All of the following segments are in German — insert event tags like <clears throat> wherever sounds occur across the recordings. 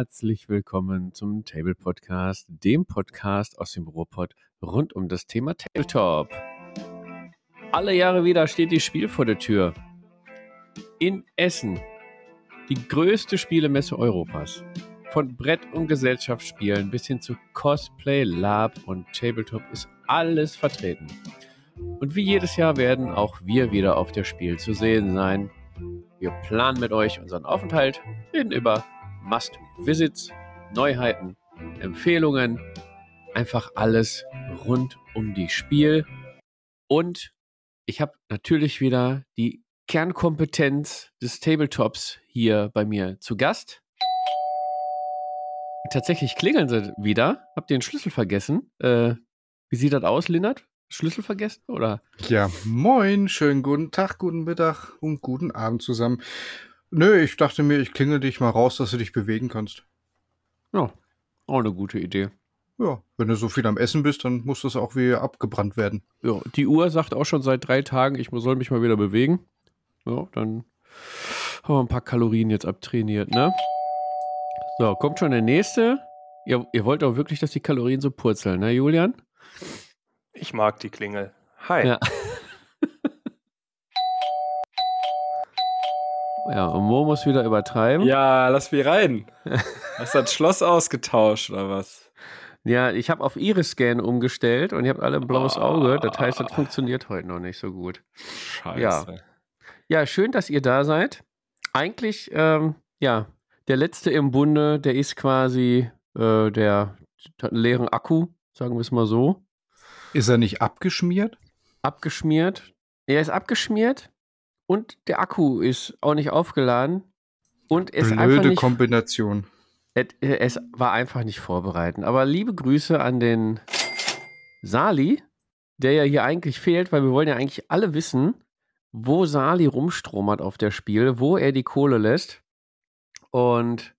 herzlich willkommen zum Table Podcast, dem Podcast aus dem Ruhrpott rund um das Thema Tabletop. Alle Jahre wieder steht die Spiel vor der Tür. In Essen, die größte Spielemesse Europas. Von Brett- und Gesellschaftsspielen bis hin zu Cosplay, Lab und Tabletop ist alles vertreten. Und wie jedes Jahr werden auch wir wieder auf der Spiel zu sehen sein. Wir planen mit euch unseren Aufenthalt, reden über Must-Visits, Neuheiten, Empfehlungen, einfach alles rund um die Spiel. Und ich habe natürlich wieder die Kernkompetenz des Tabletops hier bei mir zu Gast. Tatsächlich klingeln sie wieder. Habt ihr den Schlüssel vergessen? Äh, wie sieht das aus, Linnert? Schlüssel vergessen, oder? Ja, moin, schönen guten Tag, guten Mittag und guten Abend zusammen. Nö, ich dachte mir, ich klingel dich mal raus, dass du dich bewegen kannst. Ja, auch eine gute Idee. Ja, wenn du so viel am Essen bist, dann muss das auch wieder abgebrannt werden. Ja, die Uhr sagt auch schon seit drei Tagen, ich soll mich mal wieder bewegen. Ja, dann haben wir ein paar Kalorien jetzt abtrainiert, ne? So, kommt schon der nächste. Ihr, ihr wollt auch wirklich, dass die Kalorien so purzeln, ne, Julian? Ich mag die Klingel. Hi. Ja. <laughs> ja, und Mo muss wieder übertreiben. Ja, lass mich rein. Hast du das Schloss ausgetauscht oder was? Ja, ich habe auf Iris-Scan umgestellt und ihr habt alle ein blaues Auge. Das heißt, das funktioniert heute noch nicht so gut. Scheiße. Ja. Ja, schön, dass ihr da seid. Eigentlich, ähm, ja, der letzte im Bunde, der ist quasi äh, der leeren Akku, sagen wir es mal so. Ist er nicht abgeschmiert? Abgeschmiert. Er ist abgeschmiert und der Akku ist auch nicht aufgeladen. Und es ist einfach Blöde nicht, Kombination. es, es war einfach nicht vorbereitet. Aber liebe Grüße an den Sali, der ja hier eigentlich fehlt, weil wir wollen ja eigentlich alle wissen, wo Sali rumstromert auf der Spiel, wo er die Kohle lässt. Und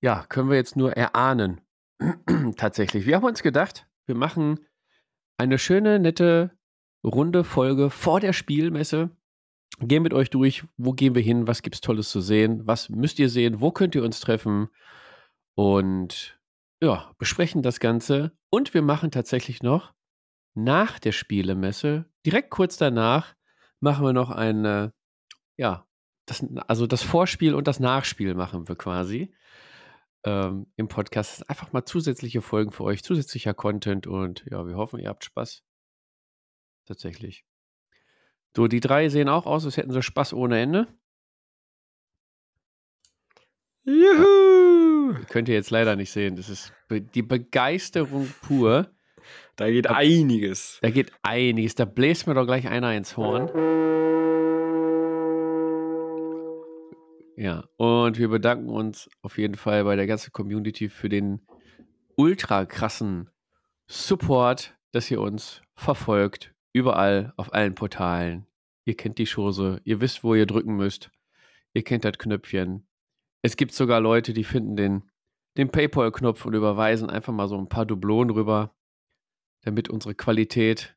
ja, können wir jetzt nur erahnen. <clears throat> Tatsächlich. Wir haben uns gedacht, wir machen eine schöne, nette, runde Folge vor der Spielmesse. Gehen mit euch durch, wo gehen wir hin, was gibt's Tolles zu sehen, was müsst ihr sehen, wo könnt ihr uns treffen und ja, besprechen das Ganze. Und wir machen tatsächlich noch nach der Spielemesse, direkt kurz danach, machen wir noch eine, ja, das, also das Vorspiel und das Nachspiel machen wir quasi ähm, im Podcast. Einfach mal zusätzliche Folgen für euch, zusätzlicher Content und ja, wir hoffen, ihr habt Spaß. Tatsächlich. So, die drei sehen auch aus, als hätten sie Spaß ohne Ende. Juhu! Könnt ihr jetzt leider nicht sehen. Das ist be die Begeisterung pur. Da geht einiges. Da geht einiges. Da bläst mir doch gleich einer ins Horn. Ja, und wir bedanken uns auf jeden Fall bei der ganzen Community für den ultra krassen Support, dass ihr uns verfolgt. Überall, auf allen Portalen. Ihr kennt die Chose. Ihr wisst, wo ihr drücken müsst. Ihr kennt das Knöpfchen. Es gibt sogar Leute, die finden den, den PayPal-Knopf und überweisen einfach mal so ein paar Dublonen rüber, damit unsere Qualität,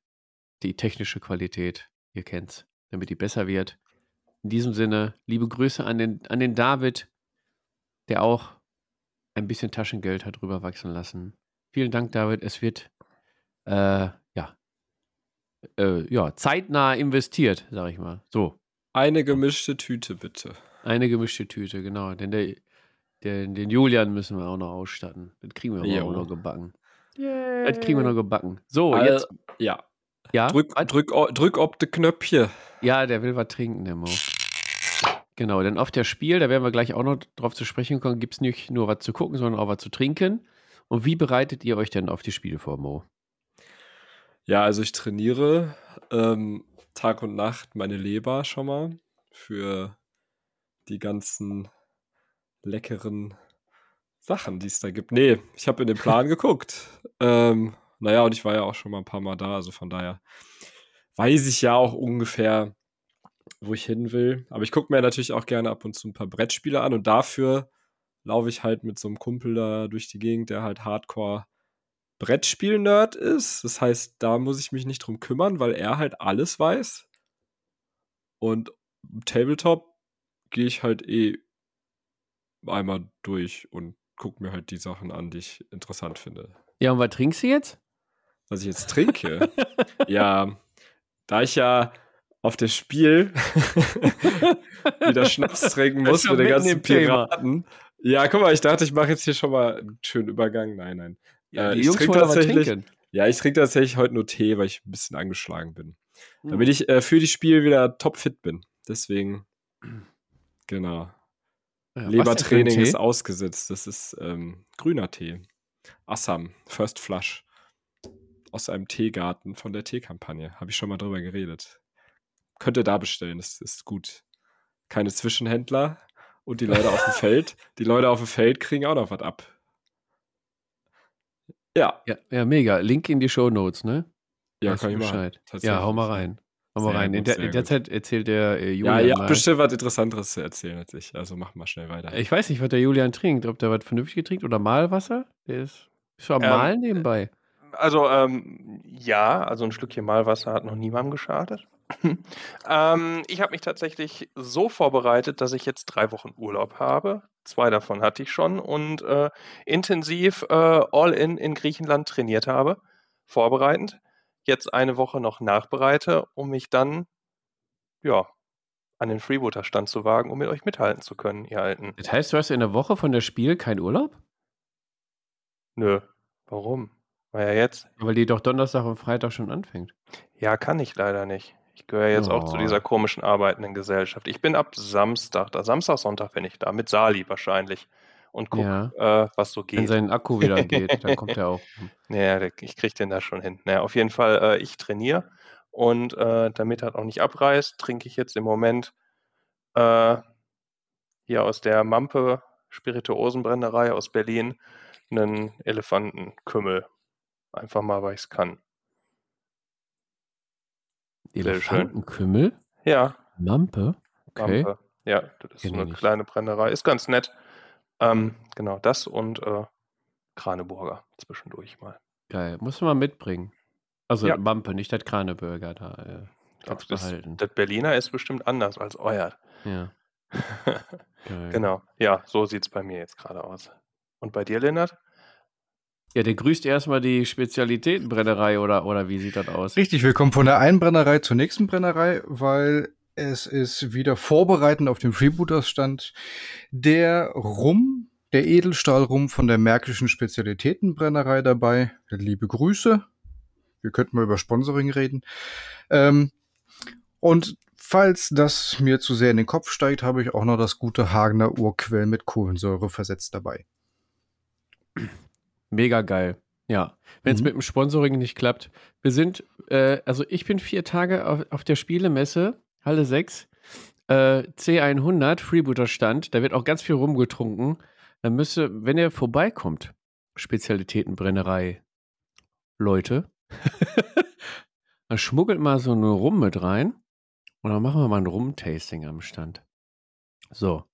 die technische Qualität, ihr kennt's, damit die besser wird. In diesem Sinne, liebe Grüße an den, an den David, der auch ein bisschen Taschengeld hat rüberwachsen lassen. Vielen Dank, David. Es wird äh, äh, ja zeitnah investiert, sag ich mal. So, Eine gemischte Tüte, bitte. eine gemischte Tüte, genau. Denn der, der, den Julian müssen wir auch noch ausstatten. Das kriegen wir Jo. auch noch gebacken. Das kriegen wir noch gebacken. So, Al- jetzt. Ja. Ja, Drück, drück, drück ob de Knöpfchen. Ja, der will was trinken, der Mo. Genau, denn auf der Spiel, da werden wir gleich auch noch drauf zu sprechen kommen, gibt es nicht nur was zu gucken, sondern auch was zu trinken. Und wie bereitet ihr euch denn auf die Spiele vor, Mo? Ja, also ich trainiere ähm, Tag und Nacht meine Leber schon mal für die ganzen leckeren Sachen, die es da gibt. Nee, ich habe in den Plan <laughs> geguckt. Ähm, naja, und ich war ja auch schon mal ein paar Mal da, also von daher weiß ich ja auch ungefähr, wo ich hin will. Aber ich gucke mir natürlich auch gerne ab und zu ein paar Brettspiele an und dafür laufe ich halt mit so einem Kumpel da durch die Gegend, der halt Hardcore Brettspiel-Nerd ist. Das heißt, da muss ich mich nicht drum kümmern, weil er halt alles weiß. Und Tabletop gehe ich halt eh einmal durch und gucke mir halt die Sachen an, die ich interessant finde. Ja, und was trinkst du jetzt? Was ich jetzt trinke? <laughs> ja, da ich ja auf das Spiel <laughs> wieder Schnaps trinken muss mit den ganzen im Thema. Piraten. Ja, guck mal, ich dachte, ich mache jetzt hier schon mal einen schönen Übergang. Nein, nein. Äh, die ich Jungs trinke wollen aber tatsächlich- trinken. Ja, ich trinke tatsächlich heute nur Tee, weil ich ein bisschen angeschlagen bin. Hm. Damit ich äh, für die Spiel wieder topfit bin. Deswegen, <clears throat> genau. Ja, Lebertraining ist ausgesetzt. Das ist ähm, grüner Tee. Assam, First Flush. Aus einem Teegarten von der Teekampagne. Habe ich schon mal drüber geredet. Könnt ihr da bestellen, das ist gut. Keine Zwischenhändler und die Leute auf dem <laughs> Feld. Die Leute auf dem Feld kriegen auch noch was ab. Ja, Ja, ja, mega. Link in die Show Notes, ne? ja, Weißt kann ich machen. Bescheid. Ja, Tatsächlich. hau mal rein. Hau mal rein. in gut, der, sehr in der. Zeit erzählt der äh, Ja, Julian ihr mal. habt bestimmt was Interessanteres zu erzählen als ich. Also mach mal schnell weiter. Ich weiß nicht, was der Julian trinkt. Ob der was Vernünftiges trinkt oder Malwasser. Der ist, ist schon am Ähm, Malen nebenbei. Also, ähm, ja, also ein Schlückchen Malwasser hat noch niemandem geschadet. Ähm, ich habe mich tatsächlich so vorbereitet, dass ich jetzt drei Wochen Urlaub habe. Zwei davon hatte ich schon und äh, intensiv äh, All-In in Griechenland trainiert habe, vorbereitend. Jetzt eine Woche noch nachbereite, um mich dann, ja, an den Freebooter-Stand zu wagen, um mit euch mithalten zu können, ihr Alten. Das heißt, du hast in der Woche von der Spiel keinen Urlaub? Nö, warum? War ja jetzt. Weil die doch Donnerstag und Freitag schon anfängt. Ja, kann ich leider nicht. Ich gehöre jetzt auch zu Oh. dieser komischen arbeitenden Gesellschaft. Ich bin ab Samstag da. Samstag, Sonntag bin ich da. Mit Sali wahrscheinlich. Und guck, Ja. äh, was so Wenn geht. sein Akku wieder <laughs> geht, dann kommt er auch. Naja, ich krieg den da schon hin. Naja, auf jeden Fall, äh, ich trainiere. Und äh, damit er auch nicht abreißt, trinke ich jetzt im Moment äh, hier aus der Mampe Spirituosenbrennerei aus Berlin einen Elefantenkümmel. Einfach mal, weil ich es kann. Elefantenkümmel? Ja, Mampe? Okay. Mampe. Ja, das ist Kenn eine kleine Brennerei. Ist ganz nett. Ähm, genau, das und äh, Kraneburger zwischendurch mal. Geil. Muss man mal mitbringen. Also Ja. Mampe, nicht das Kraneburger da. Äh, kannst das, behalten. das Berliner ist bestimmt anders als euer. Ja. <laughs> Genau. Ja, so sieht es bei mir jetzt gerade aus. Und bei dir, Lennart? Ja, der grüßt erstmal die Spezialitätenbrennerei oder, oder wie sieht das aus? Richtig, wir kommen von der einen Brennerei zur nächsten Brennerei, weil es ist wieder vorbereitend auf dem Freebooters-Stand der Rum, der Edelstahlrum von der Märkischen Spezialitätenbrennerei dabei. Liebe Grüße. Wir könnten mal über Sponsoring reden. Ähm, und falls das mir zu sehr in den Kopf steigt, habe ich auch noch das gute Hagener Urquell mit Kohlensäure versetzt dabei. Mega geil. Ja, wenn es Mhm. mit dem Sponsoring nicht klappt. Wir sind, äh, also ich bin vier Tage auf, auf der Spielemesse, Halle 6, äh, C100, Freebooter-Stand. Da wird auch ganz viel rumgetrunken. Dann müsste, wenn ihr vorbeikommt, Spezialitätenbrennerei, Leute, <laughs> dann schmuggelt mal so eine Rum mit rein und dann machen wir mal ein Rum-Tasting am Stand. So.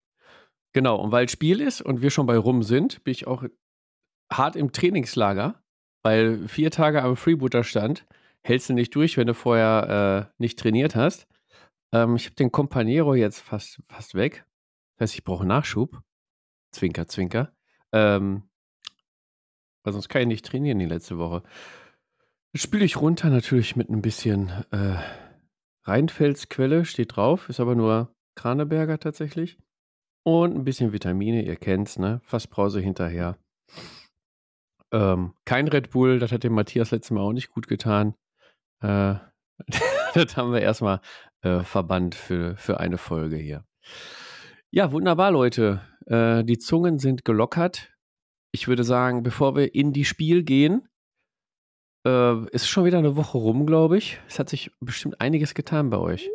Genau, und weil Spiel ist und wir schon bei Rum sind, bin ich auch hart im Trainingslager, weil vier Tage am Freebooter-Stand hältst du nicht durch, wenn du vorher äh, nicht trainiert hast. Ähm, ich habe den Companiero jetzt fast, fast weg. Das heißt, ich brauche Nachschub. Zwinker, zwinker. Ähm, weil sonst kann ich nicht trainieren die letzte Woche. Spiele ich runter natürlich mit ein bisschen äh, Rheinfelsquelle, steht drauf, ist aber nur Kraneberger tatsächlich. Und ein bisschen Vitamine, ihr kennt's, ne? Fassbrause hinterher. Ähm, kein Red Bull, das hat dem Matthias letztes Mal auch nicht gut getan. Äh, <laughs> das haben wir erstmal äh, verbannt für, für eine Folge hier. Ja, wunderbar, Leute. Äh, die Zungen sind gelockert. Ich würde sagen, bevor wir in die Spiel gehen, äh, ist schon wieder eine Woche rum, glaube ich. Es hat sich bestimmt einiges getan bei euch.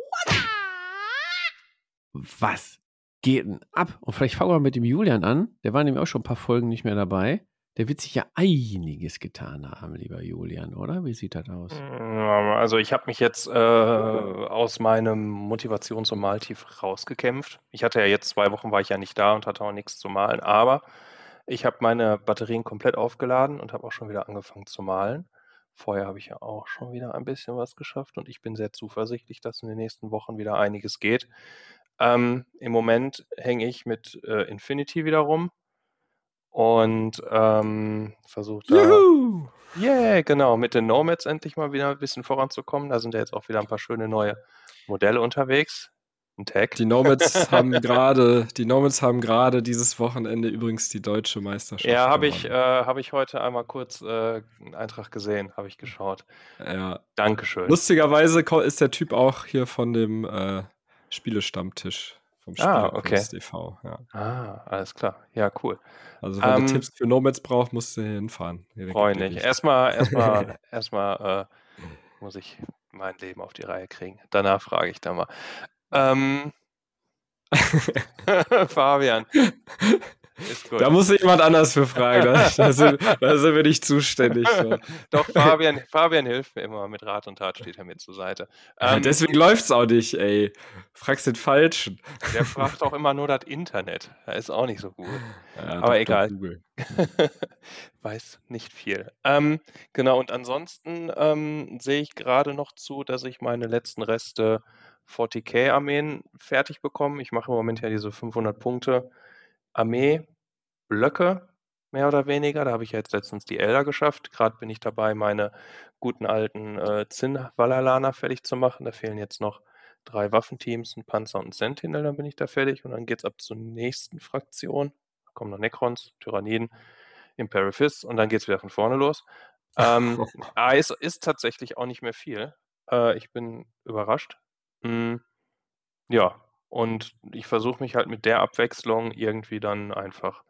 Was geht denn ab? Und vielleicht fangen wir mit dem Julian an. Der war nämlich auch schon ein paar Folgen nicht mehr dabei. Der wird sich ja einiges getan haben, lieber Julian, oder? Wie sieht das aus? Ja, Also ich habe mich jetzt äh, aus meinem Motivations- und Maltief rausgekämpft. Ich hatte ja jetzt zwei Wochen, war ich ja nicht da und hatte auch nichts zu malen, aber ich habe meine Batterien komplett aufgeladen und habe auch schon wieder angefangen zu malen. Vorher habe ich ja auch schon wieder ein bisschen was geschafft und ich bin sehr zuversichtlich, dass in den nächsten Wochen wieder einiges geht. Ähm, Im Moment hänge ich mit äh, Infinity wieder rum und ähm, versucht da, Juhu! yeah, genau, mit den Nomads endlich mal wieder ein bisschen voranzukommen. Da sind ja jetzt auch wieder ein paar schöne neue Modelle unterwegs. Ein Tag. Die Nomads <laughs> haben gerade, die Nomads haben gerade dieses Wochenende übrigens die deutsche Meisterschaft. Ja, habe ich, äh, gewonnen. hab ich heute einmal kurz äh, einen Eintrag gesehen, habe ich geschaut. ja. Dankeschön. Lustigerweise ist der Typ auch hier von dem äh, Spielestammtisch vom Ah, Spielerkunst TV. Ja. Ah, alles klar. Ja, cool. Also wenn Ähm, du Tipps für Nomads brauchst, musst du hier hinfahren. Dir mich. Erstmal, erstmal, <laughs> erstmal äh, muss ich mein Leben auf die Reihe kriegen. Danach frage ich da mal. Ähm, <laughs> Fabian. <laughs> Da muss jemand anders für fragen. <laughs> Da, sind, da sind wir nicht zuständig. So. Doch, Fabian, Fabian hilft mir immer. Mit Rat und Tat steht er mir zur Seite. Ja, Ähm, deswegen läuft's auch nicht, ey. Fragst den Falschen. der fragt auch immer nur das Internet. Das ist auch nicht so gut. Ja, Aber Dr. egal. Google. <laughs> Weiß nicht viel. Ähm, genau, und ansonsten ähm, sehe ich gerade noch zu, dass ich meine letzten Reste 40k-Armeen fertig bekomme. Ich mache im Moment ja diese 500 Punkte Armee-Blöcke, mehr oder weniger. Da habe ich ja jetzt letztens die Elder geschafft. Gerade bin ich dabei, meine guten alten äh, Zinn-Valalaner fertig zu machen. Da fehlen jetzt noch drei Waffenteams, ein Panzer und ein Sentinel, dann bin ich da fertig. Und dann geht es ab zur nächsten Fraktion. Da kommen noch Necrons, Tyranniden, Imperial Fists und dann geht es wieder von vorne los. Ähm, aber <laughs> es ist tatsächlich auch nicht mehr viel. Äh, ich bin überrascht. Mm, ja, und ich versuche mich halt mit der Abwechslung irgendwie dann einfach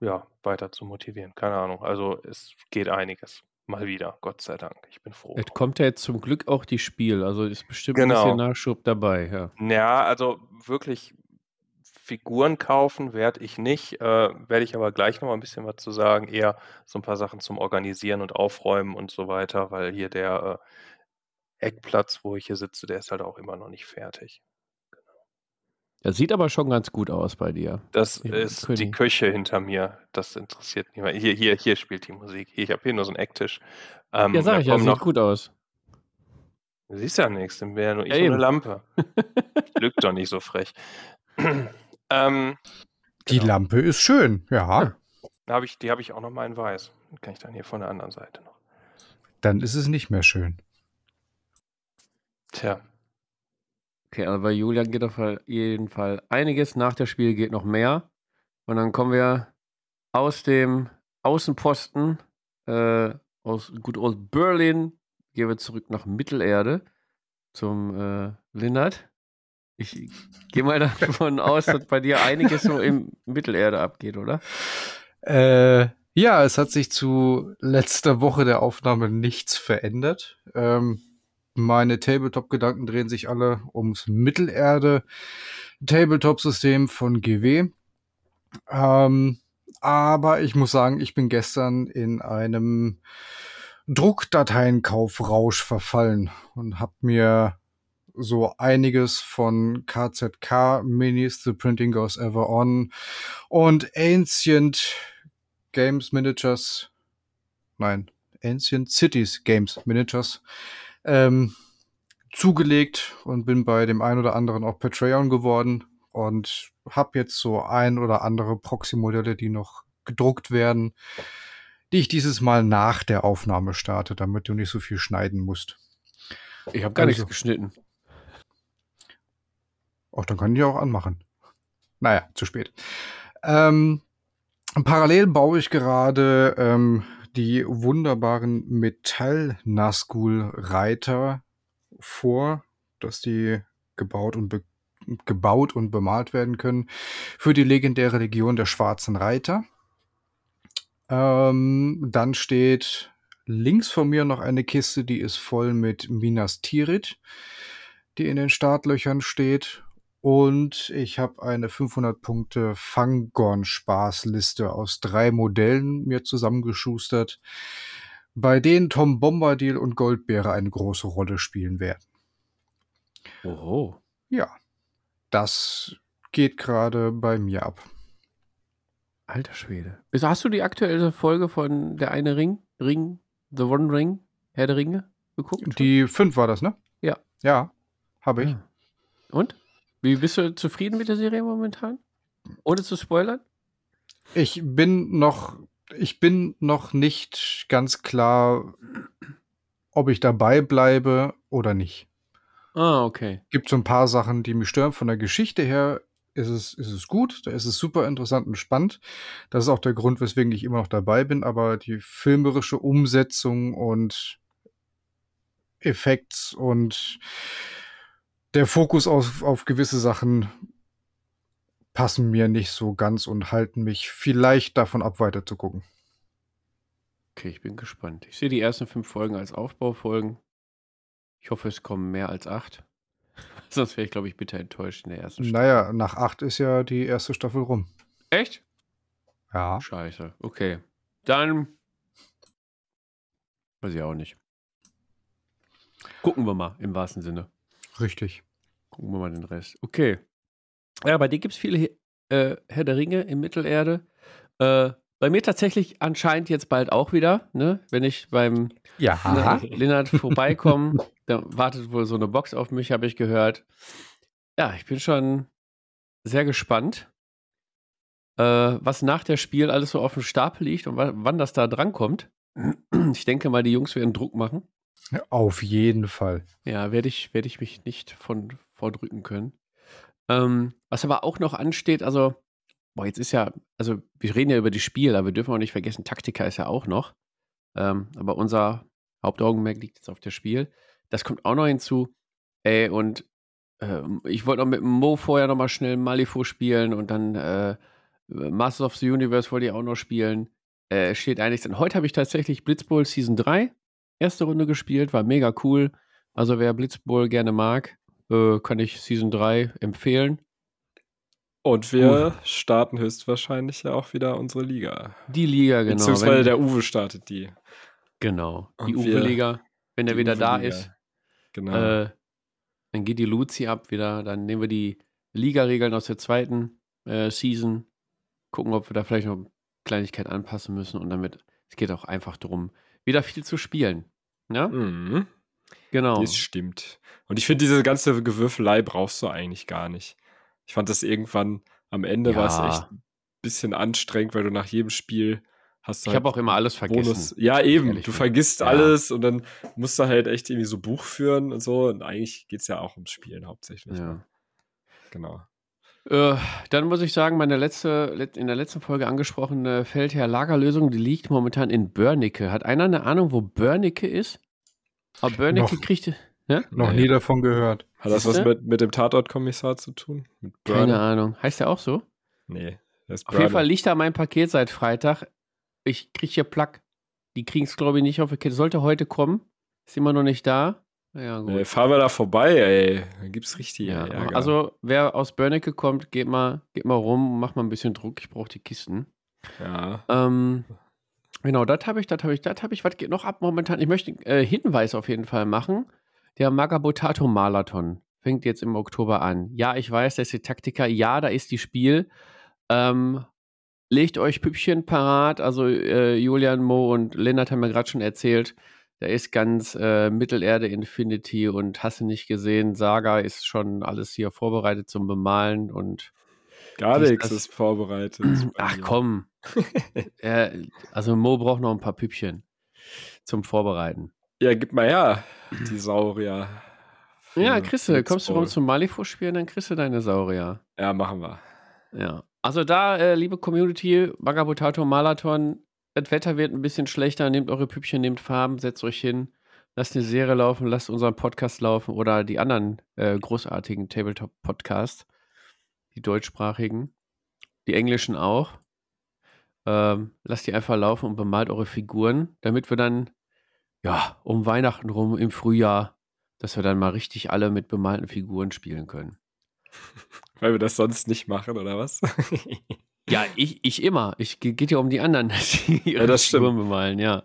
ja, weiter zu motivieren. Keine Ahnung. Also es geht einiges. Mal wieder, Gott sei Dank. Ich bin froh. Es kommt ja jetzt zum Glück auch die Spiel, also ist bestimmt Genau. ein bisschen Nachschub dabei, ja. Ja, also wirklich Figuren kaufen werde ich nicht, äh, werde ich aber gleich noch mal ein bisschen was zu sagen. Eher so ein paar Sachen zum Organisieren und Aufräumen und so weiter, weil hier der äh, Eckplatz, wo ich hier sitze, der ist halt auch immer noch nicht fertig. Das sieht aber schon ganz gut aus bei dir. Das Ja, ist die. Küche hinter mir. Das interessiert niemand. Hier, hier, hier spielt die Musik. Hier, ich habe hier nur so einen Ecktisch. Ähm, Ja, sag ich ja, sieht noch, gut aus. Du siehst ja nichts, dann wäre ja nur ich Ja, und eine eben. Lampe. <laughs> Lügt doch nicht so frech. <clears throat> ähm, Die genau. Lampe ist schön, ja. Da hab ich, die habe ich auch noch mal in weiß. Kann ich dann hier von der anderen Seite noch. Dann ist es nicht mehr schön. Tja, Okay, aber bei Julian geht auf jeden Fall einiges. Nach der Spiel geht noch mehr. Und dann kommen wir aus dem Außenposten, äh, aus Good Old Berlin, gehen wir zurück nach Mittelerde zum äh, Lindert. Ich gehe mal <laughs> davon aus, dass bei dir einiges so im Mittelerde abgeht, oder? Äh, ja, es hat sich zu letzter Woche der Aufnahme nichts verändert. Ähm, meine Tabletop-Gedanken drehen sich alle ums Mittelerde-Tabletop-System von GW. Ähm, aber ich muss sagen, ich bin gestern in einem Druckdateienkaufrausch verfallen und habe mir so einiges von KZK Minis, The Printing Goes Ever On und Ancient Games Miniatures, nein, Ancient Cities Games Miniatures ähm, zugelegt und bin bei dem einen oder anderen auch Patreon geworden und habe jetzt so ein oder andere Proxy-Modelle, die noch gedruckt werden, die ich dieses Mal nach der Aufnahme starte, damit du nicht so viel schneiden musst. Ich habe gar Also. nichts geschnitten. Auch dann kann ich auch anmachen. Naja, zu spät. Ähm, parallel baue ich gerade ähm, die wunderbaren Metall-Nazgul-Reiter vor, dass die gebaut und, gebaut und bemalt werden können für die legendäre Legion der Schwarzen Reiter. Ähm, dann steht links von mir noch eine Kiste, die ist voll mit Minas Tirith, die in den Startlöchern steht. Und ich habe eine 500 Punkte Fangorn-Spaßliste aus drei Modellen mir zusammengeschustert, bei denen Tom Bombadil und Goldbeere eine große Rolle spielen werden. Oho. Ja, das geht gerade bei mir ab. Alter Schwede. Hast du die aktuelle Folge von Der eine Ring, Ring, The One Ring, Herr der Ringe geguckt? Die fünf war das, ne? Ja. Ja, habe ich. Ah. Und? Wie bist du zufrieden mit der Serie momentan? Ohne zu spoilern? Ich bin noch, ich bin noch nicht ganz klar, ob ich dabei bleibe oder nicht. Ah, okay. Gibt so ein paar Sachen, die mich stören. Von der Geschichte her ist es, ist es gut, da ist es super interessant und spannend. Das ist auch der Grund, weswegen ich immer noch dabei bin, aber die filmerische Umsetzung und Effekts und der Fokus auf, auf gewisse Sachen passen mir nicht so ganz und halten mich vielleicht davon ab, weiter zu gucken. Okay, ich bin gespannt. Ich sehe die ersten fünf Folgen als Aufbaufolgen. Ich hoffe, es kommen mehr als acht. <laughs> Sonst wäre ich, glaube ich, bitter enttäuscht in der ersten Staffel. Naja, nach acht ist ja die erste Staffel rum. Echt? Ja. Scheiße. Okay. Dann. Weiß ich auch nicht. Gucken wir mal, im wahrsten Sinne. Richtig. Gucken wir mal den Rest. Okay. Ja, bei dir gibt es viele äh, Herr der Ringe in Mittelerde. Äh, bei mir tatsächlich anscheinend jetzt bald auch wieder, ne? Wenn ich beim Ja. Lennart vorbeikomme, <laughs> da wartet wohl so eine Box auf mich, habe ich gehört. Ja, ich bin schon sehr gespannt, äh, was nach der Spiel alles so auf dem Stapel liegt und wa- wann das da drankommt. Ich denke mal, die Jungs werden Druck machen. Auf jeden Fall. Ja, werde ich, werde ich mich nicht von vordrücken können. Ähm, was aber auch noch ansteht, also, boah, jetzt ist ja, also wir reden ja über die Spiele, aber wir dürfen auch nicht vergessen, Taktika ist ja auch noch. Ähm, aber unser Hauptaugenmerk liegt jetzt auf das Spiel. Das kommt auch noch hinzu. Ey, und ähm, ich wollte noch mit Mo vorher noch mal schnell Malifaux spielen und dann äh, Masters of the Universe wollte ich auch noch spielen. Äh, steht eigentlich dann. Heute habe ich tatsächlich Blitzbowl Season 3 erste Runde gespielt, war mega cool. Also wer Blitzbowl gerne mag, äh, kann ich Season 3 empfehlen. Und wir starten höchstwahrscheinlich ja auch wieder unsere Liga. Die Liga, genau. Beziehungsweise wenn, der Uwe startet die. genau. Die Uwe-Liga. Wenn der wieder da ist, Genau. äh, dann geht die Luzi ab wieder. Dann nehmen wir die Liga-Regeln aus der zweiten äh, Season. Gucken, ob wir da vielleicht noch Kleinigkeit anpassen müssen. Und damit, es geht auch einfach darum, wieder viel zu spielen. Ja, mhm. genau. Das stimmt. Und ich finde, diese ganze Gewürfelei brauchst du eigentlich gar nicht. Ich fand das irgendwann am Ende war Ja. es echt ein bisschen anstrengend, weil du nach jedem Spiel hast du Ich habe auch immer alles vergessen. Bonus. Ja, eben. Du vergisst Ja. alles und dann musst du halt echt irgendwie so Buch führen und so. Und eigentlich geht es ja auch ums Spielen hauptsächlich. Ja. Ne? Genau. Äh, dann muss ich sagen, meine letzte, let- in der letzten Folge angesprochene Feldherr-Lagerlösung, die liegt momentan in Börnicke. Hat einer eine Ahnung, wo Börnicke ist? Aber Börnicke Noch. kriegt. Ne? Noch nie davon gehört. Hat das was mit, mit dem Tatortkommissar zu tun? Mit Keine? Ahnung. Heißt der auch so? Nee. Das ist Auf jeden. Fall liegt da mein Paket seit Freitag. Ich kriege hier Plack. Die kriegen es, glaube ich, nicht auf. Sollte heute kommen. Ist immer noch nicht da. Ja, gut. Nee, fahren wir da vorbei, ey. Dann gibt's richtig ja, Ärger. also, wer aus Börnicke kommt, geht mal, geht mal rum, macht mal ein bisschen Druck. Ich brauche die Kisten. Ja. Ähm, genau, das habe ich, das habe ich, das habe ich. Was geht noch ab momentan? Ich möchte äh, Hinweis auf jeden Fall machen. Der Magabotato Marathon fängt jetzt im Oktober an. Ja, ich weiß, das ist die Taktika. Ja, da ist die Spiel. Ähm, legt euch Püppchen parat. Also äh, Julian, Mo und Lennart haben mir gerade schon erzählt. Da ist ganz äh, Mittelerde Infinity und hast du nicht gesehen. Saga ist schon alles hier vorbereitet zum Bemalen und Gar nichts ist vorbereitet. Ach komm. <laughs> äh, also Mo braucht noch ein paar Püppchen zum Vorbereiten. Ja, gib mal her, die Saurier. Ja, Für Chrisse, kommst du rum zum Malifaux spielen, dann kriegst du deine Saurier. Ja, machen wir. Ja. Also da, äh, liebe Community, Magabotato Marathon, das Wetter wird ein bisschen schlechter, nehmt eure Püppchen, nehmt Farben, setzt euch hin, lasst eine Serie laufen, lasst unseren Podcast laufen oder die anderen äh, großartigen Tabletop-Podcasts, die deutschsprachigen, die englischen auch. Ähm, lasst die einfach laufen und bemalt eure Figuren, damit wir dann, ja, um Weihnachten rum im Frühjahr, dass wir dann mal richtig alle mit bemalten Figuren spielen können. <laughs> Weil wir das sonst nicht machen, oder was? <laughs> Ja, ich, ich immer. Ich ge- geht ja um die anderen, <laughs> die ihre Ja, das stimmt. Figuren bemalen, ja.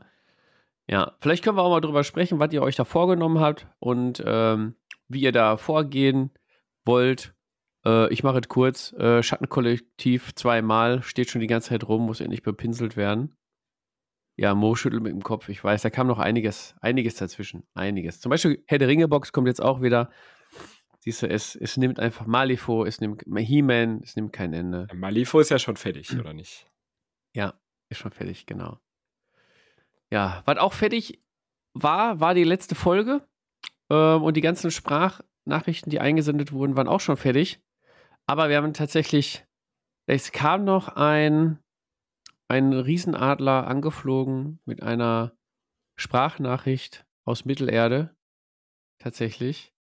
Ja, vielleicht können wir auch mal drüber sprechen, was ihr euch da vorgenommen habt und ähm, wie ihr da vorgehen wollt. Äh, ich mache es kurz. Äh, Schattenkollektiv zweimal, steht schon die ganze Zeit rum, muss endlich bepinselt werden. Ja, Mo schüttelt mit dem Kopf. Ich weiß, da kam noch einiges, einiges dazwischen. Einiges. Zum Beispiel Herr der Ringe-Box kommt jetzt auch wieder. Siehst du, es, es nimmt einfach Malifaux, es nimmt He-Man, es nimmt kein Ende. Malifo ist ja schon fertig, oder nicht? Ja, ist schon fertig, genau. Ja, was auch fertig war, war die letzte Folge. Ähm, und die ganzen Sprachnachrichten, die eingesendet wurden, waren auch schon fertig. Aber wir haben tatsächlich, es kam noch ein, ein Riesenadler angeflogen mit einer Sprachnachricht aus Mittelerde. Tatsächlich.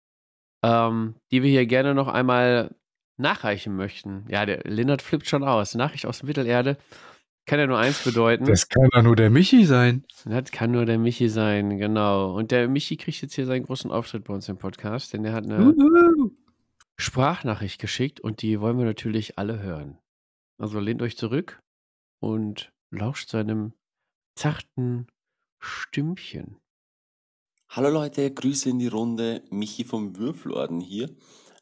Ähm, die wir hier gerne noch einmal nachreichen möchten. Ja, der Lindert flippt schon aus. Nachricht aus Mittelerde kann ja nur eins bedeuten. Das kann ja nur der Michi sein. Das kann nur der Michi sein, genau. Und der Michi kriegt jetzt hier seinen großen Auftritt bei uns im Podcast, denn er hat eine Uhu. Sprachnachricht geschickt und die wollen wir natürlich alle hören. Also lehnt euch zurück und lauscht seinem zarten Stimmchen. Hallo Leute, Grüße in die Runde. Michi vom Würfelorden hier.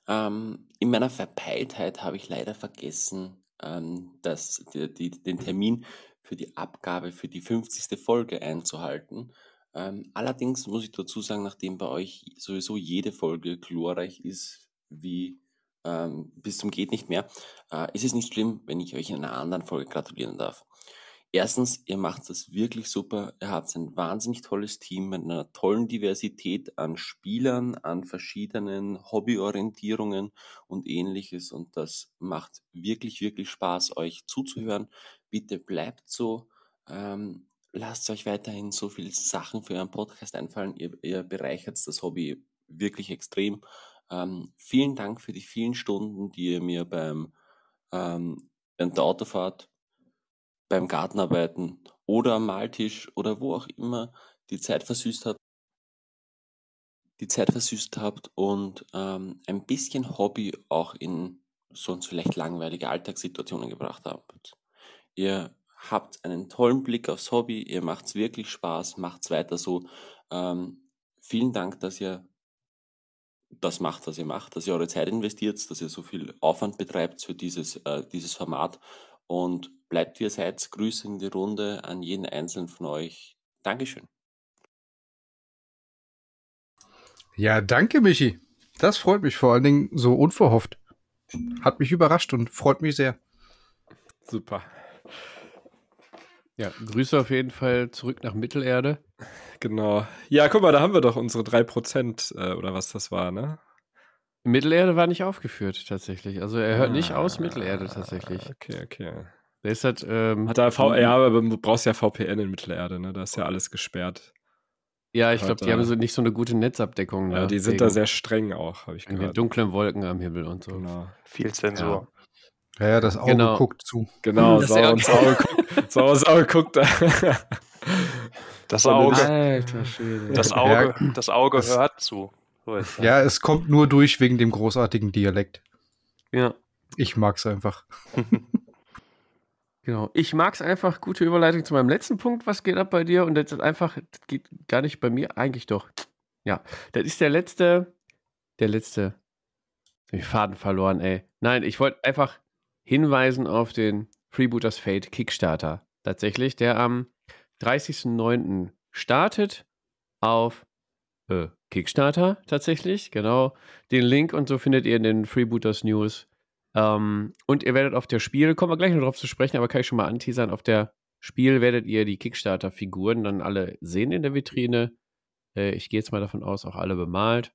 Ähm, in meiner Verpeiltheit habe ich leider vergessen, ähm, das, die, die, den Termin für die Abgabe für die 50. Folge einzuhalten. Ähm, allerdings muss ich dazu sagen, nachdem bei euch sowieso jede Folge glorreich ist, wie ähm, bis zum geht nicht mehr, äh, ist es nicht schlimm, wenn ich euch in einer anderen Folge gratulieren darf. Erstens, ihr macht das wirklich super. Ihr habt ein wahnsinnig tolles Team mit einer tollen Diversität an Spielern, an verschiedenen Hobbyorientierungen und ähnliches. Und das macht wirklich, wirklich Spaß, euch zuzuhören. Bitte bleibt so. Ähm, lasst euch weiterhin so viele Sachen für euren Podcast einfallen. Ihr, ihr bereichert das Hobby wirklich extrem. Ähm, vielen Dank für die vielen Stunden, die ihr mir beim ähm, in der Autofahrt beim Gartenarbeiten oder am Maltisch oder wo auch immer die Zeit versüßt habt, die Zeit versüßt habt und ähm, ein bisschen Hobby auch in sonst vielleicht langweilige Alltagssituationen gebracht habt. Ihr habt einen tollen Blick aufs Hobby, ihr macht's wirklich Spaß, macht's weiter so. Ähm, vielen Dank, dass ihr das macht, was ihr macht, dass ihr eure Zeit investiert, dass ihr so viel Aufwand betreibt für dieses, äh, dieses Format und bleibt wie ihr seid. Grüße in die Runde an jeden einzelnen von euch. Dankeschön. Ja, danke, Michi. Das freut mich vor allen Dingen so unverhofft. Hat mich überrascht und freut mich sehr. Super. Ja, Grüße auf jeden Fall zurück nach Mittelerde. Genau. Ja, guck mal, da haben wir doch unsere 3% äh, oder was das war, ne? Mittelerde war nicht aufgeführt, tatsächlich. Also er hört nicht aus Mittelerde, tatsächlich. Okay, okay. Der ist halt, ähm, Hat er v ja, aber du brauchst ja VPN in Mittelerde, ne? Da ist ja alles gesperrt. ja, ich glaube, die haben so nicht so eine gute Netzabdeckung. Ja, ne? die sind Wegen da sehr streng auch, habe ich gehört. dunklen Wolken am Himmel und so. Genau. Viel Zensur. Ja, ja, das Auge Genau. guckt zu. Genau, Das sauer Auge- ins Auge <laughs> guckt. Sauer ins Auge guckt. Das Auge, Alter Schwede. das Auge, Ja. das Auge Das- hört zu. So ist das. Ja, es kommt nur durch wegen dem großartigen Dialekt. ja, Ich mag's einfach. <laughs> genau. Ich mag es einfach, gute Überleitung zu meinem letzten Punkt. Was geht ab bei dir? Und das ist einfach, das geht gar nicht bei mir, eigentlich doch. Ja, das ist der letzte, der letzte. Ich Faden verloren, ey. Nein, ich wollte einfach hinweisen auf den Freebooters Fate Kickstarter. Tatsächlich, der am 30.09. startet auf äh, Kickstarter tatsächlich, genau. Den Link und so findet ihr in den Freebooters News. Ähm, und ihr werdet auf der Spiel, kommen wir gleich noch drauf zu sprechen, aber kann ich schon mal anteasern, auf der Spiel werdet ihr die Kickstarter-Figuren dann alle sehen in der Vitrine. Äh, ich gehe jetzt mal davon aus, auch alle bemalt.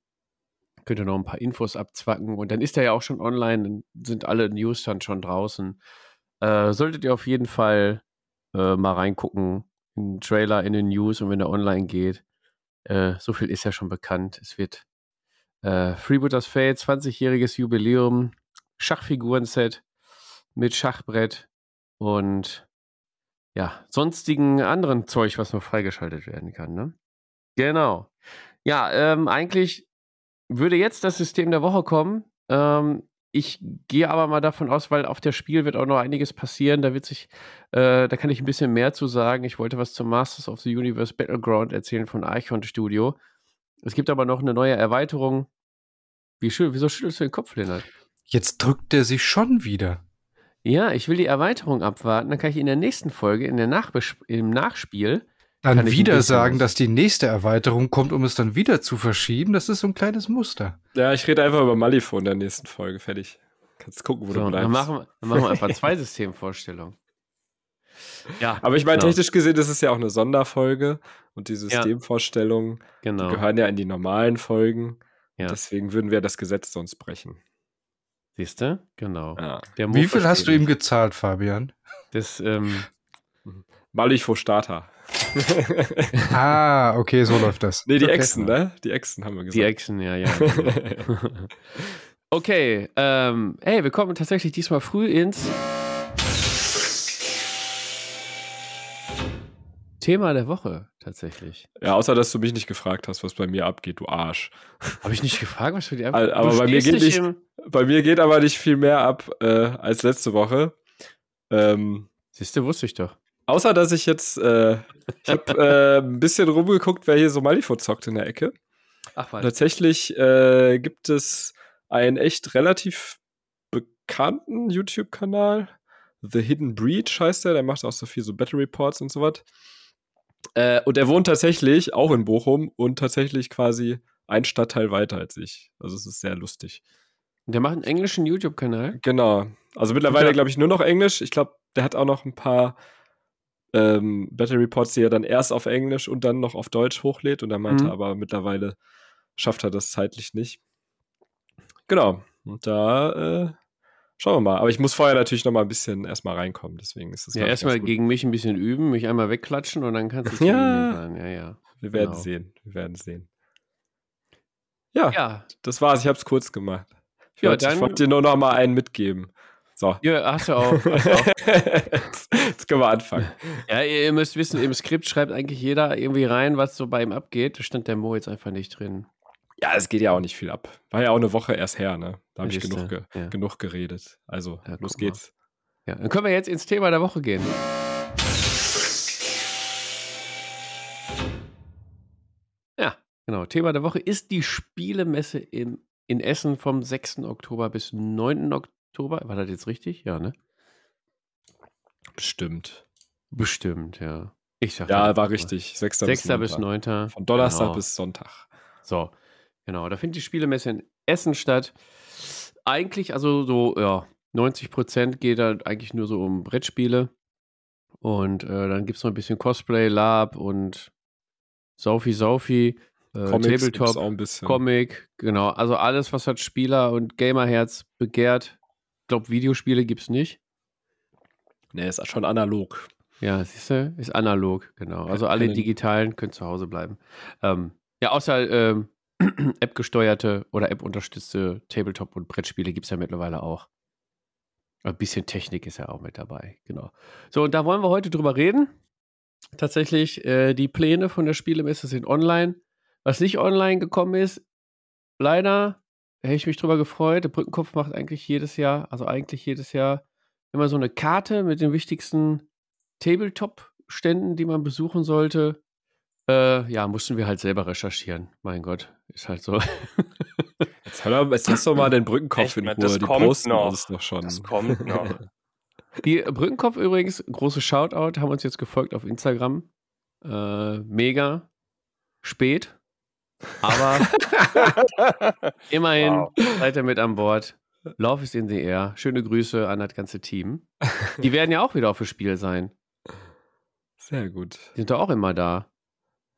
Könnt ihr noch ein paar Infos abzwacken und dann ist er ja auch schon online, dann sind alle News dann schon draußen. Äh, solltet ihr auf jeden Fall äh, mal reingucken in den Trailer, in den News und wenn er online geht. Äh, so viel ist ja schon bekannt. Es wird äh, Freebooters Fate, 20-jähriges Jubiläum, Schachfigurenset mit Schachbrett und ja, sonstigen anderen Zeug, was noch freigeschaltet werden kann. Ne? Genau. Ja, ähm, eigentlich würde jetzt das System der Woche kommen. Ähm, ich gehe aber mal davon aus, weil auf der Spiel wird auch noch einiges passieren. Da wird sich, äh, da kann ich ein bisschen mehr zu sagen. Ich wollte was zum Masters of the Universe Battleground erzählen von Archon Studio. Es gibt aber noch eine neue Erweiterung. Wie schön, wieso schüttelst du den Kopf, Lennart? Jetzt drückt er sich schon wieder. Ja, ich will die Erweiterung abwarten. Dann kann ich in der nächsten Folge, in der Nachbes im Nachspiel, Dann wieder sagen, dass die nächste Erweiterung kommt, um es dann wieder zu verschieben. Das ist so ein kleines Muster. ja, ich rede einfach über Malifaux in der nächsten Folge. Fertig. Kannst gucken, wo so, du bleibst. dann, machen wir, dann machen wir einfach <laughs> zwei Systemvorstellungen. Ja, Aber ich meine, genau. technisch gesehen, das ist ja auch eine Sonderfolge und die Systemvorstellungen, die genau. gehören ja in die normalen Folgen. Ja. Deswegen würden wir das Gesetz sonst brechen. Siehst du? Genau. Ja. Der Wie viel hast du ihm gezahlt, Fabian? Das, ähm, Malich Starter. <laughs> Ah, okay, so läuft das. nee, die okay. Echsen, ne? Die Echsen haben wir die gesagt. Action, ja, ja. genau. <laughs> okay, ähm, hey, wir kommen tatsächlich diesmal früh ins Thema der Woche, tatsächlich. ja, außer dass du mich nicht gefragt hast, was bei mir abgeht, du Arsch. Habe ich nicht gefragt, was für die Al- aber bei mir geht nicht- im- Bei mir geht aber nicht viel mehr ab äh, als letzte Woche. Ähm, Siehst du, wusste ich doch. außer dass ich jetzt, äh, ich habe äh, ein bisschen rumgeguckt, wer hier so Malifaux zockt in der Ecke. Ach, Und tatsächlich äh, gibt es einen echt relativ bekannten YouTube-Kanal. The Hidden Breach heißt der, der macht auch so viel so Battle Reports und so was. Äh, und er wohnt tatsächlich auch in Bochum und tatsächlich quasi ein Stadtteil weiter als ich. Also es ist sehr lustig. Der macht einen englischen YouTube-Kanal. Genau. Also mittlerweile glaube ich nur noch Englisch. Ich glaube, der hat auch noch ein paar ähm, Battle Reports, die er dann erst auf Englisch und dann noch auf Deutsch hochlädt. Und er meinte Mhm. aber mittlerweile schafft er das zeitlich nicht. Genau. Und da äh, schauen wir mal. Aber ich muss vorher natürlich noch mal ein bisschen erstmal reinkommen. Deswegen ist das Ja, ich, erstmal gegen mich ein bisschen üben, mich einmal wegklatschen und dann kannst du <laughs> Ja. sein. Ja, ja. Wir werden genau. sehen. Wir werden sehen. Ja, Ja, das war's. Ich habe es kurz gemacht. Ich Ja, wollte ich dann- wollte dir nur noch mal einen mitgeben. So. ja hast du auch. Hast du auch. <laughs> jetzt, jetzt können wir anfangen. Ja, ihr müsst wissen, im Skript schreibt eigentlich jeder irgendwie rein, was so bei ihm abgeht. Da stand der Mo jetzt einfach nicht drin. Ja, es geht ja auch nicht viel ab. War ja auch eine Woche erst her, ne? Da habe ich genug, ge ja. genug geredet. Also, Ja, los geht's. Ja, dann können wir jetzt ins Thema der Woche gehen. Ja, genau. Thema der Woche ist die Spielemesse in, in Essen vom 6. Oktober bis 9. Oktober. War das jetzt richtig? Ja, ne? Bestimmt. Bestimmt, ja. Ich sag Ja, einfach war richtig. 6. 6. bis Montag. 9. Von Donnerstag Genau. bis Sonntag. So, genau. Da findet die Spielemesse in Essen statt. Eigentlich, also so, ja, 90 Prozent geht da eigentlich nur so um Brettspiele. Und äh, dann gibt es noch ein bisschen Cosplay, Lab und Saufi Saufi, äh, Comics Tabletop, auch ein bisschen. Comic, genau. Also alles, was hat Spieler und Gamerherz begehrt. Ich glaube, Videospiele gibt es nicht. Nee, ist schon analog. Ja, siehst du, ist analog, genau. Also alle digitalen können zu Hause bleiben. Ähm, ja, außer ähm, <clears throat> App-gesteuerte oder App-unterstützte Tabletop- und Brettspiele gibt es ja mittlerweile auch. Ein bisschen Technik ist ja auch mit dabei, genau. So, und da wollen wir heute drüber reden. Tatsächlich, äh, die Pläne von der Spielemesse sind online. Was nicht online gekommen ist, leider, hätte ich mich drüber gefreut. Der Brückenkopf macht eigentlich jedes Jahr, also eigentlich jedes Jahr, immer so eine Karte mit den wichtigsten Tabletop-Ständen, die man besuchen sollte. Äh, ja, mussten wir halt selber recherchieren. Mein Gott, ist halt so. <laughs> Jetzt, hör doch, jetzt lass doch mal den Brückenkopf Echt, in? Ruhe. Das Die kommt posten noch. alles doch schon. Das kommt noch. <laughs> Die Brückenkopf übrigens, große Shoutout, haben uns jetzt gefolgt auf Instagram. Äh, mega spät. Aber <laughs> immerhin Wow. seid ihr mit an Bord. Love is in the air. Schöne Grüße an das ganze Team. Die werden ja auch wieder auf dem Spiel sein. Sehr gut. Die sind doch auch immer da.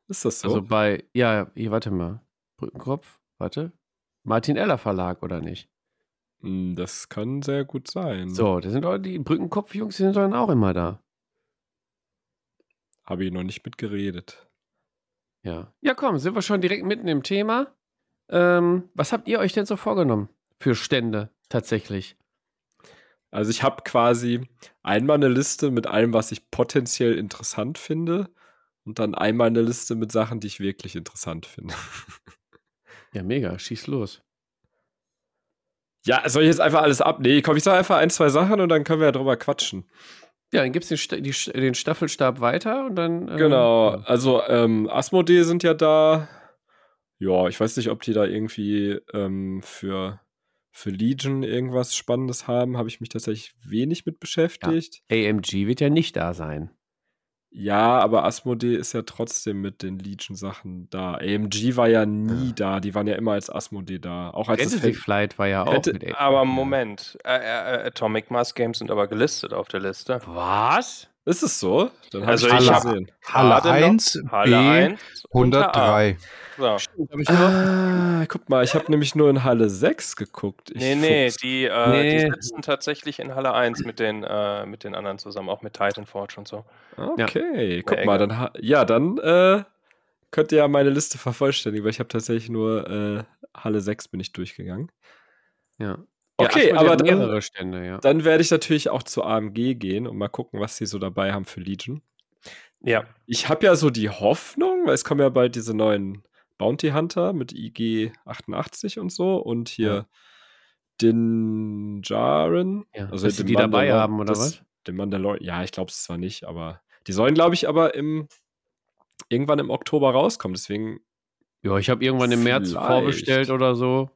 Ist das so? Also bei, ja, hier, warte mal. Brückenkopf, warte. Martin Eller Verlag, oder nicht? Hm, das kann sehr gut sein. So, das sind auch die Brückenkopf-Jungs, die sind dann auch immer da. Habe ich noch nicht mitgeredet. Ja. Ja, komm, sind wir schon direkt mitten im Thema. Ähm, was habt ihr euch denn so vorgenommen für Stände tatsächlich? Also ich habe quasi einmal eine Liste mit allem, was ich potenziell interessant finde und dann einmal eine Liste mit Sachen, die ich wirklich interessant finde. <laughs> Ja, mega, schieß los. Ja, soll ich jetzt einfach alles ab? Nee, komm, ich sage einfach ein, zwei Sachen und dann können wir ja drüber quatschen. Ja, dann gibt's den, die, Sch- den Staffelstab weiter und dann. äh, Genau, ja. also ähm, Asmodee sind ja da. Ja, ich weiß nicht, ob die da irgendwie ähm, für, für Legion irgendwas Spannendes haben. Habe ich mich tatsächlich wenig mit beschäftigt. AMG wird ja nicht da sein. Ja, aber Asmodee ist ja trotzdem mit den Legion-Sachen da. AMG war ja nie Ja. da. Die waren ja immer als Asmodee da. Auch als Fantasy Fan- Flight war ja auch Hätte- mit AMG. Aber Moment, Atomic Mass Games sind aber gelistet auf der Liste. Was? Ist es so? Dann hab Also ich hab- gesehen. Halle Halle noch- 1, Halle B, 1, unter A. 103. So. Ah, guck mal, ich habe nämlich nur in Halle 6 geguckt. Ich Nee, nee, die, äh, Nee. die sitzen tatsächlich in Halle 1 mit den, äh, mit den anderen zusammen, auch mit Titan Forge und so. Okay, guck Enge. mal, dann ja, dann äh, könnt ihr ja meine Liste vervollständigen, weil ich habe tatsächlich nur äh, Halle 6 bin ich durchgegangen. Ja. Okay, Asmodee aber dann- Stände, ja. Dann werde ich natürlich auch zu AMG gehen und mal gucken, was sie so dabei haben für Legion. Ja, ich habe ja so die Hoffnung, weil es kommen ja bald diese neuen Bounty Hunter mit IG 88 und so und hier Ja. den Jaren. Ja, also den die dabei haben, oder das- was? Den Mandalorian. Ja, ich glaube es zwar nicht, aber die sollen, glaube ich, aber im irgendwann im Oktober rauskommen. Deswegen, Ja, ich habe irgendwann im März vorbestellt oder so.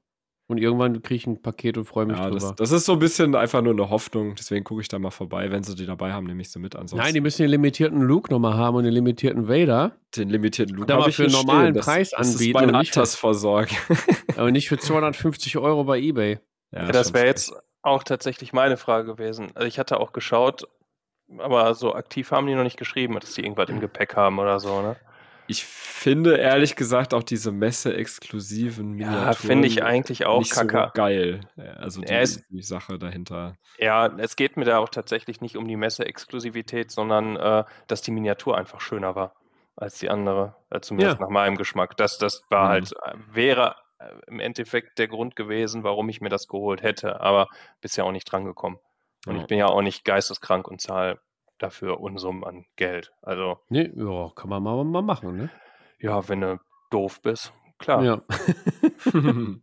Und irgendwann kriege ich ein Paket und freue mich ja, das, drüber. das ist so ein bisschen einfach nur eine Hoffnung. Deswegen gucke ich da mal vorbei. Wenn sie die dabei haben, nehme ich sie mit. Ansonsten Nein, die müssen den limitierten Luke nochmal haben und den limitierten Vader. den limitierten mal habe ich für einen normalen stehen. Das, Preis das ist anbieten meine und nicht für- Altersvorsorge. <laughs> Aber nicht für 250 Euro bei Ebay. Ja, das schon wäre jetzt auch tatsächlich meine Frage gewesen. Also ich hatte auch geschaut, aber so aktiv haben die noch nicht geschrieben, dass die irgendwas im <clears throat> Gepäck haben oder so, ne? Ich finde ehrlich gesagt auch diese Messe-exklusiven Ja, Miniaturen finde ich eigentlich auch nicht so kacke. geil. Ja, Also die, ist- die Sache dahinter. Ja, es geht mir da auch tatsächlich nicht um die Messe-Exklusivität, sondern äh, dass die Miniatur einfach schöner war als die andere, äh, zumindest Ja. nach meinem Geschmack. Das, das war Mhm. halt, äh, wäre äh, im Endeffekt der Grund gewesen, warum ich mir das geholt hätte, aber bisher auch nicht drangekommen. Und Ja. ich bin ja auch nicht geisteskrank und zahle dafür Unsummen an Geld. Also, Nee, ja, kann man mal, mal machen, ne? ja, wenn du doof bist, klar. Ja. <laughs>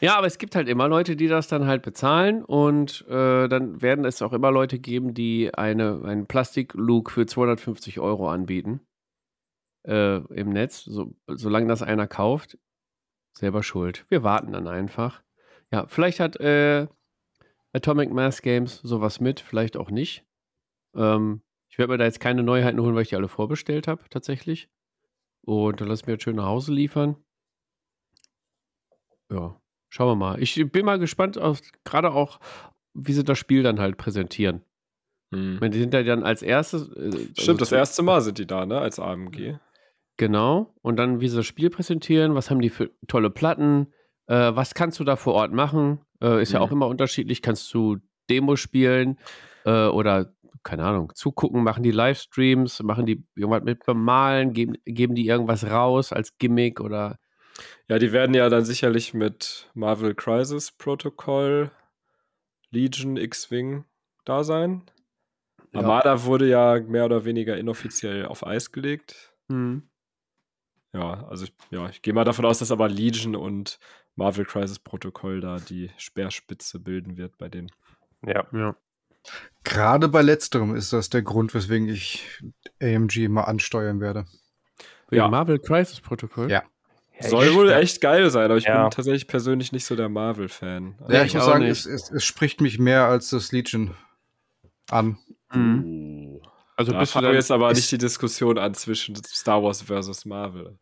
Ja, aber es gibt halt immer Leute, die das dann halt bezahlen und äh, dann werden es auch immer Leute geben, die eine, einen Plastik-Look für 250 Euro anbieten äh, im Netz. So, solange das einer kauft, selber schuld. Wir warten dann einfach. Ja, vielleicht hat äh, Atomic Mass Games sowas mit, vielleicht auch nicht. Ähm, ich werde mir da jetzt keine Neuheiten holen, weil ich die alle vorbestellt habe, tatsächlich. Und dann lass mir jetzt schön nach Hause liefern. Ja, schauen wir mal. Ich bin mal gespannt, auf, gerade auch, wie sie das Spiel dann halt präsentieren. Hm. Meine, die sind ja dann als erstes. äh, also Stimmt, das zu- erste Mal sind die da, ne? Als AMG. Genau. Und dann, wie sie das Spiel präsentieren, was haben die für tolle Platten, äh, was kannst du da vor Ort machen? Äh, ist ja Mhm. auch immer unterschiedlich. Kannst du Demo spielen äh, oder, keine Ahnung, zugucken, machen die Livestreams, machen die irgendwas mit bemalen, geben, geben die irgendwas raus als Gimmick oder. Ja, die werden ja dann sicherlich mit Marvel Crisis Protocol, Legion, X-Wing da sein. Ja. Armada wurde ja mehr oder weniger inoffiziell auf Eis gelegt. Hm. Ja, also ich, ja, ich gehe mal davon aus, dass aber Legion und Marvel Crisis Protocol da die Speerspitze bilden wird bei denen. Ja. Ja. Gerade bei letzterem ist das der Grund, weswegen ich AMG mal ansteuern werde. Wegen Ja. Marvel Crisis Protokoll? Ja. Soll wohl echt geil sein, aber ich Ja. bin tatsächlich persönlich nicht so der Marvel-Fan. Ja, Ja, ich ich muss sagen, es, es, es spricht mich mehr als das Legion an. Mhm. Oh. Also Da bist du jetzt aber nicht die Diskussion an zwischen Star Wars versus Marvel.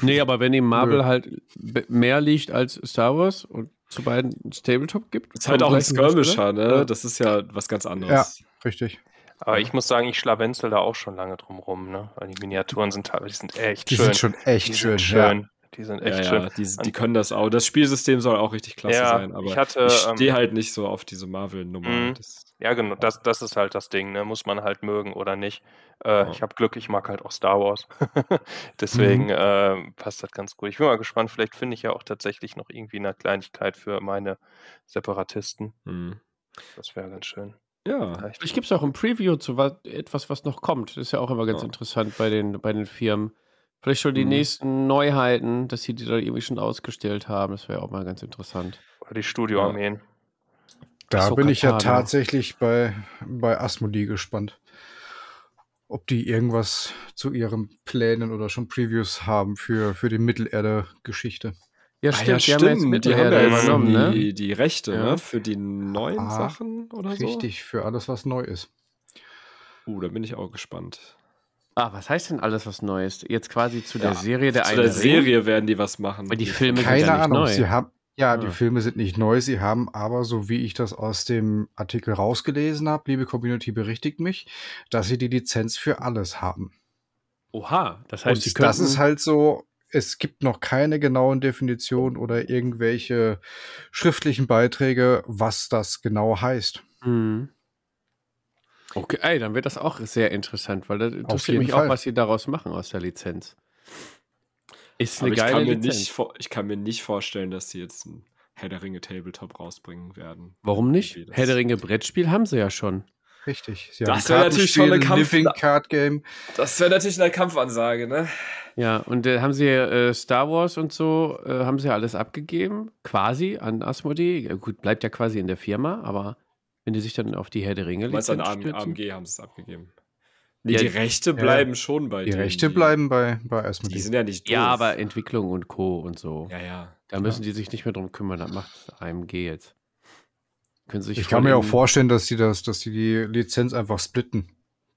Nee, aber wenn ihm <laughs> Marvel halt mehr liegt als Star Wars und zu beiden Tabletop gibt. ist halt auch ein Skirmisher, ne? Ja. Das ist ja was ganz anderes. Richtig. Aber ich muss sagen, ich schlawenzel da auch schon lange drum rum, ne? Weil die Miniaturen sind teilweise die sind echt Die schön. sind schon echt die schön. sind Ja. schön. Die sind Ja, echt ja, schön. die, die können das auch. Das Spielsystem soll auch richtig klasse Ja, sein, aber ich hatte, ich ähm, stehe halt nicht so auf diese Marvel-Nummer. Mhm. Ja, genau, das, das ist halt das Ding, ne? Muss man halt mögen oder nicht. Äh, Ja. Ich habe Glück, ich mag halt auch Star Wars. <laughs> Deswegen äh, passt das ganz gut. Ich bin mal gespannt, vielleicht finde ich ja auch tatsächlich noch irgendwie eine Kleinigkeit für meine Separatisten. Mhm. Das wäre ganz schön. Ja, Vielleicht. Gibt es auch ein Preview zu was, etwas, was noch kommt. Das ist ja auch immer ganz Ja. interessant bei den, bei den Firmen. Vielleicht schon die Mhm. nächsten Neuheiten, dass sie die da irgendwie schon ausgestellt haben. Das wäre auch mal ganz interessant. Oder die Studioarmeen. Da Ahsoka bin ich ja Tano. tatsächlich bei, bei Asmodee gespannt. Ob die irgendwas zu ihren Plänen oder schon Previews haben für, für die Mittelerde-Geschichte. Ja, Ah, stimmt. ja, Die haben ja jetzt stimmt. Die haben Mittelerde ja jetzt übernommen, ne? die, die Rechte Ja. ne? für die neuen Ah, Sachen oder so. Richtig, für alles, was neu ist. Uh, da bin ich auch gespannt. Ah, was heißt denn alles was Neues? Jetzt quasi zu der Ja, Serie der Zu eine der Ring? Serie werden die was machen. Weil die Filme sind Keine ja nicht Ahnung. neu. Sie haben, Ja, Ah. die Filme sind nicht neu, sie haben aber, so wie ich das aus dem Artikel rausgelesen habe, liebe Community berichtigt mich, dass sie die Lizenz für alles haben. Oha, das heißt, sie Und könnten, das ist halt so, es gibt noch keine genauen Definitionen oder irgendwelche schriftlichen Beiträge, was das genau heißt. Mhm. Okay, ey, dann wird das auch sehr interessant, weil das interessiert mich auch, Fall. was sie daraus machen aus der Lizenz. Ist Aber eine ich geile kann, mir Lizenz. nicht, ich kann mir nicht vorstellen, dass sie jetzt ein Herr der Ringe Tabletop rausbringen werden. Warum nicht? Herr der Ringe Brettspiel haben sie ja schon. Richtig. Sie Das haben wäre natürlich schon eine Kampf- Living Card Game. Das wäre natürlich eine Kampfansage, ne? Ja, und äh, haben sie äh, Star Wars und so, äh, haben sie alles abgegeben, quasi an Asmodee. Gut, bleibt ja quasi in der Firma, aber wenn die sich dann auf die Herr der Ringe meinst an Lizenz AM, stürzen- AMG haben sie es abgegeben. Nee, Ja, die Rechte ja. bleiben schon bei Die denen. Rechte bleiben bei, bei Die Asmodee. sind ja nicht doof. Ja, aber Entwicklung und Co. und so. Ja, ja. da müssen die sich nicht mehr drum kümmern, das macht AMG jetzt. Können sie sich Ich kann mir auch vorstellen, dass die das, dass die die Lizenz einfach splitten.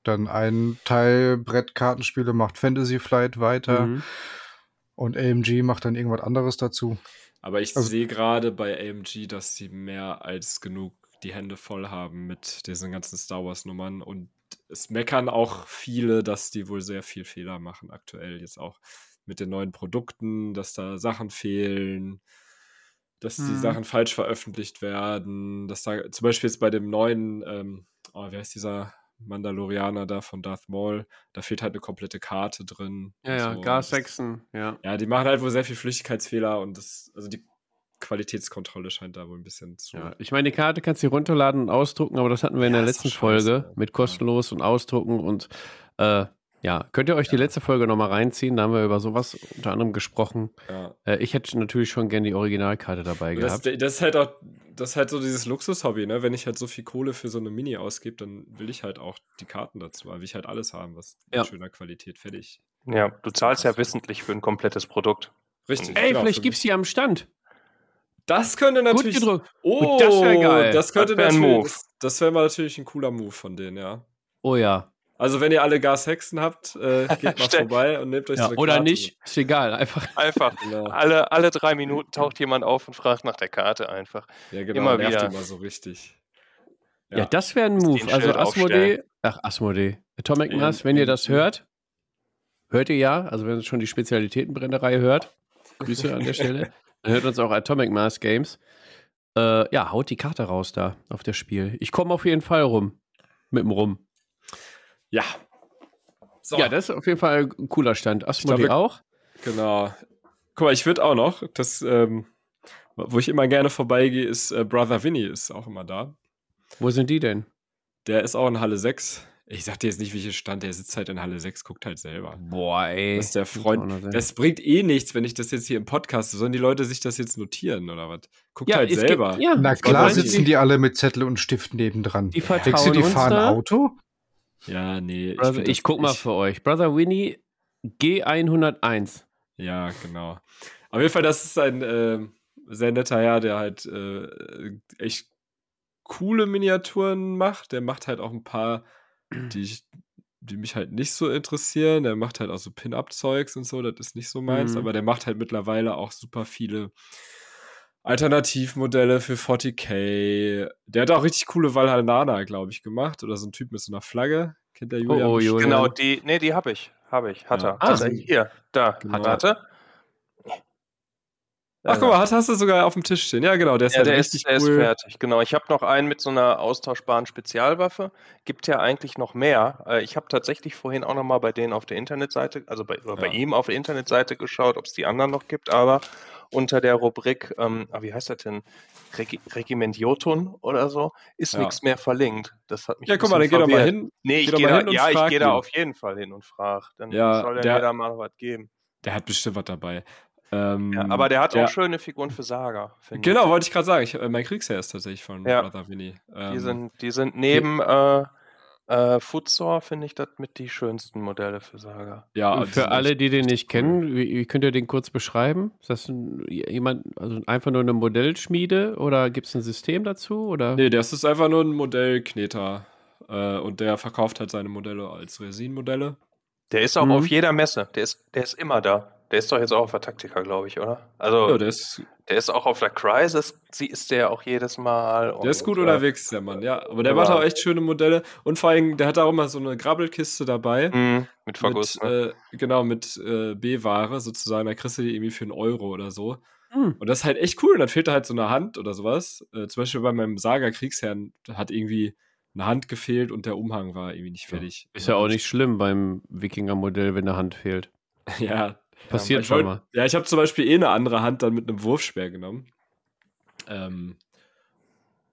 Dann ein Teil Brettkartenspiele macht Fantasy Flight weiter Mhm. und AMG macht dann irgendwas anderes dazu. Aber ich Also- sehe gerade bei AMG, dass sie mehr als genug die Hände voll haben mit diesen ganzen Star Wars-Nummern. Und es meckern auch viele, dass die wohl sehr viel Fehler machen aktuell. Jetzt auch mit den neuen Produkten, dass da Sachen fehlen, dass die Mhm. Sachen falsch veröffentlicht werden. Dass da zum Beispiel jetzt bei dem neuen, ähm, oh, wie heißt dieser Mandalorianer da von Darth Maul, da fehlt halt eine komplette Karte drin. Ja, ja, so. Gar Saxon, ja. ja, die machen halt wohl sehr viel Flüchtigkeitsfehler und das, also die Qualitätskontrolle scheint da wohl ein bisschen zu. Ja, ich meine, die Karte kannst du runterladen und ausdrucken, aber das hatten wir in Ja, der letzten Folge mit kostenlos und ausdrucken und äh, ja, könnt ihr euch die Ja. letzte Folge nochmal reinziehen, da haben wir über sowas unter anderem gesprochen. Ja. Äh, ich hätte natürlich schon gern die Originalkarte dabei Das, gehabt. das ist halt auch, das ist halt so dieses Luxushobby, ne? Wenn ich halt so viel Kohle für so eine Mini ausgebe, dann will ich halt auch die Karten dazu, weil will ich halt alles haben, was Ja. in schöner Qualität fertig. Ja, du zahlst ja wissentlich für ein komplettes Produkt. Richtig. Ey, genau, vielleicht gibt's die am Stand. Das könnte Gut natürlich. gedrückt. Oh, das wär geil. Das könnte Das wär ein natürlich. Move. Das, das wäre mal natürlich ein cooler Move von denen, ja. Oh ja. Also wenn ihr alle Gas Hexen habt, äh, <laughs> geht mal vorbei und nehmt euch ja so eine oder Karte nicht, ist egal. Einfach. Einfach. <laughs> Genau. Alle, alle drei Minuten taucht jemand auf und fragt nach der Karte einfach. Ja, genau. Immer nervt wieder. immer so richtig. Ja, das wäre ein Move. Also Asmodee, ach Asmodee, Atomic Ja, Mass, wenn ihr das ja. hört, hört ihr ja, also wenn ihr schon die Spezialitätenbrennerei hört, Grüße an der Stelle, <laughs> dann hört uns auch Atomic Mass Games. Äh, ja, haut die Karte raus da auf das Spiel. Ich komme auf jeden Fall rum. Mit dem Rum. Ja. So, Ja, das ist auf jeden Fall ein cooler Stand. Asmodee glaube, auch? genau. Guck mal, ich würde auch noch, das, ähm, wo ich immer gerne vorbeigehe, ist äh, Brother Vinny ist auch immer da. Wo sind die denn? Der ist auch in Halle 6. Ich sag dir jetzt nicht, welcher Stand, der sitzt halt in Halle 6, guckt halt selber. Boah, ey. Das ist der Freund. Das bringt eh nichts, wenn ich das jetzt hier im Podcast, sollen die Leute sich das jetzt notieren oder was? Guckt ja, halt es gibt- selber. ja, Na klar sitzen die alle mit Zettel und Stift nebendran. Die Denkst du, vertrauen die fahren da? Auto? Ja, nee. Brother, ich, das- guck mal ich- für euch. Brother Winnie G101. Ja, genau. Auf jeden Fall, das ist ein ähm, sehr netter Herr, der halt äh, echt coole Miniaturen macht. Der macht halt auch ein paar, die, ich, die mich halt nicht so interessieren. Der macht halt auch so Pin-Up-Zeugs und so, das ist nicht so meins, Mhm. aber der macht halt mittlerweile auch super viele Alternativmodelle für 40k. Der hat auch richtig coole Valhalla, glaube ich, gemacht. Oder so ein Typ mit so einer Flagge. Kennt der Julian? oh, bestimmt. Julian. Genau, die, nee, die habe ich. Habe ich. Hat Ja. er. Ah. Hat er. Hier, da. Genau. Warte. Ach, guck mal, hast, hast du sogar auf dem Tisch stehen. Ja, genau, der ist Ja, halt der richtig ist, der cool. ist fertig. Genau. Ich habe noch einen mit so einer austauschbaren Spezialwaffe. Gibt ja eigentlich noch mehr. Äh, Ich habe tatsächlich vorhin auch noch mal bei denen auf der Internetseite, also bei, oder bei Ja. ihm auf der Internetseite geschaut, ob es die anderen noch gibt. Aber unter der Rubrik, ähm, ah, wie heißt das denn? Regi Regiment Jotun oder so, ist Ja. nichts mehr verlinkt. Das hat mich Ja, guck mal, dann geh doch mal hin. Nee, ich gehe da, ja, ich gehe da auf jeden Fall hin und frage. Dann Ja, soll er der- mir da mal was geben. Der hat bestimmt was dabei. Ähm, Ja, aber der hat der- auch schöne Figuren für Saga. finde Genau, wollte ich gerade sagen. Ich, äh, mein Kriegsherr ist tatsächlich von Ja. Brother Winnie. Ähm, Die sind, die sind neben äh, äh, Footsore, finde ich, das mit die schönsten Modelle für Saga. ja, Und die für alle, die den nicht kennen, wie, wie könnt ihr den kurz beschreiben? Ist das ein, jemand, also einfach nur eine Modellschmiede oder gibt es ein System dazu? Oder? Nee, das ist einfach nur ein Modellkneter. Äh, und der verkauft halt seine Modelle als Resin-Modelle. Der ist auch Mhm. auf jeder Messe. Der ist, der ist immer da. Der ist doch jetzt auch auf der Taktika, glaube ich, oder? Also, Ja, der ist, der ist auch auf der Crisis, sie ist der auch jedes Mal. der ist gut äh, unterwegs, der Mann, ja. Aber der macht auch echt schöne Modelle. Und vor allem, der hat auch immer so eine Grabbelkiste dabei. mh, mit Verguss, mit, ne? äh, genau, mit äh, B-Ware sozusagen. Da kriegst du die irgendwie für einen Euro oder so. Hm. Und das ist halt echt cool. Und dann fehlt da halt so eine Hand oder sowas. Äh, zum Beispiel bei meinem Saga-Kriegsherrn hat irgendwie eine Hand gefehlt und der Umhang war irgendwie nicht fertig. Ist ja auch nicht schlimm beim Wikinger-Modell, wenn eine Hand fehlt. <laughs> Ja. Passiert schon wollt- mal. Ja, ich habe zum Beispiel eh eine andere Hand dann mit einem Wurfspeer genommen. Ähm,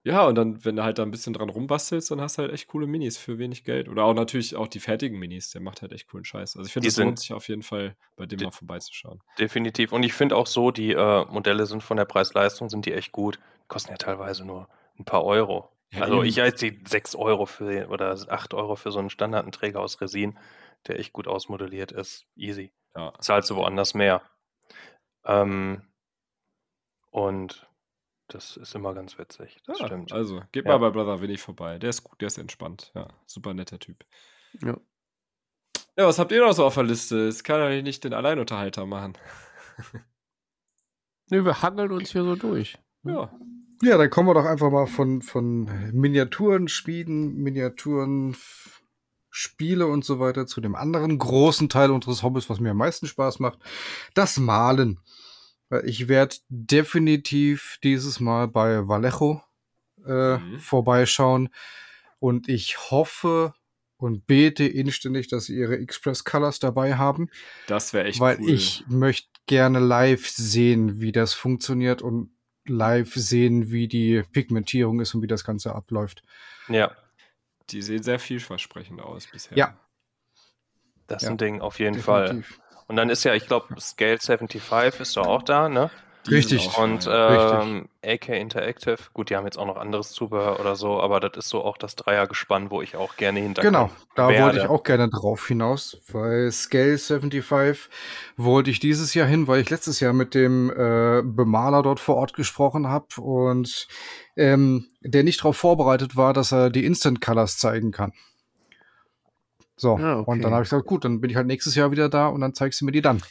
ja, und dann, wenn du halt da ein bisschen dran rumbastelst, dann hast du halt echt coole Minis für wenig Geld. Oder auch natürlich auch die fertigen Minis, der macht halt echt coolen Scheiß. Also ich finde, es lohnt sich auf jeden Fall, bei dem mal vorbeizuschauen. Definitiv. Und ich finde auch so, die äh, Modelle sind von der Preis-Leistung, sind die echt gut. Kosten ja teilweise nur ein paar Euro. Ja, also eben. ich als die 6 Euro für oder 8 Euro für so einen Standardenträger aus Resin, der echt gut ausmodelliert ist. Easy. Ja. Zahlst du woanders mehr. Ähm, und das ist immer ganz witzig. Das Ja, stimmt. Also, geht Ja. mal bei Brother Winnie vorbei. Der ist gut, der ist entspannt. Ja, super netter Typ. Ja. Ja, was habt ihr noch so auf der Liste? Es kann ja nicht den Alleinunterhalter machen. <laughs> Nö, wir hangeln uns hier so durch. Ja. Ja, dann kommen wir doch einfach mal von, von Miniaturen, Schmieden, Miniaturen, Spiele und so weiter zu dem anderen großen Teil unseres Hobbys, was mir am meisten Spaß macht, das Malen. Weil Ich werde definitiv dieses Mal bei Vallejo äh, Mhm. vorbeischauen und ich hoffe und bete inständig, dass sie ihre Express Colors dabei haben, Das wäre echt weil cool. ich möchte gerne live sehen, wie das funktioniert und live sehen, wie die Pigmentierung ist und wie das Ganze abläuft. Ja, Die sehen sehr vielversprechend aus bisher. Ja. das ist Ja, ein Ding auf jeden Fall. Definitiv. Und dann ist ja, ich glaube, Scale 75 ist doch auch da, ne? Richtig. Und ähm, AK Interactive, gut, die haben jetzt auch noch anderes Zubehör oder so, aber das ist so auch das Dreiergespann, wo ich auch gerne hinterkomme. Genau, da werde. wollte ich auch gerne drauf hinaus, weil Scale 75 wollte ich dieses Jahr hin, weil ich letztes Jahr mit dem äh, Bemaler dort vor Ort gesprochen habe und ähm, der nicht darauf vorbereitet war, dass er die Instant Colors zeigen kann. So, Ah, okay. und dann habe ich gesagt, gut, dann bin ich halt nächstes Jahr wieder da und dann zeigst du mir die dann.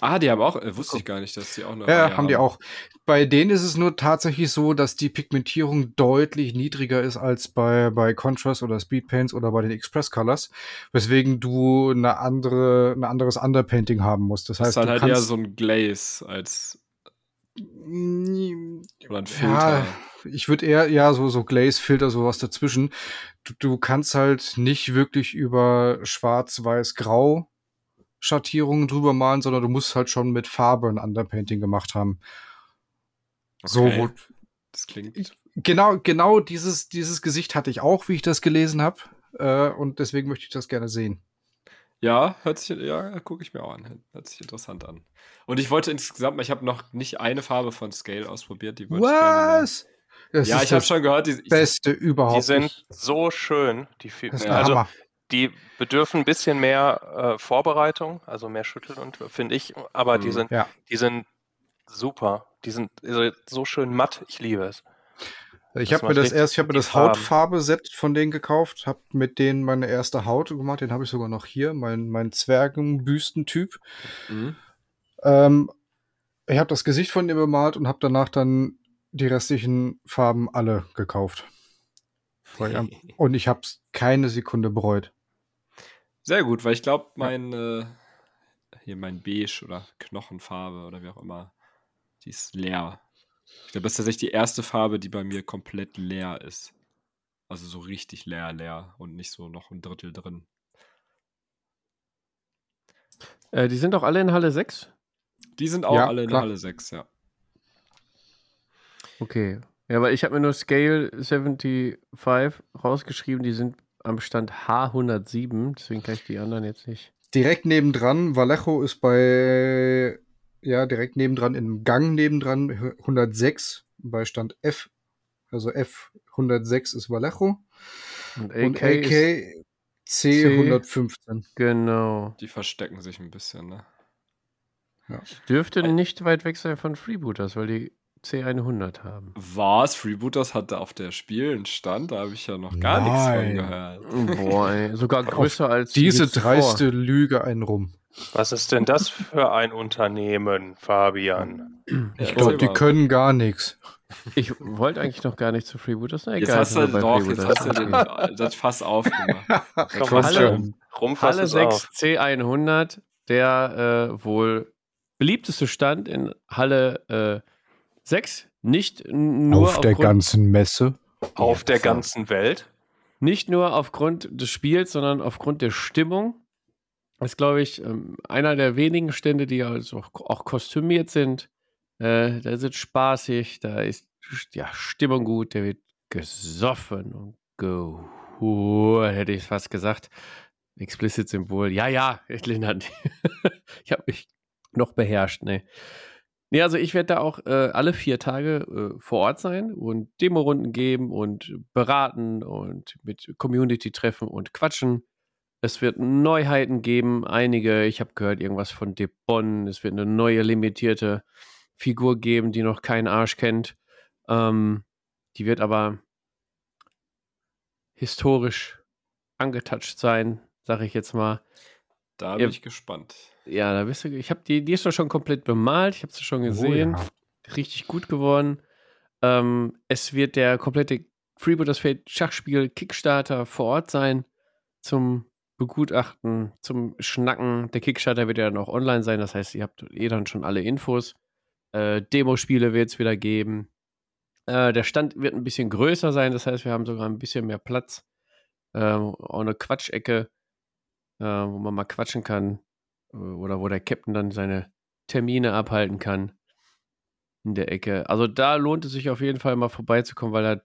Ah, die haben auch, äh, wusste ich gar nicht, dass die auch eine Ja, Reihe haben die auch. Bei denen ist es nur tatsächlich so, dass die Pigmentierung deutlich niedriger ist als bei, bei Contrast oder Speedpaints oder bei den Express Colors, weswegen du eine andere, ein anderes Underpainting haben musst. Das Das heißt, ist dann du halt eher so ein Glaze als oder ein Filter. ja, ich würde eher, ja, so, so Glaze-Filter, sowas dazwischen. Du, du kannst halt nicht wirklich über schwarz-weiß-grau Schattierungen drüber malen, sondern du musst halt schon mit Farbe ein Underpainting gemacht haben. So, Okay. wo, Das klingt. genau, genau dieses, dieses Gesicht hatte ich auch, wie ich das gelesen habe. Äh, und deswegen möchte ich das gerne sehen. Ja, hört sich, ja, gucke ich mir auch an. Hört sich interessant an. Und ich wollte insgesamt mal, ich habe noch nicht eine Farbe von Scale ausprobiert, die wollte ich. Was? Das Ja, ist ich habe schon gehört, die, ich, Beste überhaupt. Die sind nicht. so schön. Die, der also, Hammer. Die bedürfen ein bisschen mehr äh, Vorbereitung, also mehr Schütteln und finde ich, aber die Mhm. sind, Ja. die sind super. Die sind so schön matt, ich liebe es. Ich habe mir das erst, ich habe mir die das. Hautfarbe-Set von denen gekauft, habe mit denen meine erste Haut gemacht, den habe ich sogar noch hier, mein, mein Zwergenbüstentyp. Mhm. Ähm, ich habe das Gesicht von ihm bemalt und habe danach dann die restlichen Farben alle gekauft. <laughs> Und ich habe es keine Sekunde bereut. Sehr gut, weil ich glaube, mein äh, hier mein Beige oder Knochenfarbe oder wie auch immer, die ist leer. Ich glaube, das ist tatsächlich die erste Farbe, die bei mir komplett leer ist. Also so richtig leer, leer und nicht so noch ein Drittel drin. Äh, die sind doch alle in Halle 6? Die sind auch Ja, alle in klar. Halle 6, ja. Okay. Ja, aber ich habe mir nur Scale 75 rausgeschrieben. Die sind am Stand H107. Deswegen kann ich die anderen jetzt nicht. Direkt nebendran, Vallejo ist bei, ja, direkt nebendran, im Gang nebendran 106 bei Stand F. Also F 106 ist Vallejo. Und Und AK, AK ist, C 115. genau. Die verstecken sich ein bisschen, ne? Dürfte nicht weit weg sein von Freebooters, weil die C100 haben. Was? Freebooters hatte auf der Spiel einen Stand? Da habe ich ja noch gar nichts von Nein. gehört. Boah, ey, sogar <laughs> größer als Diese dreiste Lüge einen rum. Was ist denn das für ein Unternehmen, Fabian? Ich glaube, die können gar nichts. Ich wollte eigentlich noch gar nicht zu Freebooters. Na, Jetzt egal, hast du doch, jetzt hast du den, das Fass aufgemacht. <laughs> Komm, Komm Halle- schon. Rumfass Halle es 6 auf. C100, der äh, wohl beliebteste Stand in Halle äh, 6. Nicht nur Auf der ganzen Messe. Auf der ganzen Welt. nicht nur aufgrund des Spiels, sondern aufgrund der Stimmung. Das ist, glaube ich, ähm, einer der wenigen Stände, die also auch, kostümiert sind. Äh, da ist es spaßig, da ist ja, Stimmung gut, der wird gesoffen und gehurt, hätte ich fast gesagt. Explicit-Symbol. Ja, ja, Lindert. ich <laughs> habe mich noch beherrscht, ne. Nee, also ich werde da auch äh, alle vier Tage äh, vor Ort sein und Demo-Runden geben und beraten und mit Community treffen und quatschen. Es wird Neuheiten geben, einige. Ich habe gehört, irgendwas von Debon. Es wird eine neue limitierte Figur geben, die noch kein Arsch kennt. Ähm, die wird aber historisch angetatscht sein, sage ich jetzt mal. Da bin Ja. ich gespannt. Ja, da bist du. Ich habe die, die ist doch schon komplett bemalt. Ich habe sie schon gesehen. Oh, ja. Richtig gut geworden. Ähm, es wird der komplette Freebooters Fate Schachspiel Kickstarter vor Ort sein zum Begutachten, zum Schnacken. Der Kickstarter wird ja noch online sein. Das heißt, ihr habt eh dann schon alle Infos. Äh, Demospiele wird es wieder geben. Äh, der Stand wird ein bisschen größer sein. Das heißt, wir haben sogar ein bisschen mehr Platz. Ähm, auch eine Quatschecke, äh, wo man mal quatschen kann. Äh, Oder wo der Captain dann seine Termine abhalten kann. In der Ecke. Also da lohnt es sich auf jeden Fall mal vorbeizukommen, weil da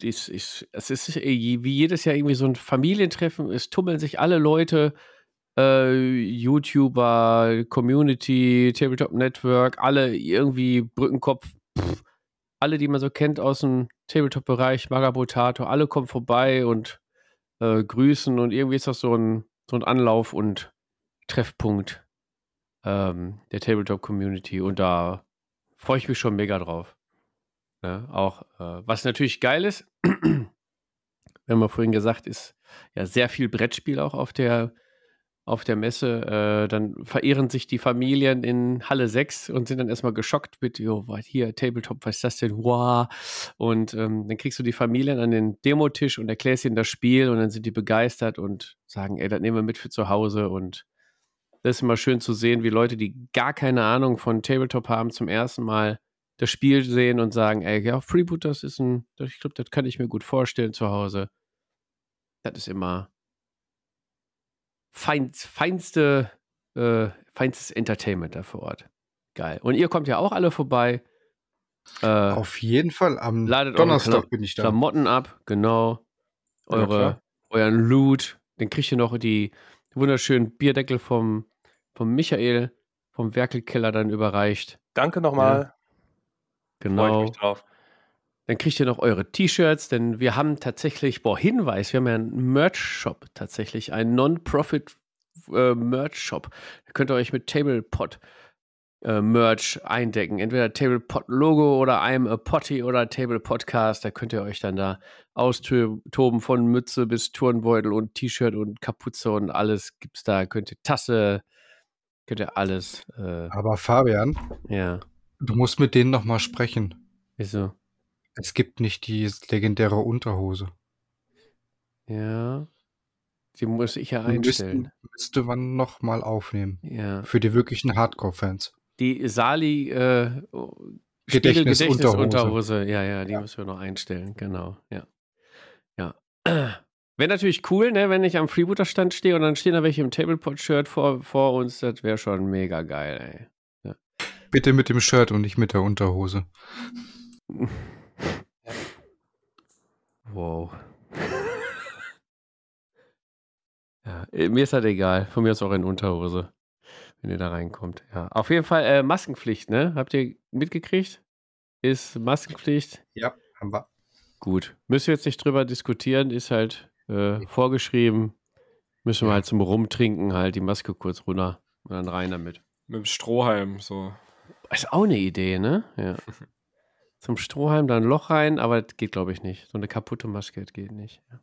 dies ist, es ist eh wie jedes Jahr irgendwie so ein Familientreffen. Es tummeln sich alle Leute, äh, YouTuber, Community, Tabletop Network, alle irgendwie Brückenkopf, pff, alle, die man so kennt aus dem Tabletop-Bereich, Magabotato, alle kommen vorbei und äh, grüßen und irgendwie ist das so ein, so ein Anlauf und Treffpunkt ähm, der Tabletop-Community und da freue ich mich schon mega drauf. Ja, auch, äh, was natürlich geil ist, <clears throat> haben ja vorhin gesagt, ist ja sehr viel Brettspiel auch auf der, auf der Messe. Äh, dann verehren sich die Familien in Halle 6 und sind dann erstmal geschockt mit, jo, hier, Tabletop, was ist das denn? Wow. Und ähm, dann kriegst du die Familien an den Demotisch und erklärst ihnen das Spiel und dann sind die begeistert und sagen, ey, das nehmen wir mit für zu Hause und das ist immer schön zu sehen, wie Leute, die gar keine Ahnung von Tabletop haben, zum ersten Mal das Spiel sehen und sagen, ey, ja, Freebooters ist ein, ich glaube, das kann ich mir gut vorstellen zu Hause. Das ist immer feinst, feinste, äh, feinstes Entertainment da vor Ort. Geil. Und ihr kommt ja auch alle vorbei. Äh, Auf jeden Fall. Am Donnerstag bin ich da. Klamotten ab, genau. Ja, Eure, klar. euren Loot. Dann kriegt ihr noch die wunderschönen Bierdeckel vom, vom Michael, vom Werkelkeller dann überreicht. Danke nochmal. Freue Genau. ich mich drauf. Dann kriegt ihr noch eure T-Shirts, denn wir haben tatsächlich, boah, Hinweis, wir haben ja einen Merch-Shop tatsächlich, einen Non-Profit äh. Da könnt ihr euch mit Tablepot äh, Merch eindecken. Entweder Tablepot-Logo oder I'm a Potty oder Table-Podcast. Da könnt ihr euch dann da austoben von Mütze bis Turnbeutel und T-Shirt und Kapuze und alles gibt's da. Könnt ihr Tasse, könnt ihr alles. Äh, Aber Fabian, ja, du musst mit denen nochmal sprechen. wieso? Es gibt nicht die legendäre Unterhose. Ja. Die muss ich ja einstellen. müssten, müsste man nochmal aufnehmen. Ja. Für die wirklichen Hardcore-Fans. Die Sali äh, Gedächtnis- Spiegel- Unterhose. Unterhose. Ja, ja, die müssen wir noch einstellen. Genau. Ja. Ja. Wäre natürlich cool, ne, wenn ich am Freebooter-Stand stehe und dann stehen da welche im Tablepot-Shirt vor, vor uns. Das wäre schon mega geil, ey. Bitte mit dem Shirt und nicht mit der Unterhose. <laughs> Wow. <laughs> ja, äh, mir ist das egal. Von mir ist auch in Unterhose, wenn ihr da reinkommt. Ja, auf jeden Fall äh, Maskenpflicht, ne? Habt ihr mitgekriegt? Ist Maskenpflicht? Ja, haben wir. Gut. Müssen wir jetzt nicht drüber diskutieren, ist halt äh, vorgeschrieben. Müssen wir halt zum Rumtrinken halt die Maske kurz runter und dann rein damit. Mit dem Strohhalm, so. Ist auch eine Idee, ne? Ja. <laughs> zum Strohhalm, da ein Loch rein, aber das geht, glaube ich, nicht. So eine kaputte Maske, das geht nicht. Ja,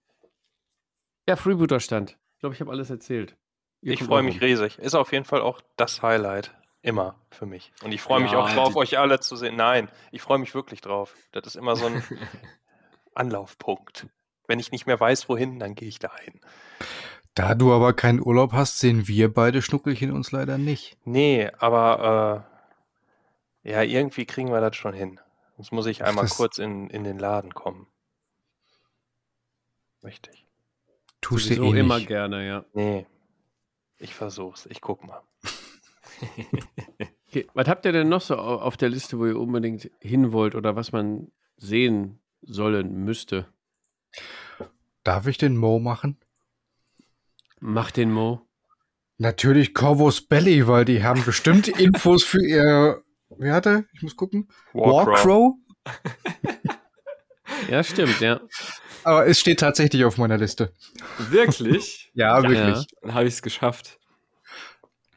ja Freebooter-Stand. Ich glaube, ich habe alles erzählt. Ihr Ich freue mich rum. riesig. Ist auf jeden Fall auch das Highlight. Immer für mich. Und ich freue mich Ja, auch drauf, euch alle zu sehen. Nein, ich freue mich wirklich drauf. Das ist immer so ein <laughs> Anlaufpunkt. Wenn ich nicht mehr weiß, wohin, dann gehe ich dahin. Da du aber keinen Urlaub hast, sehen wir beide Schnuckelchen uns leider nicht. Nee, aber äh, ja, irgendwie kriegen wir das schon hin. Sonst muss ich einmal das- kurz in, in den Laden kommen. Richtig. Tust du eh immer nicht. gerne, ja. Nee. Ich versuch's. Ich guck mal. Okay. Was habt ihr denn noch so au- auf der Liste, wo ihr unbedingt hin wollt oder was man sehen sollen müsste? Darf ich den Mo machen? Macht den Mo. Natürlich Corvus Belly, weil die haben bestimmt <laughs> Infos für ihr. Wer hatte? Ich muss gucken. Warcrow. <laughs> Ja, stimmt, ja. Aber es steht tatsächlich auf meiner Liste. Wirklich? <laughs> Ja, Ja. wirklich. Dann habe ich es geschafft.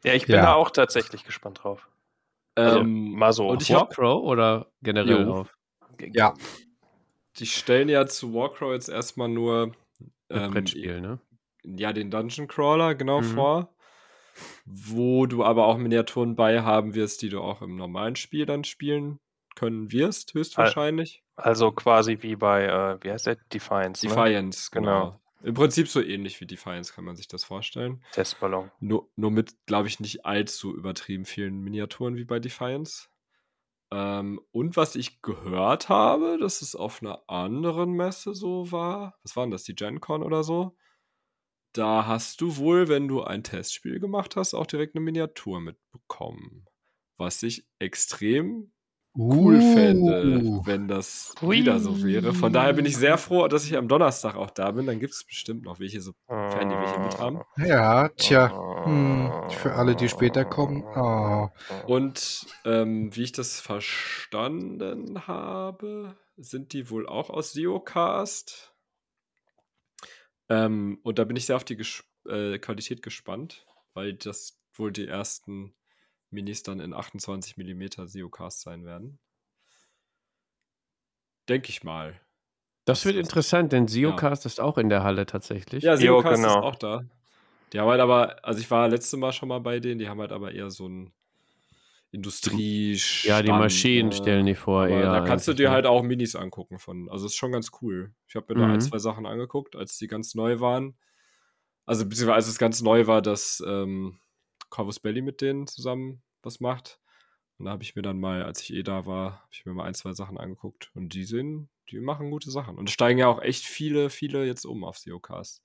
Ja, ich bin Ja. da auch tatsächlich gespannt drauf. Also, Ähm, mal so. und ich Warcrow oder generell Jo. auf? Ja. Die stellen ja zu Warcrow jetzt erstmal nur ähm, Brettspiel, ne? ja, den Dungeon Crawler genau Mhm. vor, wo du aber auch Miniaturen bei haben wirst, die du auch im normalen Spiel dann spielen können wirst, höchstwahrscheinlich. Also quasi wie bei, äh, wie heißt der? Defiance. Ne? Defiance, genau. Genau. Im Prinzip so ähnlich wie Defiance kann man sich das vorstellen. Testballon. Nur, nur mit, glaube ich, nicht allzu übertrieben vielen Miniaturen wie bei Defiance. Ähm, und was ich gehört habe, dass es auf einer anderen Messe so war, was war denn das, die GenCon oder so? Da hast du wohl, wenn du ein Testspiel gemacht hast, auch direkt eine Miniatur mitbekommen. Was ich extrem cool fände, Uh. wenn das Ui. wieder so wäre. Von daher bin ich sehr froh, dass ich am Donnerstag auch da bin. Dann gibt es bestimmt noch welche, sofern die welche mit haben. Ja, tja. Hm, für alle, die später kommen. Oh. Und ähm, wie ich das verstanden habe, sind die wohl auch aus Zeocast. Ähm, und da bin ich sehr auf die Ges äh, Qualität gespannt, weil das wohl die ersten Minis dann in 28 mm Zeocast sein werden. Denke ich mal. Das wird interessant, denn Zeocast ist auch in der Halle tatsächlich. Ja, Jo, Zeocast genau. ist auch da. Die haben halt aber, also ich war letztes Mal schon mal bei denen, die haben halt aber eher so ein Industrie. Ja, die Maschinen stellen die vor. Aber eher da kannst du dir halt auch Minis angucken von. Also ist schon ganz cool. Ich habe mir da Mhm. ein, zwei Sachen angeguckt, als die ganz neu waren. Also beziehungsweise als es ganz neu war, dass ähm, Corvus Belly mit denen zusammen was macht. Und da habe ich mir dann mal, als ich eh da war, habe ich mir mal ein, zwei Sachen angeguckt. Und die sind, die machen gute Sachen. Und es steigen ja auch echt viele, viele jetzt um auf Zeocast.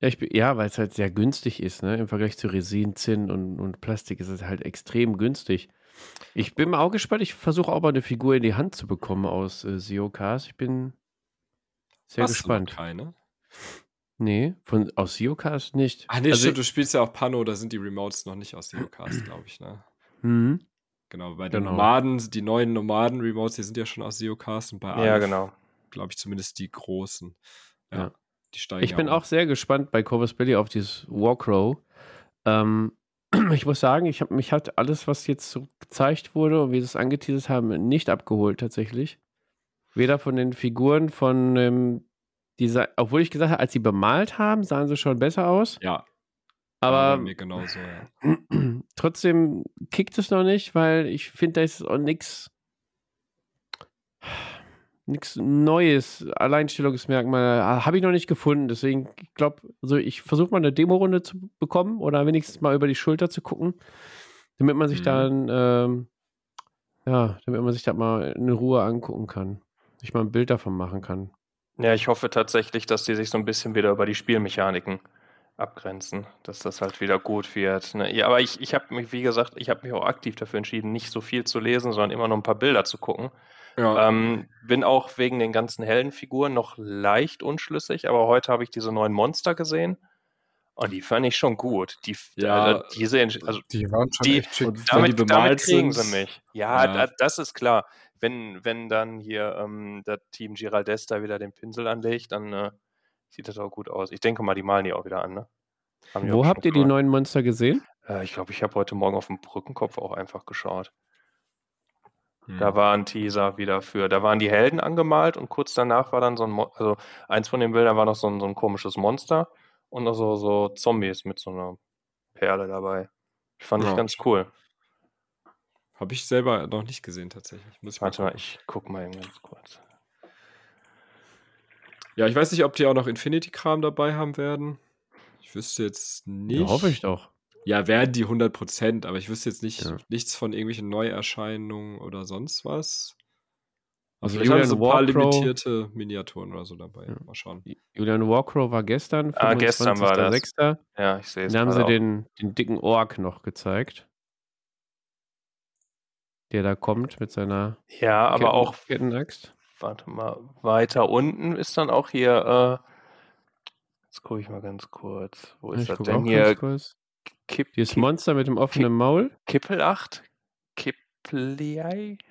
Ja, ich, ja weil es halt sehr günstig ist, ne? Im Vergleich zu Resin, Zinn und, und Plastik ist es halt extrem günstig. Ich bin mal auch gespannt. Ich versuche auch mal eine Figur in die Hand zu bekommen aus äh, Zeocast. Ich bin sehr Hast gespannt. keine? Nee, von, aus Zeocast nicht. Ach nee, Also- stimmt, du spielst ja auch Pano, da sind die Remotes noch nicht aus Zeocast, glaube ich, ne? Mhm. Genau, bei den Genau. Nomaden, die neuen Nomaden-Remotes, die sind ja schon aus Zeocast und bei Ja, Alf, genau. glaube ich, zumindest die großen. Ja, Ja. die steigen Ich bin um. auch sehr gespannt bei Corvus Belly auf dieses Warcrow. Ähm, <clears throat> ich muss sagen, ich hab, mich hat alles, was jetzt so gezeigt wurde und wie sie es angeteasert haben, nicht abgeholt tatsächlich. Weder von den Figuren, von ähm, dieser, obwohl ich gesagt habe, als sie bemalt haben, sahen sie schon besser aus. Ja, aber mir genauso, ja. <clears throat> trotzdem kickt es noch nicht, weil ich finde, da ist auch nichts nichts Neues, Alleinstellungsmerkmal ah, habe ich noch nicht gefunden. Deswegen, ich glaube, also ich versuche mal eine Demo-Runde zu bekommen oder wenigstens mal über die Schulter zu gucken, damit man sich Mhm. dann, ähm, ja, damit man sich das mal in Ruhe angucken kann. Sich mal ein Bild davon machen kann. Ja, ich hoffe tatsächlich, dass die sich so ein bisschen wieder über die Spielmechaniken abgrenzen, dass das halt wieder gut wird. Ne? Ja, aber ich, ich habe mich, wie gesagt, ich habe mich auch aktiv dafür entschieden, nicht so viel zu lesen, sondern immer nur ein paar Bilder zu gucken. ja. Ähm, bin auch wegen den ganzen Heldenfiguren noch leicht unschlüssig, aber heute habe ich diese neuen Monster gesehen und die fand ich schon gut. Die, Ja. äh, diese, also Die waren schon Die- echt schick. damit, die damit kriegen sind, sie mich. Ja, Ja. Da, das ist klar. Wenn, wenn dann hier ähm, das Team Giraldesta wieder den Pinsel anlegt, dann äh, sieht das auch gut aus. Ich denke mal, die malen die auch wieder an, ne? Wo habt ihr die neuen Monster gesehen? Äh, ich glaube, ich habe heute Morgen auf dem Brückenkopf auch einfach geschaut. Da Hm. war ein Teaser wieder für. Da waren die Helden angemalt und kurz danach war dann so ein, Mo also eins von den Bildern war noch so ein, so ein komisches Monster und noch so, so Zombies mit so einer Perle dabei. Fand ich Ja. ganz cool. Habe ich selber noch nicht gesehen, tatsächlich. Muss ich mal Warte mal, gucken. ich guck mal eben ganz kurz. Ja, ich weiß nicht, ob die auch noch Infinity-Kram dabei haben werden. Ich wüsste jetzt nicht. Ja, hoffe ich doch. Ja, werden die 100%, aber ich wüsste jetzt nicht, Ja. nichts von irgendwelchen Neuerscheinungen oder sonst was. Also Also vielleicht haben Julian sie ein paar Warcrow- limitierte Miniaturen oder so dabei. Ja. Mal schauen. Julian Warcrow war gestern, Ah, gestern war das. 25.06.. Ja, ich sehe es. Dann haben sie den, den dicken Ork noch gezeigt. Der da kommt mit seiner Ja, aber Ketten- auch, Kettenaxt. warte mal, weiter unten ist dann auch hier, äh, jetzt gucke ich mal ganz kurz. Wo ist Ich das denn hier? Kipp, ist Kipp, Monster mit dem offenen Maul. Kippelacht? Kippleicht?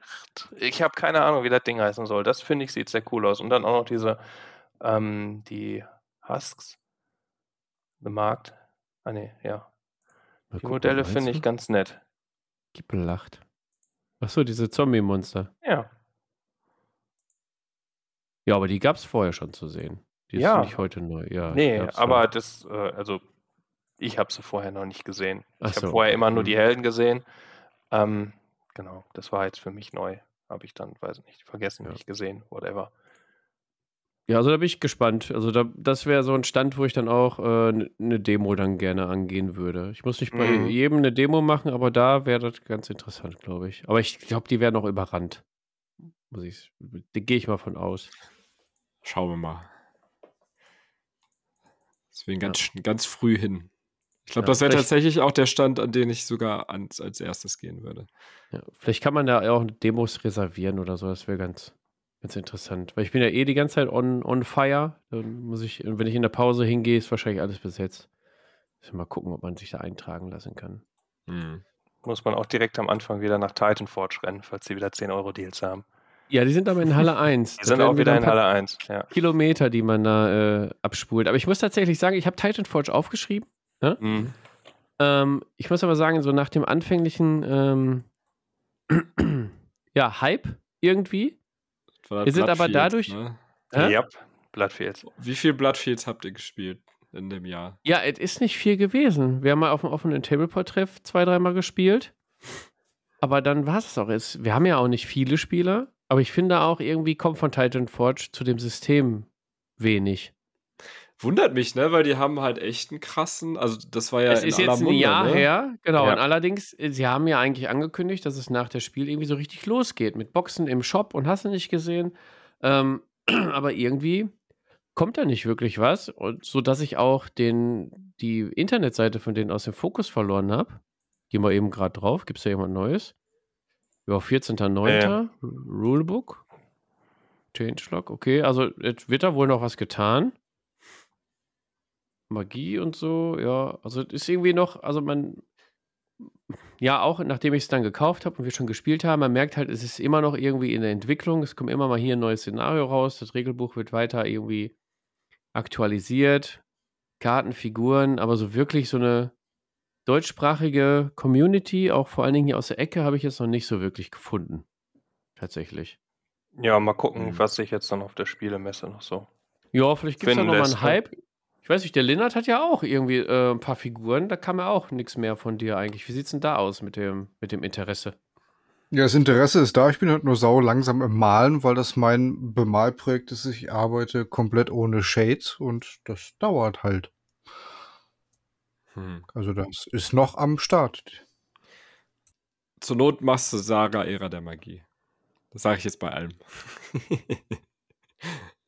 Ich habe keine Ahnung, wie das Ding heißen soll. Das finde ich, sieht sehr cool aus. Und dann auch noch diese, ähm, die Husks. The Markt. Ah, nee, ja. Mal Die gucken, Modelle finde ich ganz nett. Gippelacht. Achso, diese Zombie-Monster. Ja. Ja, aber die gab es vorher schon zu sehen. Die ist Ja. nicht heute neu. Ja, Nee, aber schon. das, äh, also ich habe sie vorher noch nicht gesehen. Ach Ich habe so, vorher immer nur Mhm. die Helden gesehen. Ähm, genau, das war jetzt für mich neu. Habe ich dann, weiß nicht, vergessen, Ja. nicht gesehen, whatever. Ja, also da bin ich gespannt. Also da, das wäre so ein Stand, wo ich dann auch eine ne Demo dann gerne angehen würde. Ich muss nicht bei Mhm. jedem eine Demo machen, aber da wäre das ganz interessant, glaube ich. Aber ich glaube, die werden auch überrannt. Muss ich, da gehe ich mal von aus. Schauen wir mal. Deswegen ganz, sch- ganz früh hin. Ich glaube, Ja, das wäre tatsächlich auch der Stand, an den ich sogar ans, als erstes gehen würde. Ja, vielleicht kann man da auch Demos reservieren oder so. Das wäre ganz, ganz interessant. Weil ich bin ja eh die ganze Zeit on, on fire. Dann muss ich, wenn ich in der Pause hingehe, ist wahrscheinlich alles besetzt. Müssen wir Mal gucken, ob man sich da eintragen lassen kann. Hm. Muss man auch direkt am Anfang wieder nach Titan Forge rennen, falls sie wieder 10 Euro Deals haben. Ja, die sind aber in Halle 1. <laughs> Die Da sind auch wieder in Halle 1. Ja. Kilometer, die man da äh, abspult. Aber ich muss tatsächlich sagen, ich habe Titan Forge aufgeschrieben. Mhm. Ähm, ich muss aber sagen, so nach dem anfänglichen ähm, <clears throat> ja, Hype irgendwie. Wir sind aber dadurch- Ne? Hä? Yep, Bloodfields. Wie viel Bloodfields habt ihr gespielt in dem Jahr? Ja, es ist nicht viel gewesen. Wir haben mal auf dem offenen Tableport-Treff zwei, dreimal gespielt. Aber dann war es auch. Es, wir haben ja auch nicht viele Spieler, aber ich finde auch irgendwie kommt von Titan Forge zu dem System wenig. Wundert mich, ne? Weil die haben halt echt einen krassen, also das war ja es in ist aller jetzt ein Munde, Jahr ne? her, genau. Ja. Und allerdings, äh, sie haben ja eigentlich angekündigt, dass es nach dem Spiel irgendwie so richtig losgeht. Mit Boxen im Shop und hast du nicht gesehen. Ähm, <clears throat> aber irgendwie kommt da nicht wirklich was. Und so dass ich auch den, die Internetseite von denen aus dem Fokus verloren habe. Gehen wir eben gerade drauf. Gibt es da jemand Neues? Ja, 14.09. Rulebook. Changelog, okay. Also es wird da wohl noch was getan. Magie und so, ja. Also es ist irgendwie noch, also man, ja, auch nachdem ich es dann gekauft habe und wir schon gespielt haben, man merkt halt, es ist immer noch irgendwie in der Entwicklung. Es kommt immer mal hier ein neues Szenario raus. Das Regelbuch wird weiter irgendwie aktualisiert. Karten, Figuren, aber so wirklich so eine deutschsprachige Community, auch vor allen Dingen hier aus der Ecke, habe ich jetzt noch nicht so wirklich gefunden. Tatsächlich. Ja, mal gucken, Mhm. was sich jetzt dann auf der Spielemesse noch so. Ja, vielleicht gibt es da nochmal einen ne? Hype. Ich weiß nicht, der Linnert hat ja auch irgendwie äh, ein paar Figuren, da kam ja auch nichts mehr von dir eigentlich. Wie sieht's denn da aus mit dem, mit dem Interesse? Ja, das Interesse ist da. Ich bin halt nur sau langsam im Malen, weil das mein Bemalprojekt ist. Ich arbeite komplett ohne Shades und das dauert halt. Hm. Also das ist noch am Start. Zur Not machst du Saga Ära der Magie. Das sage ich jetzt bei allem. <laughs>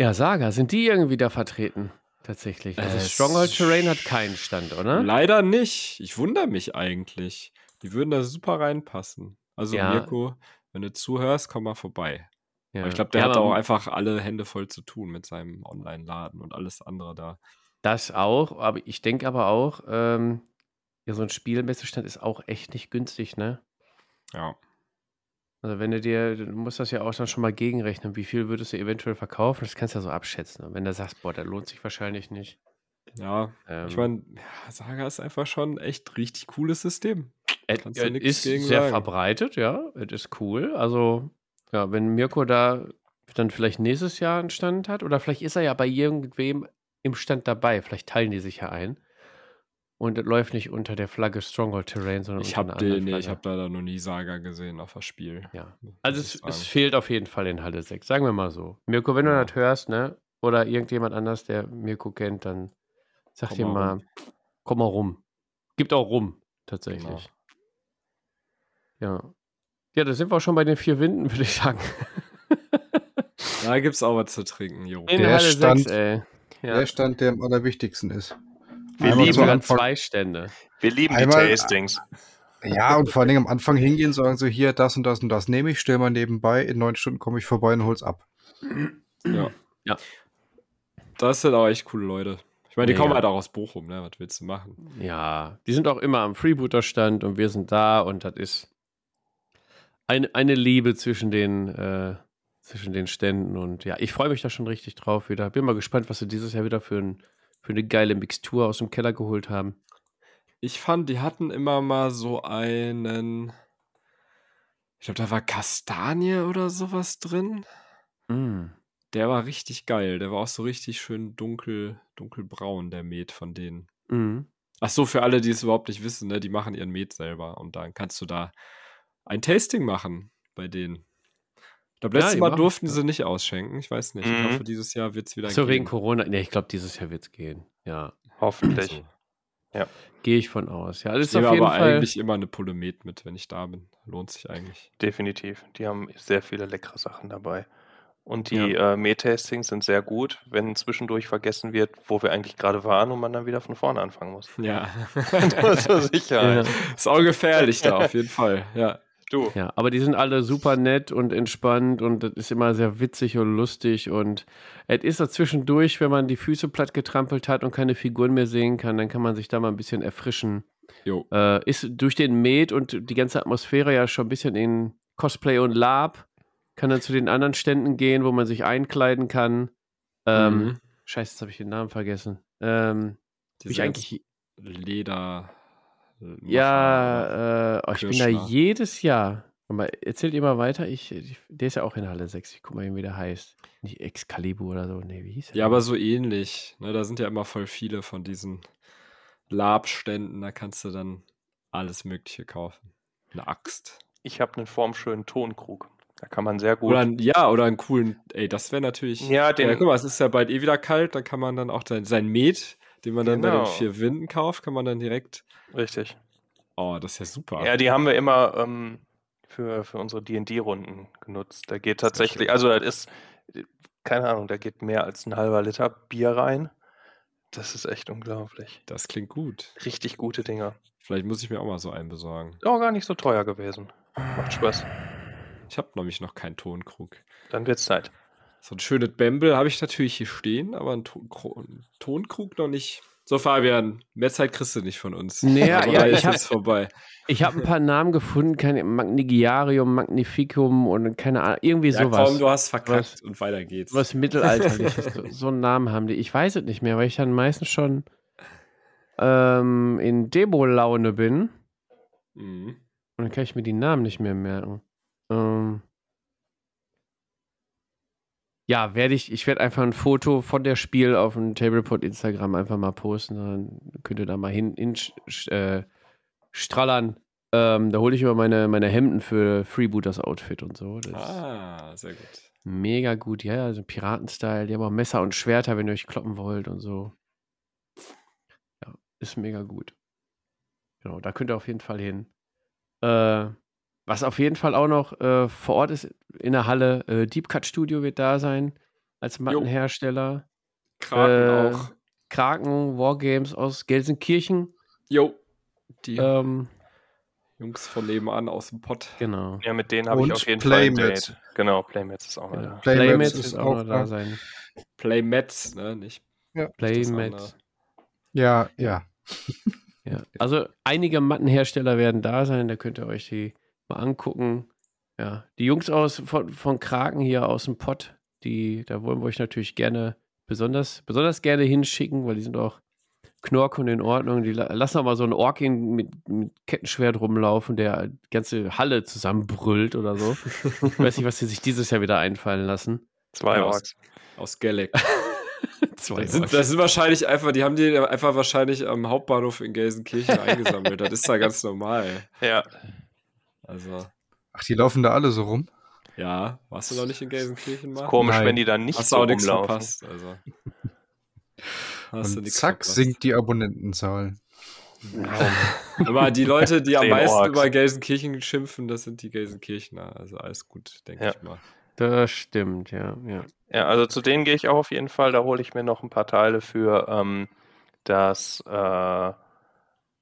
Ja, Saga, sind die irgendwie da vertreten? Tatsächlich. Also Äh, Stronghold Terrain hat keinen Stand, oder? Leider nicht. Ich wundere mich eigentlich. Die würden da super reinpassen. Also Ja. Mirko, wenn du zuhörst, komm mal vorbei. Ja. Aber ich glaube, der Ja, hat auch einfach alle Hände voll zu tun mit seinem Online-Laden und alles andere da. Das auch, aber ich denke aber auch, ähm, ja, so ein Spielmessestand ist auch echt nicht günstig, ne? Ja. Also wenn du dir, du musst das ja auch dann schon mal gegenrechnen, wie viel würdest du eventuell verkaufen, das kannst du ja so abschätzen. Und wenn du sagst, boah, der lohnt sich wahrscheinlich nicht. Ja, Ähm, ich meine, ja, Saga ist einfach schon echt richtig cooles System. Es du es nix ist sehr sagen. verbreitet, ja. Es ist cool. Also, ja, wenn Mirko da dann vielleicht nächstes Jahr einen Stand hat, oder vielleicht ist er ja bei irgendwem im Stand dabei. Vielleicht teilen die sich ja ein. Und es läuft nicht unter der Flagge Stronghold Terrain, sondern Ich unter einer habe anderen nee, ich habe leider noch nie Saga gesehen auf das Spiel. Ja. Also es, es fehlt auf jeden Fall in Halle 6, sagen wir mal so. Mirko, wenn du Ja. das hörst, ne? Oder irgendjemand anders, der Mirko kennt, dann sag Komm dir mal mal, rum. komm mal rum. Gibt auch rum, Genau. tatsächlich. Ja. Ja, da sind wir auch schon bei den vier Winden, würde ich sagen. Da gibt's auch was zu trinken, jo. In Der Halle Stand- 6, ey. Ja. Der Stand, der am allerwichtigsten ist. Wir Einmal lieben Anfang- zwei Stände. Wir lieben Einmal- die Tastings. Ja, und vor allen Dingen am Anfang hingehen, sagen so, hier, das und das und das nehme ich, stell mal nebenbei, in neun Stunden komme ich vorbei und hol's ab. Ja. Ja. Das sind auch echt coole Leute. Ich meine, die Mega. kommen halt auch aus Bochum, ne? Was willst du machen? Ja, die sind auch immer am Freebooter-Stand und wir sind da und das ist eine, eine Liebe zwischen den, äh, zwischen den Ständen und ja, ich freue mich da schon richtig drauf wieder. Bin mal gespannt, was sie dieses Jahr wieder für, ein, für eine geile Mixtur aus dem Keller geholt haben. Ich fand, die hatten immer mal so einen. Ich glaube, da war Kastanie oder sowas drin. Mm. Der war richtig geil. Der war auch so richtig schön dunkel, dunkelbraun, der Met von denen. Mm. Ach so, für alle, die es überhaupt nicht wissen, ne, die machen ihren Met selber und dann kannst du da ein Tasting machen bei denen. Ich glaube, Ja, letztes die Mal durften ja. sie nicht ausschenken. Ich weiß nicht. Ich Mhm. hoffe, dieses Jahr wird es wieder So wegen gehen. Corona. Nee, ich glaube, dieses Jahr wird es gehen. Ja, Hoffentlich. So. gehe ich von aus. Ja, das Ich ist auf nehme jeden aber Fall. eigentlich immer eine Pulle Met mit, wenn ich da bin. Lohnt sich eigentlich. Definitiv. Die haben sehr viele leckere Sachen dabei. Und die äh, Met-Tastings sind sehr gut, wenn zwischendurch vergessen wird, wo wir eigentlich gerade waren und man dann wieder von vorne anfangen muss. Ja. Nur zur Sicherheit. Ja. Ist auch gefährlich da, auf jeden Fall. Ja. Du, Ja, aber die sind alle super nett und entspannt und das ist immer sehr witzig und lustig und es ist zwischendurch, wenn man die Füße platt getrampelt hat und keine Figuren mehr sehen kann, dann kann man sich da mal ein bisschen erfrischen. Äh, ist durch den Med und die ganze Atmosphäre ja schon ein bisschen in Cosplay und Lab, kann dann zu den anderen Ständen gehen, wo man sich einkleiden kann. Ähm, Mhm. Scheiße, jetzt habe ich den Namen vergessen. Ähm, Die wie ich eigentlich Leder. Äh, Ja, äh, oh, ich bin da jedes Jahr. Aber erzählt ihr mal weiter. Ich, ich, der ist ja auch in Halle 6. Ich guck mal, wie der heißt. Nicht Excalibur oder so. Nee, wie hieß er? Ja, aber so ähnlich. Ne, da sind ja immer voll viele von diesen Labständen. Da kannst du dann alles Mögliche kaufen. Eine Axt. ich habe einen formschönen Tonkrug. Da kann man sehr gut. Oder ein, ja, oder einen coolen. Ey, das wäre natürlich. Ja, den- ja, guck mal, es ist ja bald eh wieder kalt. Dann kann man dann auch sein, sein Met, den man dann bei Genau. den vier Winden kauft, kann man dann direkt. Richtig. Oh, das ist ja super. Ja, die haben wir immer ähm, für, für unsere DD-Runden genutzt. Da geht tatsächlich, also das ist, keine Ahnung, da geht mehr als ein halber Liter Bier rein. Das ist echt unglaublich. Das klingt gut. Richtig gute Dinger. Vielleicht muss ich mir auch mal so einen besorgen. Auch gar nicht so teuer gewesen. Macht Spaß. Ich habe nämlich noch keinen Tonkrug. Dann wird's Zeit. So ein schönes Bamble habe ich natürlich hier stehen, aber einen Ton einen Tonkrug noch nicht. So, Fabian, mehr Zeit kriegst du nicht von uns. Aber ja, ich ist hab- jetzt vorbei. Ich habe ein paar Namen gefunden. Keine, Magnigiarium, Magnificum und keine Ahnung. Irgendwie Ja, sowas. komm, du hast verkackt Was- und weiter geht's. was Mittelalterliches. <laughs> so, so einen Namen haben die. Ich weiß es nicht mehr, weil ich dann meistens schon ähm, in Demo-Laune bin. Mhm. Und dann kann ich mir die Namen nicht mehr merken. Ähm ja, werde ich, ich werde einfach ein Foto von der Spiel auf dem Tablepot Instagram einfach mal posten. Dann könnt ihr da mal hin, hin äh, strallern. Ähm, da hole ich immer meine, meine Hemden für Freebooters Outfit und so. Das Ah, sehr gut. mega gut. Ja, also Piraten-Style. Die haben auch Messer und Schwerter, wenn ihr euch kloppen wollt und so. Ja, ist mega gut. Genau, da könnt ihr auf jeden Fall hin. Äh, was auf jeden Fall auch noch äh, vor Ort ist in der Halle, äh, Deep Cut Studio wird da sein als Mattenhersteller. Kraken Äh, auch. Kraken Wargames aus Gelsenkirchen. Jo. Die Ähm, Jungs von nebenan aus dem Pott. genau. Ja, mit denen habe ich auf jeden Fall ein Playmats. Date. Genau, Playmats ist auch noch genau. da. Playmats Playmats ist auch noch da sein. Playmats, ne? Nicht Playmats. Ja, ja. Ja, also einige Mattenhersteller werden da sein, da könnt ihr euch die mal angucken. Ja, die Jungs aus von, von Kraken hier aus dem Pott, die, da wollen wir euch natürlich gerne besonders, besonders gerne hinschicken, weil die sind auch Knork und in Ordnung. Die la- lassen auch mal so einen Ork in, mit, mit Kettenschwert rumlaufen, der die ganze Halle zusammenbrüllt oder so. Ich weiß nicht, was sie sich dieses Jahr wieder einfallen lassen. Zwei Ja, Orks. Aus Galac. <laughs> Zwei Das sind, Orks. das sind wahrscheinlich einfach, die haben die einfach wahrscheinlich am Hauptbahnhof in Gelsenkirchen eingesammelt. Das ist da ganz normal. Ja. Also, Ach, die laufen da alle so rum? ja, warst du noch nicht in Gelsenkirchen mal? Komisch, Nein. wenn die dann nicht Hast so auch nichts rumlaufen. verpasst. Also. <laughs> Hast Und zack, verpasst. sinkt die Abonnentenzahl. Aber die Leute, die am meisten Orks. über Gelsenkirchen schimpfen, das sind die Gelsenkirchener. Also alles gut, denke Ja. ich mal. Das stimmt, ja. ja. Ja, also zu denen gehe ich auch auf jeden Fall. Da hole ich mir noch ein paar Teile für ähm, das, äh,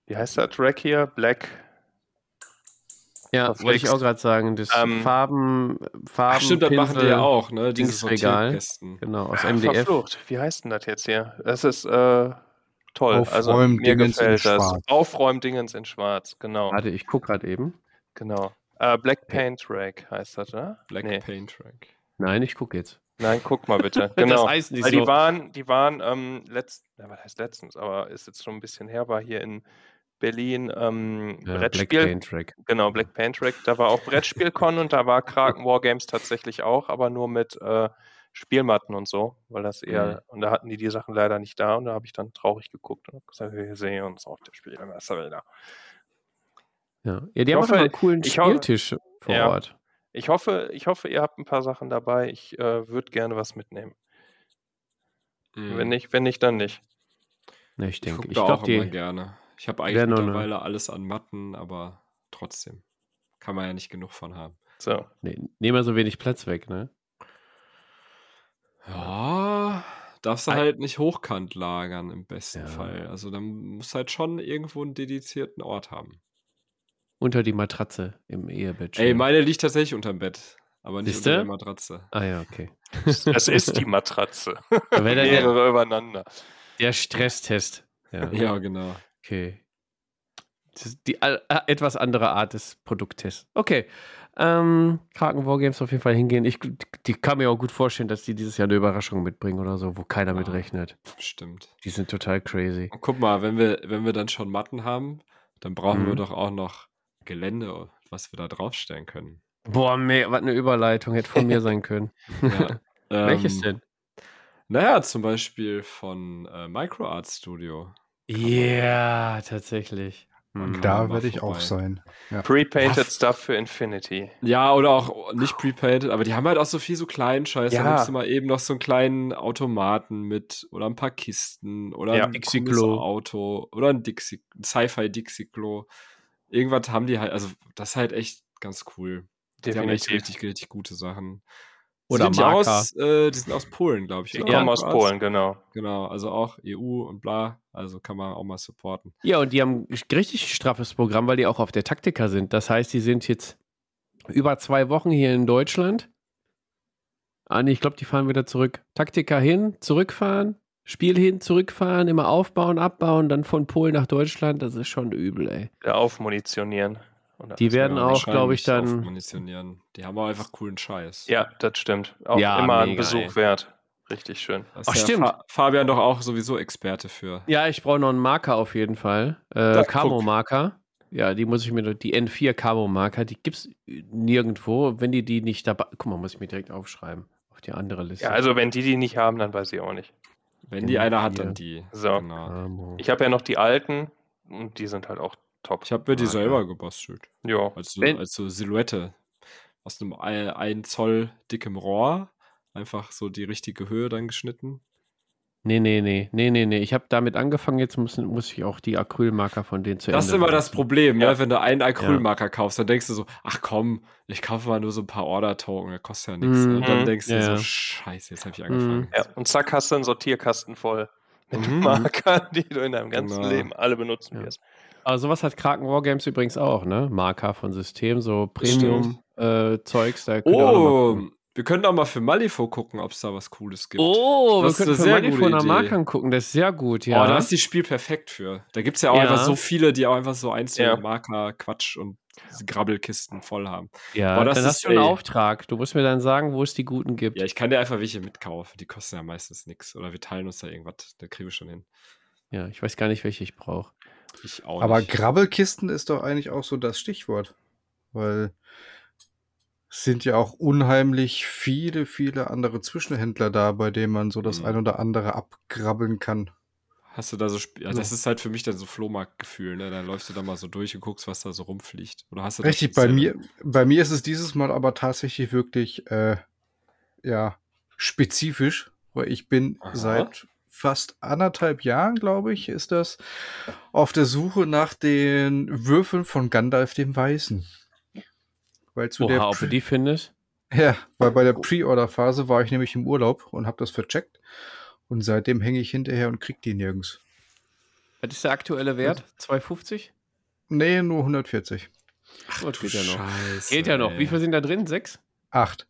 wie heißt der Track hier? Black. Ja, wollte ich auch gerade sagen. Das Ähm, Farben, Farben. Ach stimmt, das machen die ja Pinsel, auch, ne? Diese Dingsregal. Sortierkästen. Genau, aus Ah, MDF. Verflucht. Wie heißt denn das jetzt hier? Das ist äh, toll. also Aufräumen mir Dingens in gefällt das. Schwarz. Aufräumdingens in Schwarz, genau. Warte, ich gucke gerade eben. Genau. Äh, Black Paint Track heißt das, ne? Black Nee. Paint Track. Nein, ich gucke jetzt. Nein, guck mal bitte. <laughs> Genau. Das heißt nicht Weil so. die waren, die waren ähm, letzt, ja, was heißt letztens, aber ist jetzt schon ein bisschen her, war hier in Berlin ähm, Ja, Black Brettspiel. Paint Track. Genau, Black Paint Track. Da war auch Brettspielcon und da war Kraken <laughs> Wargames tatsächlich auch, aber nur mit äh, Spielmatten und so, weil das eher, Mhm. und da hatten die die Sachen leider nicht da und da habe ich dann traurig geguckt und habe gesagt, wir sehen uns auf der Spielmesse wieder. Ja, ja die Ich haben hoffe- einen coolen ich hoffe- Spieltisch vor Ja. Ort. Ich hoffe, ich hoffe, ihr habt ein paar Sachen dabei. Ich äh, würde gerne was mitnehmen. Mhm. Wenn nicht, wenn nicht, dann nicht. Ich Ich denke, ich da glaube, auch immer die. gerne. Ich habe eigentlich nur ne- mittlerweile alles an Matten, aber trotzdem. Kann man ja nicht genug von haben. So. Nee, nehmen wir so wenig Platz weg, ne? Ja, darfst du halt nicht hochkant lagern im besten Ja. Fall. Also dann musst du halt schon irgendwo einen dedizierten Ort haben. Unter die Matratze im Ehebett. Ey, meine liegt tatsächlich unterm Bett, aber nicht Siehste? unter der Matratze. Ah ja, okay. Das ist die Matratze. <laughs> Mehrere übereinander. der Stresstest. Ja, Ja, genau. Okay. Das ist die äh, etwas andere Art des Produkttests. Okay. Ähm, Kraken Wargames auf jeden Fall hingehen. Ich die kann mir auch gut vorstellen, dass die dieses Jahr eine Überraschung mitbringen oder so, wo keiner mit Ah. rechnet. Stimmt. Die sind total crazy. Und guck mal, wenn wir, wenn wir dann schon Matten haben, dann brauchen wir Mhm. doch auch noch Gelände, was wir da draufstellen können. Boah, meh, was eine Überleitung hätte von mir <laughs> sein können. Ja. <laughs> Welches ähm, denn? Naja, zum Beispiel von äh, MicroArt Studio. Ja, tatsächlich. Und Hm. Da werde ich auch vorbei. sein. Ja. Pre-painted. Stuff für Infinity. Ja, oder auch nicht prepaid, aber die haben halt auch so viel so kleinen Scheiß. Da Ja. nimmst du mal eben noch so einen kleinen Automaten mit oder ein paar Kisten oder Ja. ein Dixie-Klo. cooles Auto oder ein Dixie, ein Sci-Fi Dixie-Klo. Irgendwas haben die halt, also das ist halt echt ganz cool. Die haben echt Definitiv. richtig, richtig gute Sachen. Oder sind die, Marker. aus, äh, die sind aus Polen, glaube ich. Die oder? kommen aus? Polen, genau. Genau, also auch EU und bla. Also kann man auch mal supporten. Ja, und die haben ein richtig straffes Programm, weil die auch auf der Taktika sind. Das heißt, die sind jetzt über zwei Wochen hier in Deutschland. Ah, nee, ich glaube, die fahren wieder zurück. Taktika hin, zurückfahren, Spiel hin, zurückfahren, immer aufbauen, abbauen, dann von Polen nach Deutschland. Das ist schon übel, ey. Wieder aufmunitionieren. Und Die werden Ja, auch, glaube ich, dann. aufmunitionieren. Die haben auch einfach coolen Scheiß. Ja, das stimmt. Auch Ja, immer ein Besuch ey. wert. Richtig schön. Ach, stimmt. Fa Fabian doch auch sowieso Experte für. Ja, ich brauche noch einen Marker auf jeden Fall. Äh. Camo-Marker. Ja, die muss ich mir, noch- die N4 Camo-Marker, die gibt es nirgendwo. Wenn die die nicht dabei, guck mal, muss ich mir direkt aufschreiben. Auf die andere Liste. Ja, also wenn die die nicht haben, dann weiß ich auch nicht. Wenn die einer hat, dann die. So. Genau. Ich habe ja noch die alten und die sind halt auch top. Ich habe mir die Ah, selber gebastelt. ja. Als so, als so Silhouette. Aus einem 1 Zoll dickem Rohr. Einfach so die richtige Höhe dann geschnitten. Nee, nee, nee, nee, nee, nee. Ich habe damit angefangen, jetzt muss, muss ich auch die Acrylmarker von denen zu Das ist Ende immer das benutzen. Problem, Ja. ne? wenn du einen Acrylmarker kaufst, dann denkst du so, ach komm, ich kaufe mal nur so ein paar Order-Token, das kostet ja nichts. Mhm. Und dann denkst du Ja, so, ja. scheiße, jetzt habe ich angefangen. ja. Und zack, hast du einen Sortierkasten voll mit Mhm. Markern, die du in deinem ganzen Genau. Leben alle benutzen Ja. wirst. Aber sowas hat Kraken Wargames übrigens auch, ne? Marker von System, so. Premium-Zeugs. mal Oh, wir können auch mal für Malifo gucken, ob es da was Cooles gibt. Oh, Das ist wir können für gute nach. Markern gucken, das ist sehr gut, ja. Oh, da ist die Spiel perfekt für. Da gibt es ja auch Ja. einfach so viele, die auch einfach so einzelne Ja. Marker, Quatsch und Grabbelkisten voll haben. ja, Boah, das dann ist- hast du einen ey. Auftrag. Du musst mir dann sagen, wo es die guten gibt. Ja, ich kann dir einfach welche mitkaufen. Die kosten ja meistens nichts. Oder wir teilen uns da irgendwas. Da kriegen wir schon hin. Ja, ich weiß gar nicht, welche ich brauche. Ich auch Aber nicht. Grabbelkisten ist doch eigentlich auch so das Stichwort. Weil es sind ja auch unheimlich viele, viele andere Zwischenhändler da, bei denen man so das Mhm. ein oder andere abgrabbeln kann. Hast du da so, Sp- ja, So. das ist halt für mich dann so Flohmarktgefühl, ne? Dann läufst du da mal so durch und guckst, was da so rumfliegt. Oder hast du Richtig, bei mir, bei mir ist es dieses Mal aber tatsächlich wirklich äh, ja, spezifisch, weil ich bin Aha. seit fast anderthalb Jahren, glaube ich, ist das, auf der Suche nach den Würfeln von Gandalf dem Weißen. Weil zu der Oha, ob du die findest? Ja, weil bei der Pre-Order-Phase war ich nämlich im Urlaub und habe das vercheckt. Und seitdem hänge ich hinterher und krieg die nirgends. Was ist der aktuelle Wert? 2,50? Nee, nur 140. Ach, Oh, du geht ja noch. Scheiße, Geht ja noch. ey. Wie viel sind da drin? Sechs? Acht.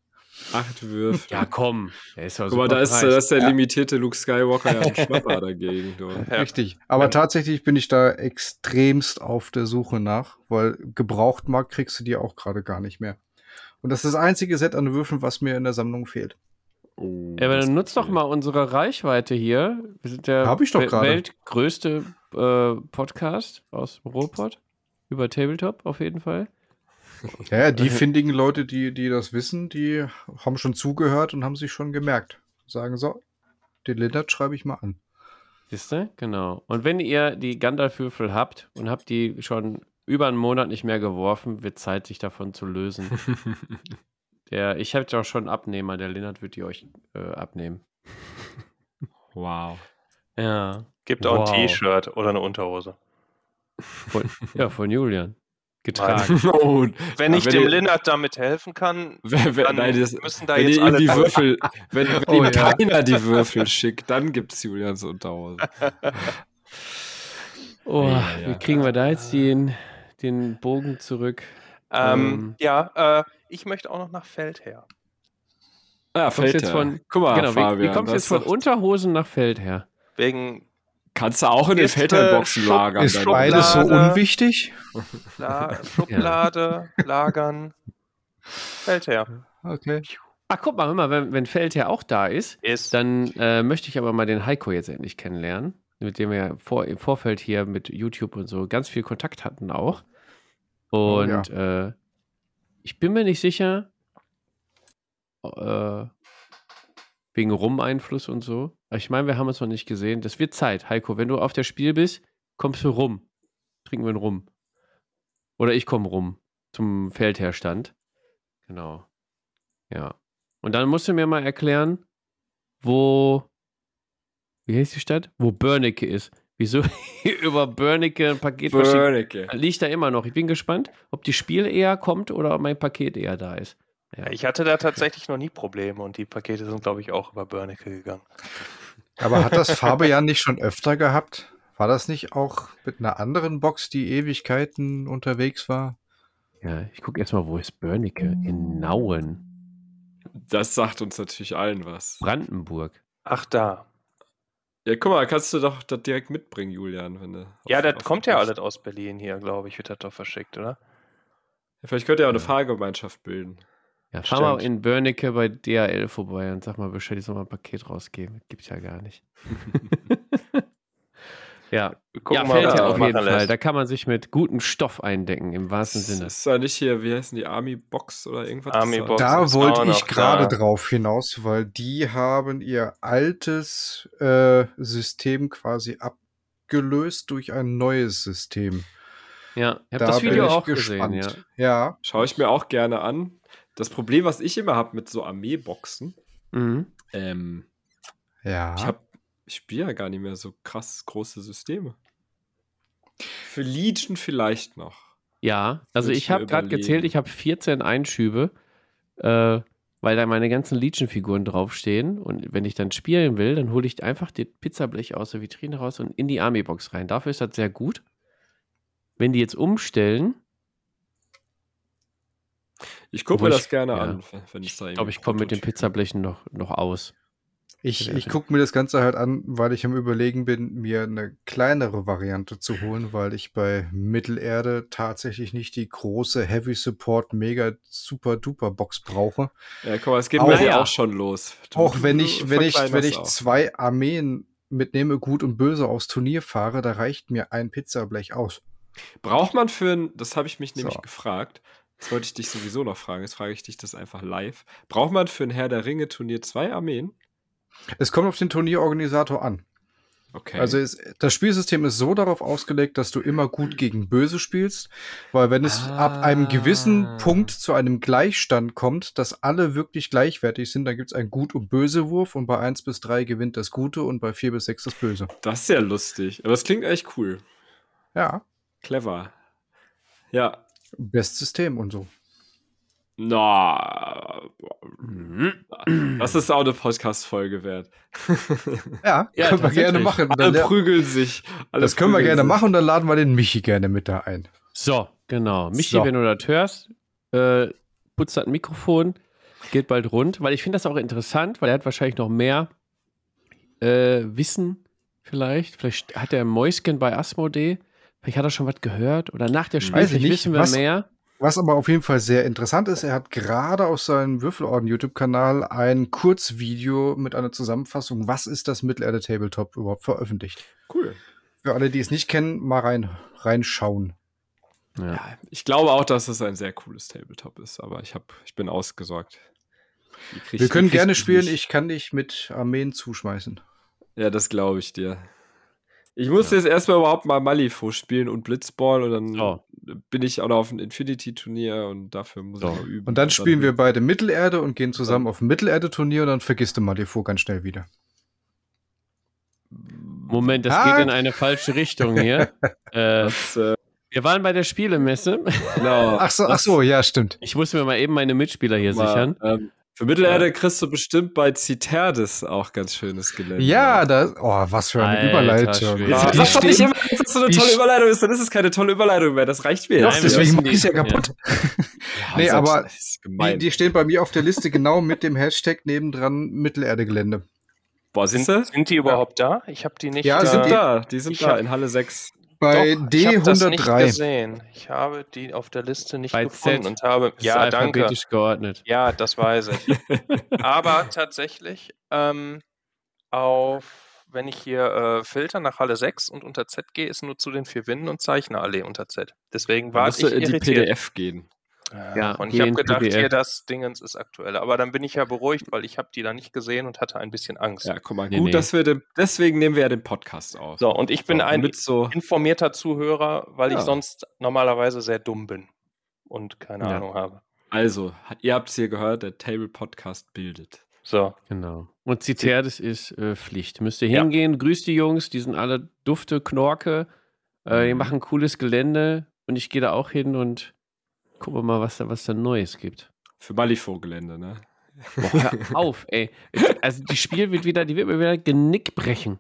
Acht Würfel. Ja, komm. Der ist ja Guck mal, super da ist, preis. da ist der limitierte Luke Skywalker ja <laughs> ein Schnapper dagegen. Ja. Richtig. Aber Ja. tatsächlich bin ich da extremst auf der Suche nach, weil Gebrauchtmarkt kriegst du die auch gerade gar nicht mehr. Und das ist das einzige Set an Würfeln, was mir in der Sammlung fehlt. Oh, Ja, aber das dann nutzt doch mal unsere Reichweite hier. Wir sind der Hab ich doch wel- gerade. weltgrößte äh, Podcast aus Ruhrpott. Über Tabletop auf jeden Fall. Ja, die findigen Leute, die, die das wissen, die haben schon zugehört und haben sich schon gemerkt. Sagen so, den Lindert schreibe ich mal an. Siehst du? Genau. Und wenn ihr die Gandalf-Würfel habt und habt die schon über einen Monat nicht mehr geworfen, wird Zeit, sich davon zu lösen. <laughs> Der, ich habe ja auch schon einen Abnehmer, der Lennart wird die euch äh, abnehmen. wow. Ja. Gibt auch Wow. ein T-Shirt oder eine Unterhose. Von, ja, von Julian. Getragen. <laughs> Oh, Wenn ich wenn dem ihr- Lennart damit helfen kann, wenn, wenn, dann nein, das, müssen da wenn jetzt alle die Würfel, <laughs> wenn, wenn Oh ihm ja. keiner die Würfel schickt, dann gibt's Julians Unterhose. <laughs> Oh, Ja, ja. wie kriegen wir da jetzt den, den Bogen zurück? Ähm, Ähm. ja, äh, ich möchte auch noch nach Feldherr. Ah, Kommst ja. von- Guck mal, genau, wie, Fabian. wie kommst du das jetzt von Unterhosen nach Feldherr? Wegen Kannst du auch in den Kiste, Feldherrboxen Schub- lagern. Ist beides so unwichtig? La <laughs> Schublade, Lagern. Feldherr. Okay. Ach, guck mal, mal, wenn, wenn Feldherr auch da ist, Ist. dann äh, möchte ich aber mal den Heiko jetzt endlich kennenlernen, mit dem wir ja vor, im Vorfeld hier mit YouTube und so ganz viel Kontakt hatten auch. Und äh, ich bin mir nicht sicher, äh, wegen Rum-Einfluss und so. Aber ich meine, wir haben uns noch nicht gesehen. Das wird Zeit, Heiko. Wenn du auf der Spiel bist, kommst du rum. Trinken wir einen Rum. Oder ich komme rum zum Feldherstand. Genau. Ja. Und dann musst du mir mal erklären, wo, wie heißt die Stadt? Wo Börnecke ist. Wieso <laughs> über Börnecke ein Paket? Börnecke. Liegt da immer noch. Ich bin gespannt, ob die Spiel eher kommt oder ob mein Paket eher da ist. Ja. Ich hatte da tatsächlich noch nie Probleme und die Pakete sind, glaube ich, auch über Börnecke gegangen. Aber hat das <laughs> Fabian nicht schon öfter gehabt? War das nicht auch mit einer anderen Box, die Ewigkeiten unterwegs war? ja, ich gucke erstmal, wo ist Börnecke? In Nauen. Das sagt uns natürlich allen was. Brandenburg. Ach, da. Ja, guck mal, kannst du doch das direkt mitbringen, Julian. Wenn du Ja, auf- das auf- kommt ja alles aus Berlin hier, glaube ich, wird das doch verschickt, oder? Ja, vielleicht könnt ihr auch eine Ja. Fahrgemeinschaft bilden. Ja, fahr mal in Börnecke bei DHL vorbei und sag mal Bescheid, ich soll mal ein Paket rausgeben. Gibt's ja gar nicht. <laughs> ja, gucken ja mal, fällt ja auf jeden Fall. lässt. Da kann man sich mit gutem Stoff eindecken, im wahrsten Das Sinne. ist ja nicht hier, wie heißen die, Army Box oder irgendwas? Army Das Box. Da wollte ich gerade drauf hinaus, weil die haben ihr altes äh, System quasi abgelöst durch ein neues System. Ja, ich habe Da das Video auch gespannt. gesehen, ja. Ja, Schaue ich mir auch gerne an. Das Problem, was ich immer habe mit so Armeeboxen, Mhm. ähm, ja. ich ich spiele ja gar nicht mehr so krass große Systeme. Für Legion vielleicht noch. Ja, also ich ich habe gerade gezählt, ich habe 14 Einschübe, äh, weil da meine ganzen Legion-Figuren draufstehen. Und wenn ich dann spielen will, dann hole ich einfach das Pizzablech aus der Vitrine raus und in die Army-Box rein. Dafür ist das sehr gut. Wenn die jetzt umstellen, Ich gucke mir ich- das gerne ja. an, wenn es da ich glaube, ich komme mit den Pizzablechen noch, noch aus. Ich, ich gucke mir das Ganze halt an, weil ich am Überlegen bin, mir eine kleinere Variante zu holen, weil ich bei Mittelerde tatsächlich nicht die große Heavy Support Mega Super Duper Box brauche. Ja, guck mal, es geht Auch- dir Naja. auch schon los. Du- Auch wenn ich, wenn ich, wenn ich zwei Armeen mit Nehme Gut und Böse aufs Turnier fahre, da reicht mir ein Pizzablech aus. Braucht man für ein, das habe ich mich nämlich So. gefragt, das wollte ich dich sowieso noch fragen, jetzt frage ich dich das einfach live. Braucht man für ein Herr der Ringe Turnier zwei Armeen? Es kommt auf den Turnierorganisator an. Okay. Also es, das Spielsystem ist so darauf ausgelegt, dass du immer gut gegen böse spielst, weil wenn es ab einem gewissen Ah. Punkt zu einem Gleichstand kommt, dass alle wirklich gleichwertig sind, dann gibt es einen Gut- und Böse-Wurf und bei 1 bis 3 gewinnt das Gute und bei 4 bis 6 das Böse. das ist ja lustig. Aber das klingt echt cool. Ja, Clever. Ja. Bestes System und so. Na. Das ist auch eine Podcast-Folge wert. <laughs> Ja, Ja, können wir gerne machen. Alle dann, prügeln sich. Alle das können wir gerne sich. machen und dann laden wir den Michi gerne mit da ein. So, genau. Michi, So. wenn du das hörst, äh, putzt das Mikrofon, geht bald rund, weil ich finde das auch interessant, weil er hat wahrscheinlich noch mehr äh, Wissen vielleicht. Vielleicht hat er Mäusken bei Asmodee. Vielleicht hat er schon was gehört. Oder nach der Spielzeit nicht. wissen wir Was- mehr. Was aber auf jeden Fall sehr interessant ist, er hat gerade auf seinem Würfelorden-YouTube-Kanal ein Kurzvideo mit einer Zusammenfassung, was ist das Mittelerde-Tabletop überhaupt veröffentlicht. Cool. Für alle, die es nicht kennen, mal rein, reinschauen. Ja. Ja, ich glaube auch, dass es ein sehr cooles Tabletop ist, aber ich, hab, ich bin ausgesorgt. Wir können gerne spielen, nicht. ich kann dich mit Armeen zuschmeißen. Ja, das glaube ich dir. Ich muss jetzt erstmal überhaupt mal Malifaux spielen und Blitzball und dann So. bin ich auch noch auf ein Infinity-Turnier und dafür muss So. ich noch üben. Und dann spielen wir beide Mittelerde und gehen zusammen auf ein Mittelerde-Turnier und dann vergisst du Malifaux ganz schnell wieder. Moment, das Ah. geht in eine falsche Richtung <laughs> hier. äh, Das, äh, wir waren bei der Spielemesse. genau. Ach so, ach so, ja, stimmt. Ich muss mir mal eben meine Mitspieler hier Mal, sichern. Ähm, für Mittelerde kriegst du bestimmt bei Citerdes auch ganz schönes Gelände. Ja, das, oh, was für eine Alter Überleitung. Schwede. Jetzt Ja, sag doch nicht stehen- immer, dass das so eine tolle Überleitung ist, dann ist es keine tolle Überleitung mehr. Das reicht mir Doch, Nein, jetzt. wir deswegen müssen mach ich's ja kaputt. Ja, Nee, das aber Die, die stehen bei mir auf der Liste genau mit dem Hashtag nebendran Mittelerde-Gelände. Boah, Sind, siehst du? sind die überhaupt da? Ich habe die nicht Ja, Die äh, sind sind da, die sind ich da hab- in Halle 6. Bei Doch, ich habe das nicht D103. gesehen. Ich habe die auf der Liste nicht Bei gefunden Z. und habe. Das Ja, ist danke. alphabetisch geordnet. Ja, das weiß ich. <laughs> Aber tatsächlich, ähm, auf, wenn ich hier äh, filter nach Halle 6 und unter Z gehe, ist nur zu den vier Winden und Zeichnerallee unter Z. Deswegen war ich du in die irritiert. PDF gehen. Ja, und ich habe gedacht, PDF. hier das Dingens ist aktuell. Aber dann bin ich ja beruhigt, weil ich habe die da nicht gesehen und hatte ein bisschen Angst. Ja, guck mal, Nee, gut, nee. dass wir den, deswegen nehmen wir ja den Podcast auf. So, und ich bin So, ein so, informierter Zuhörer, weil Ja. ich sonst normalerweise sehr dumm bin und keine Ja. Ahnung habe. also, ihr habt es hier gehört, der Table Podcast bildet. So, Genau. Und Citerdes ist äh, Pflicht. Müsst ihr Ja. hingehen. Grüßt die Jungs, die sind alle dufte Knorke. Äh, die Mhm. machen cooles Gelände. Und ich gehe da auch hin und gucke mal, was da, was da Neues gibt. Für Malifaux-Gelände, ne? Boah, hör auf, ey. Also die Spiel wird wieder, die wird mir wieder Genick brechen.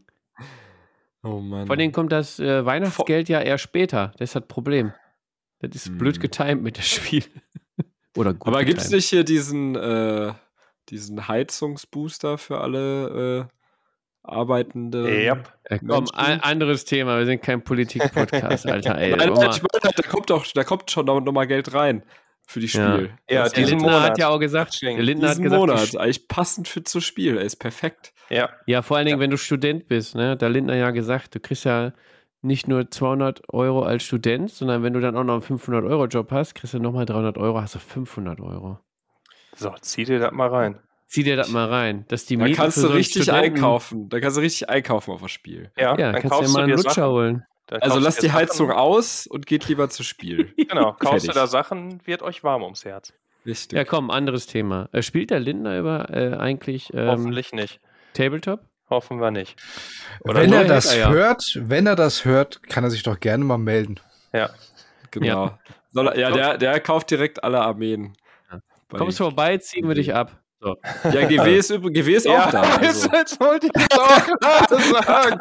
Oh Mann. Vor allem kommt das äh, Weihnachtsgeld ja eher später. Das ist das Problem. Das ist Mhm. blöd getimt mit dem Spiel. Oder gut Aber gibt es nicht hier diesen, äh, diesen Heizungsbooster für alle äh, arbeitende? ja. Äh, komm, ein anderes Thema. Wir sind kein Politik-Podcast, <laughs> Alter. Ey, Nein, nein, ich meine, da kommt doch, da kommt schon noch, noch mal Geld rein für die Ja. Spiel. Ja, der diesen Lindner Monat. hat ja auch gesagt, der Lindner hat gesagt, Monat, eigentlich passend für zu Spiel, er ist perfekt. Ja, ja, vor allen Dingen, wenn du Student bist, ne? Da Lindner ja gesagt, du kriegst ja nicht nur 200 Euro als Student, sondern wenn du dann auch noch einen 500-Euro-Job hast, kriegst du nochmal 300 Euro, hast du 500 Euro. so, zieh dir das mal rein. Zieh dir das mal rein, dass die Da Miete kannst für du so richtig Studenten- einkaufen. Da kannst du richtig einkaufen auf das Spiel. Ja, Ja, dann kannst du dir mal einen Lutscher Sachen. holen. Dann Also lasst du die Heizung Sachen. aus und geht lieber zu Spiel. <laughs> Genau, kaufst du da Sachen, wird euch warm ums Herz. Richtig. Ja, komm, anderes Thema. Äh, spielt der Lindner über äh, eigentlich ähm, Hoffentlich nicht. Tabletop? Hoffen wir nicht. Oder wenn er das er ja. hört, wenn er das hört, kann er sich doch gerne mal melden. Ja. Genau. Soll er, ja, der, der kauft direkt alle Armeen. Ja. Kommst vorbei, ziehen wir dich ab. So. <laughs> Ja, GW ist, GW ist auch da. <laughs> Also. jetzt wollte ich das auch gerade <laughs> sagen.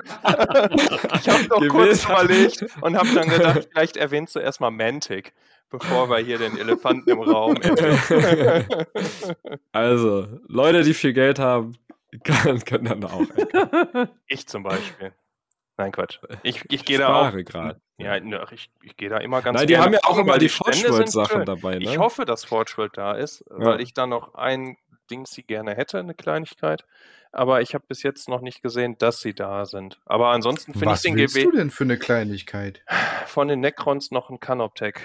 Ich habe doch Gewiss. kurz überlegt und habe dann gedacht, vielleicht erwähnst du erstmal Mantic, bevor wir hier den Elefanten im Raum erwähnen. also, Leute, die viel Geld haben, können, können dann auch. einkaufen. Ich zum Beispiel. Nein, Quatsch. Ich, ich gehe da auch. gerade. Ja, ne, ich, ich gehe da immer ganz Nein, die haben ja auch immer die Stände Forge Sachen dabei, ne? Ich hoffe, dass Forge World da ist, weil ich dann noch ein Dings sie gerne hätte, eine Kleinigkeit. Aber ich habe bis jetzt noch nicht gesehen, dass sie da sind. Aber ansonsten finde ich Was den willst GW du denn für eine Kleinigkeit? von den Necrons noch ein Canoptech.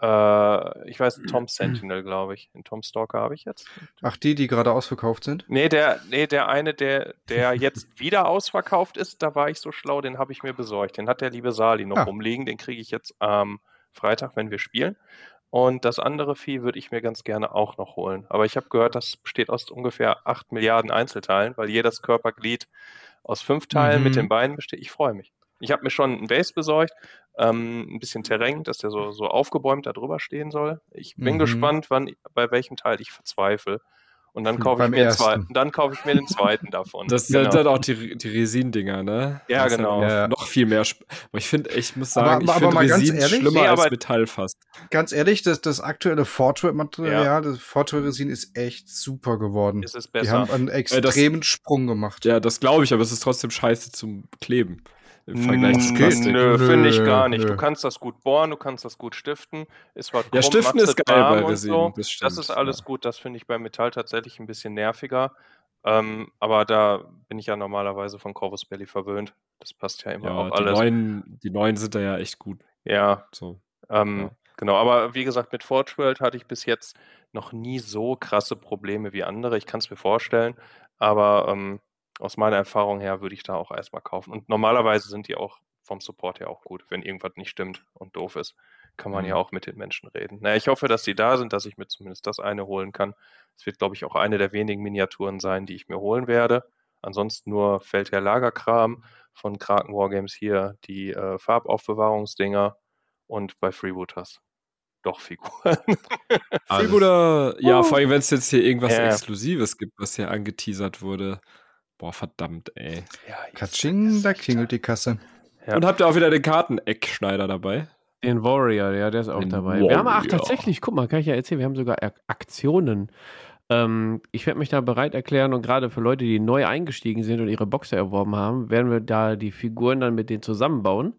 Äh, ich weiß, Tom Sentinel, glaube ich. Den Tom Stalker habe ich jetzt. Ach, die, die gerade ausverkauft sind? Nee, der, nee, der eine, der, der jetzt <laughs> wieder ausverkauft ist, da war ich so schlau, den habe ich mir besorgt. Den hat der liebe Sali noch Ah. rumliegen. Den kriege ich jetzt am Freitag, wenn wir spielen. Und das andere Vieh würde ich mir ganz gerne auch noch holen. Aber ich habe gehört, das besteht aus ungefähr 8 Milliarden Einzelteilen, weil jedes Körperglied aus fünf Teilen mit Mhm. den Beinen besteht. Ich freue mich. Ich habe mir schon einen Base besorgt, ähm, ein bisschen Terrain, dass der so, so aufgebäumt da drüber stehen soll. Ich bin Mhm. gespannt, wann, bei welchem Teil ich verzweifle. Und dann Hm, kaufe ich mir zweiten. Dann kaufe ich mir den zweiten davon. <laughs> Das Genau. sind dann auch die, die Resin-Dinger, ne? Ja, Das genau. Noch, Ja. noch viel mehr. Sp aber ich finde, ich muss Aber- sagen, ich aber finde mal ganz Resin ehrlich? schlimmer Nee, als aber- Metall fast. Ganz ehrlich, das, das aktuelle Fortune-Material, das Fortune-Resin ist echt super geworden. ist es Die besser. haben einen extremen Sprung gemacht. Ja, das glaube ich, aber es ist trotzdem scheiße zum Kleben. Im Vergleich zu Mm, Plastik. Nö, finde ich gar nicht. nö. Du kannst das gut bohren, du kannst das gut stiften. Ist zwar Ja, krumm, Stiften ist geil bei und Resin, So. das Das ist alles ja. gut. Das finde ich bei Metall tatsächlich ein bisschen nerviger. Ähm, aber da bin ich ja normalerweise von Corvus Belly verwöhnt. Das passt ja immer Ja, auf die alles. neuen, die neuen sind da ja echt gut. Ja, So. Ähm, Ja. Genau, aber wie gesagt, mit Forge World hatte ich bis jetzt noch nie so krasse Probleme wie andere. Ich kann es mir vorstellen, aber ähm, aus meiner Erfahrung her würde ich da auch erstmal kaufen. Und normalerweise sind die auch vom Support her auch gut. Wenn irgendwas nicht stimmt und doof ist, kann man ja Mhm. auch mit den Menschen reden. Naja, ich hoffe, dass die da sind, dass ich mir zumindest das eine holen kann. Es wird, glaube ich, auch eine der wenigen Miniaturen sein, die ich mir holen werde. Ansonsten nur Feldherr Lagerkram von Kraken Wargames hier, die äh, Farbaufbewahrungsdinger und bei Freebooters doch Figuren. <laughs> Freebooter, ja, Uh. vor allem, wenn es jetzt hier irgendwas Ja. Exklusives gibt, was hier angeteasert wurde. Boah, verdammt, ey. ja, Katsching, da klingelt die Kasse. Ja. Und habt ihr auch wieder den Karteneckschneider dabei? Den Warrior, ja, der ist auch Den dabei. Wir haben ach Warrior. tatsächlich, guck mal, kann ich ja erzählen, wir haben sogar Ak- Aktionen. Ähm, ich werde mich da bereit erklären und gerade für Leute, die neu eingestiegen sind und ihre Boxer erworben haben, werden wir da die Figuren dann mit denen zusammenbauen.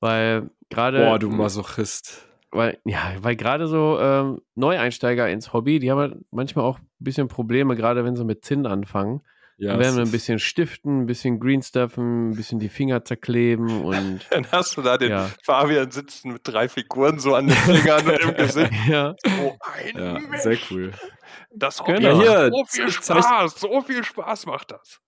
Weil gerade. Boah, du Masochist. Weil, ja, weil gerade so ähm, Neueinsteiger ins Hobby, die haben halt manchmal auch ein bisschen Probleme, gerade wenn sie mit Zinn anfangen. Ja, Dann werden wir ein bisschen stiften, ein bisschen greenstuffen, ein bisschen die Finger zerkleben <laughs> und Dann hast du da den Ja. Fabian sitzen mit drei Figuren so an den Fingern und <laughs> im Gesicht. ja. So ein Ja, Mensch. sehr cool. Das Genau. Hobby Ja, macht hier, so viel zeig- Spaß, so viel Spaß macht das.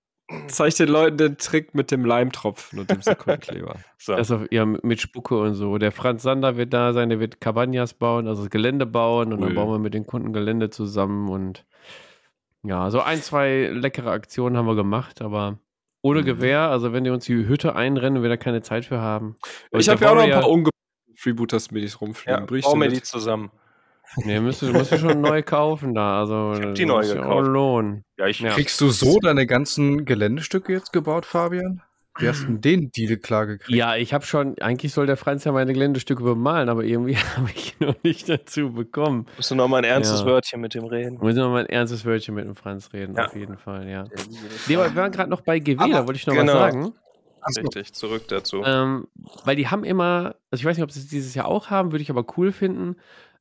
Zeig den Leuten den Trick mit dem Leimtropfen und dem Sekundenkleber. <laughs> So. Das auf, ja, mit Spucke und so. Der Franz Sander wird da sein, der wird Cabanas bauen, also das Gelände bauen und dann bauen wir mit den Kunden Gelände zusammen und ja, so ein, zwei leckere Aktionen haben wir gemacht, aber ohne Mhm. Gewehr, also wenn die uns die Hütte einrennen und wir da keine Zeit für haben. Und Ich habe ja auch noch ein paar ungebaute Freebooters-Minis rumfliegen. ja, Bring ich bau dir mir mit? die zusammen. Nee, musst du, musst du schon neu <laughs> kaufen da. Also, Ich hab das die neu gekauft. Ja, ich Ja. Kriegst du so deine ganzen Geländestücke jetzt gebaut, Fabian? Wie hast du denn den Deal klar gekriegt? Ja, ich habe schon, eigentlich soll der Franz ja meine Geländestücke bemalen, aber irgendwie <laughs> habe ich noch nicht dazu bekommen. musst du noch mal ein ernstes Ja. Wörtchen mit dem reden. Müssen wir mal ein ernstes Wörtchen mit dem Franz reden, Ja. auf jeden Fall, ja. Nee, aber wir waren gerade noch bei GW, Aber- da wollte ich noch genau. was sagen. Richtig, zurück dazu. Ähm, weil die haben immer, also ich weiß nicht, ob sie es dieses Jahr auch haben, würde ich aber cool finden.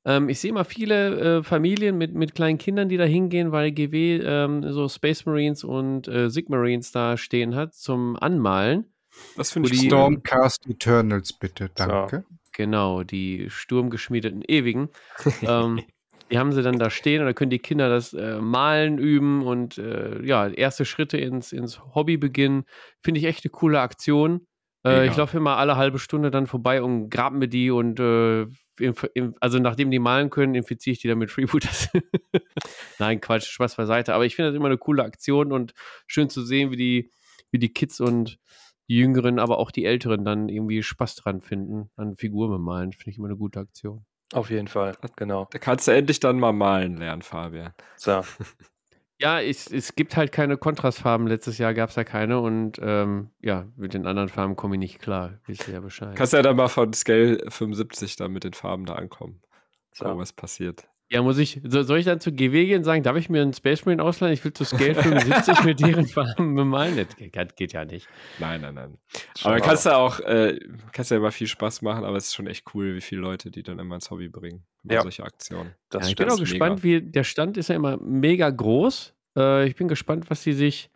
Ähm, ich sehe immer viele äh, Familien mit, mit kleinen Kindern, die da hingehen, weil GW ähm, so Space Marines und äh, Sigmarines da stehen hat zum Anmalen. Das finde ich. Stormcast Eternals, bitte. Danke. Genau, die sturmgeschmiedeten Ewigen. <laughs> ähm, die haben sie dann da stehen und da können die Kinder das äh, Malen üben und äh, ja, erste Schritte ins, ins Hobby beginnen. Finde ich echt eine coole Aktion. Äh, ich laufe immer alle halbe Stunde dann vorbei und grab mir die und äh, inf- inf- also nachdem die malen können, infiziere ich die dann mit Freebooters. <laughs> Nein, Quatsch, Spaß beiseite. Aber ich finde das immer eine coole Aktion und schön zu sehen, wie die, wie die Kids und die Jüngeren, aber auch die Älteren dann irgendwie Spaß dran finden, an Figuren bemalen. Finde ich immer eine gute Aktion. Auf jeden Fall, genau. Da kannst du endlich dann mal malen lernen, Fabian. So. <laughs> Ja, es, es gibt halt keine Kontrastfarben. Letztes Jahr gab es ja keine und ähm, ja, mit den anderen Farben komme ich nicht klar. Wisst ihr ja Bescheid. Kannst ja dann mal von Scale 75 dann mit den Farben da ankommen. So, was passiert. Ja, muss ich, so, soll ich dann zu GW gehen und sagen, darf ich mir einen Space Marine ausleihen? Ich will zu Scale 75 <laughs> mit deren Farben bemalen. Das geht, geht ja nicht. Nein, nein, nein. Schon Aber kannst ja auch, äh, kannst ja immer viel Spaß machen, aber es ist schon echt cool, wie viele Leute die dann immer ins Hobby bringen. Über Ja. solche Aktionen. Das ja, ich bin auch gespannt, wie der Stand ist ja immer mega groß. Äh, ich bin gespannt, was sie sich.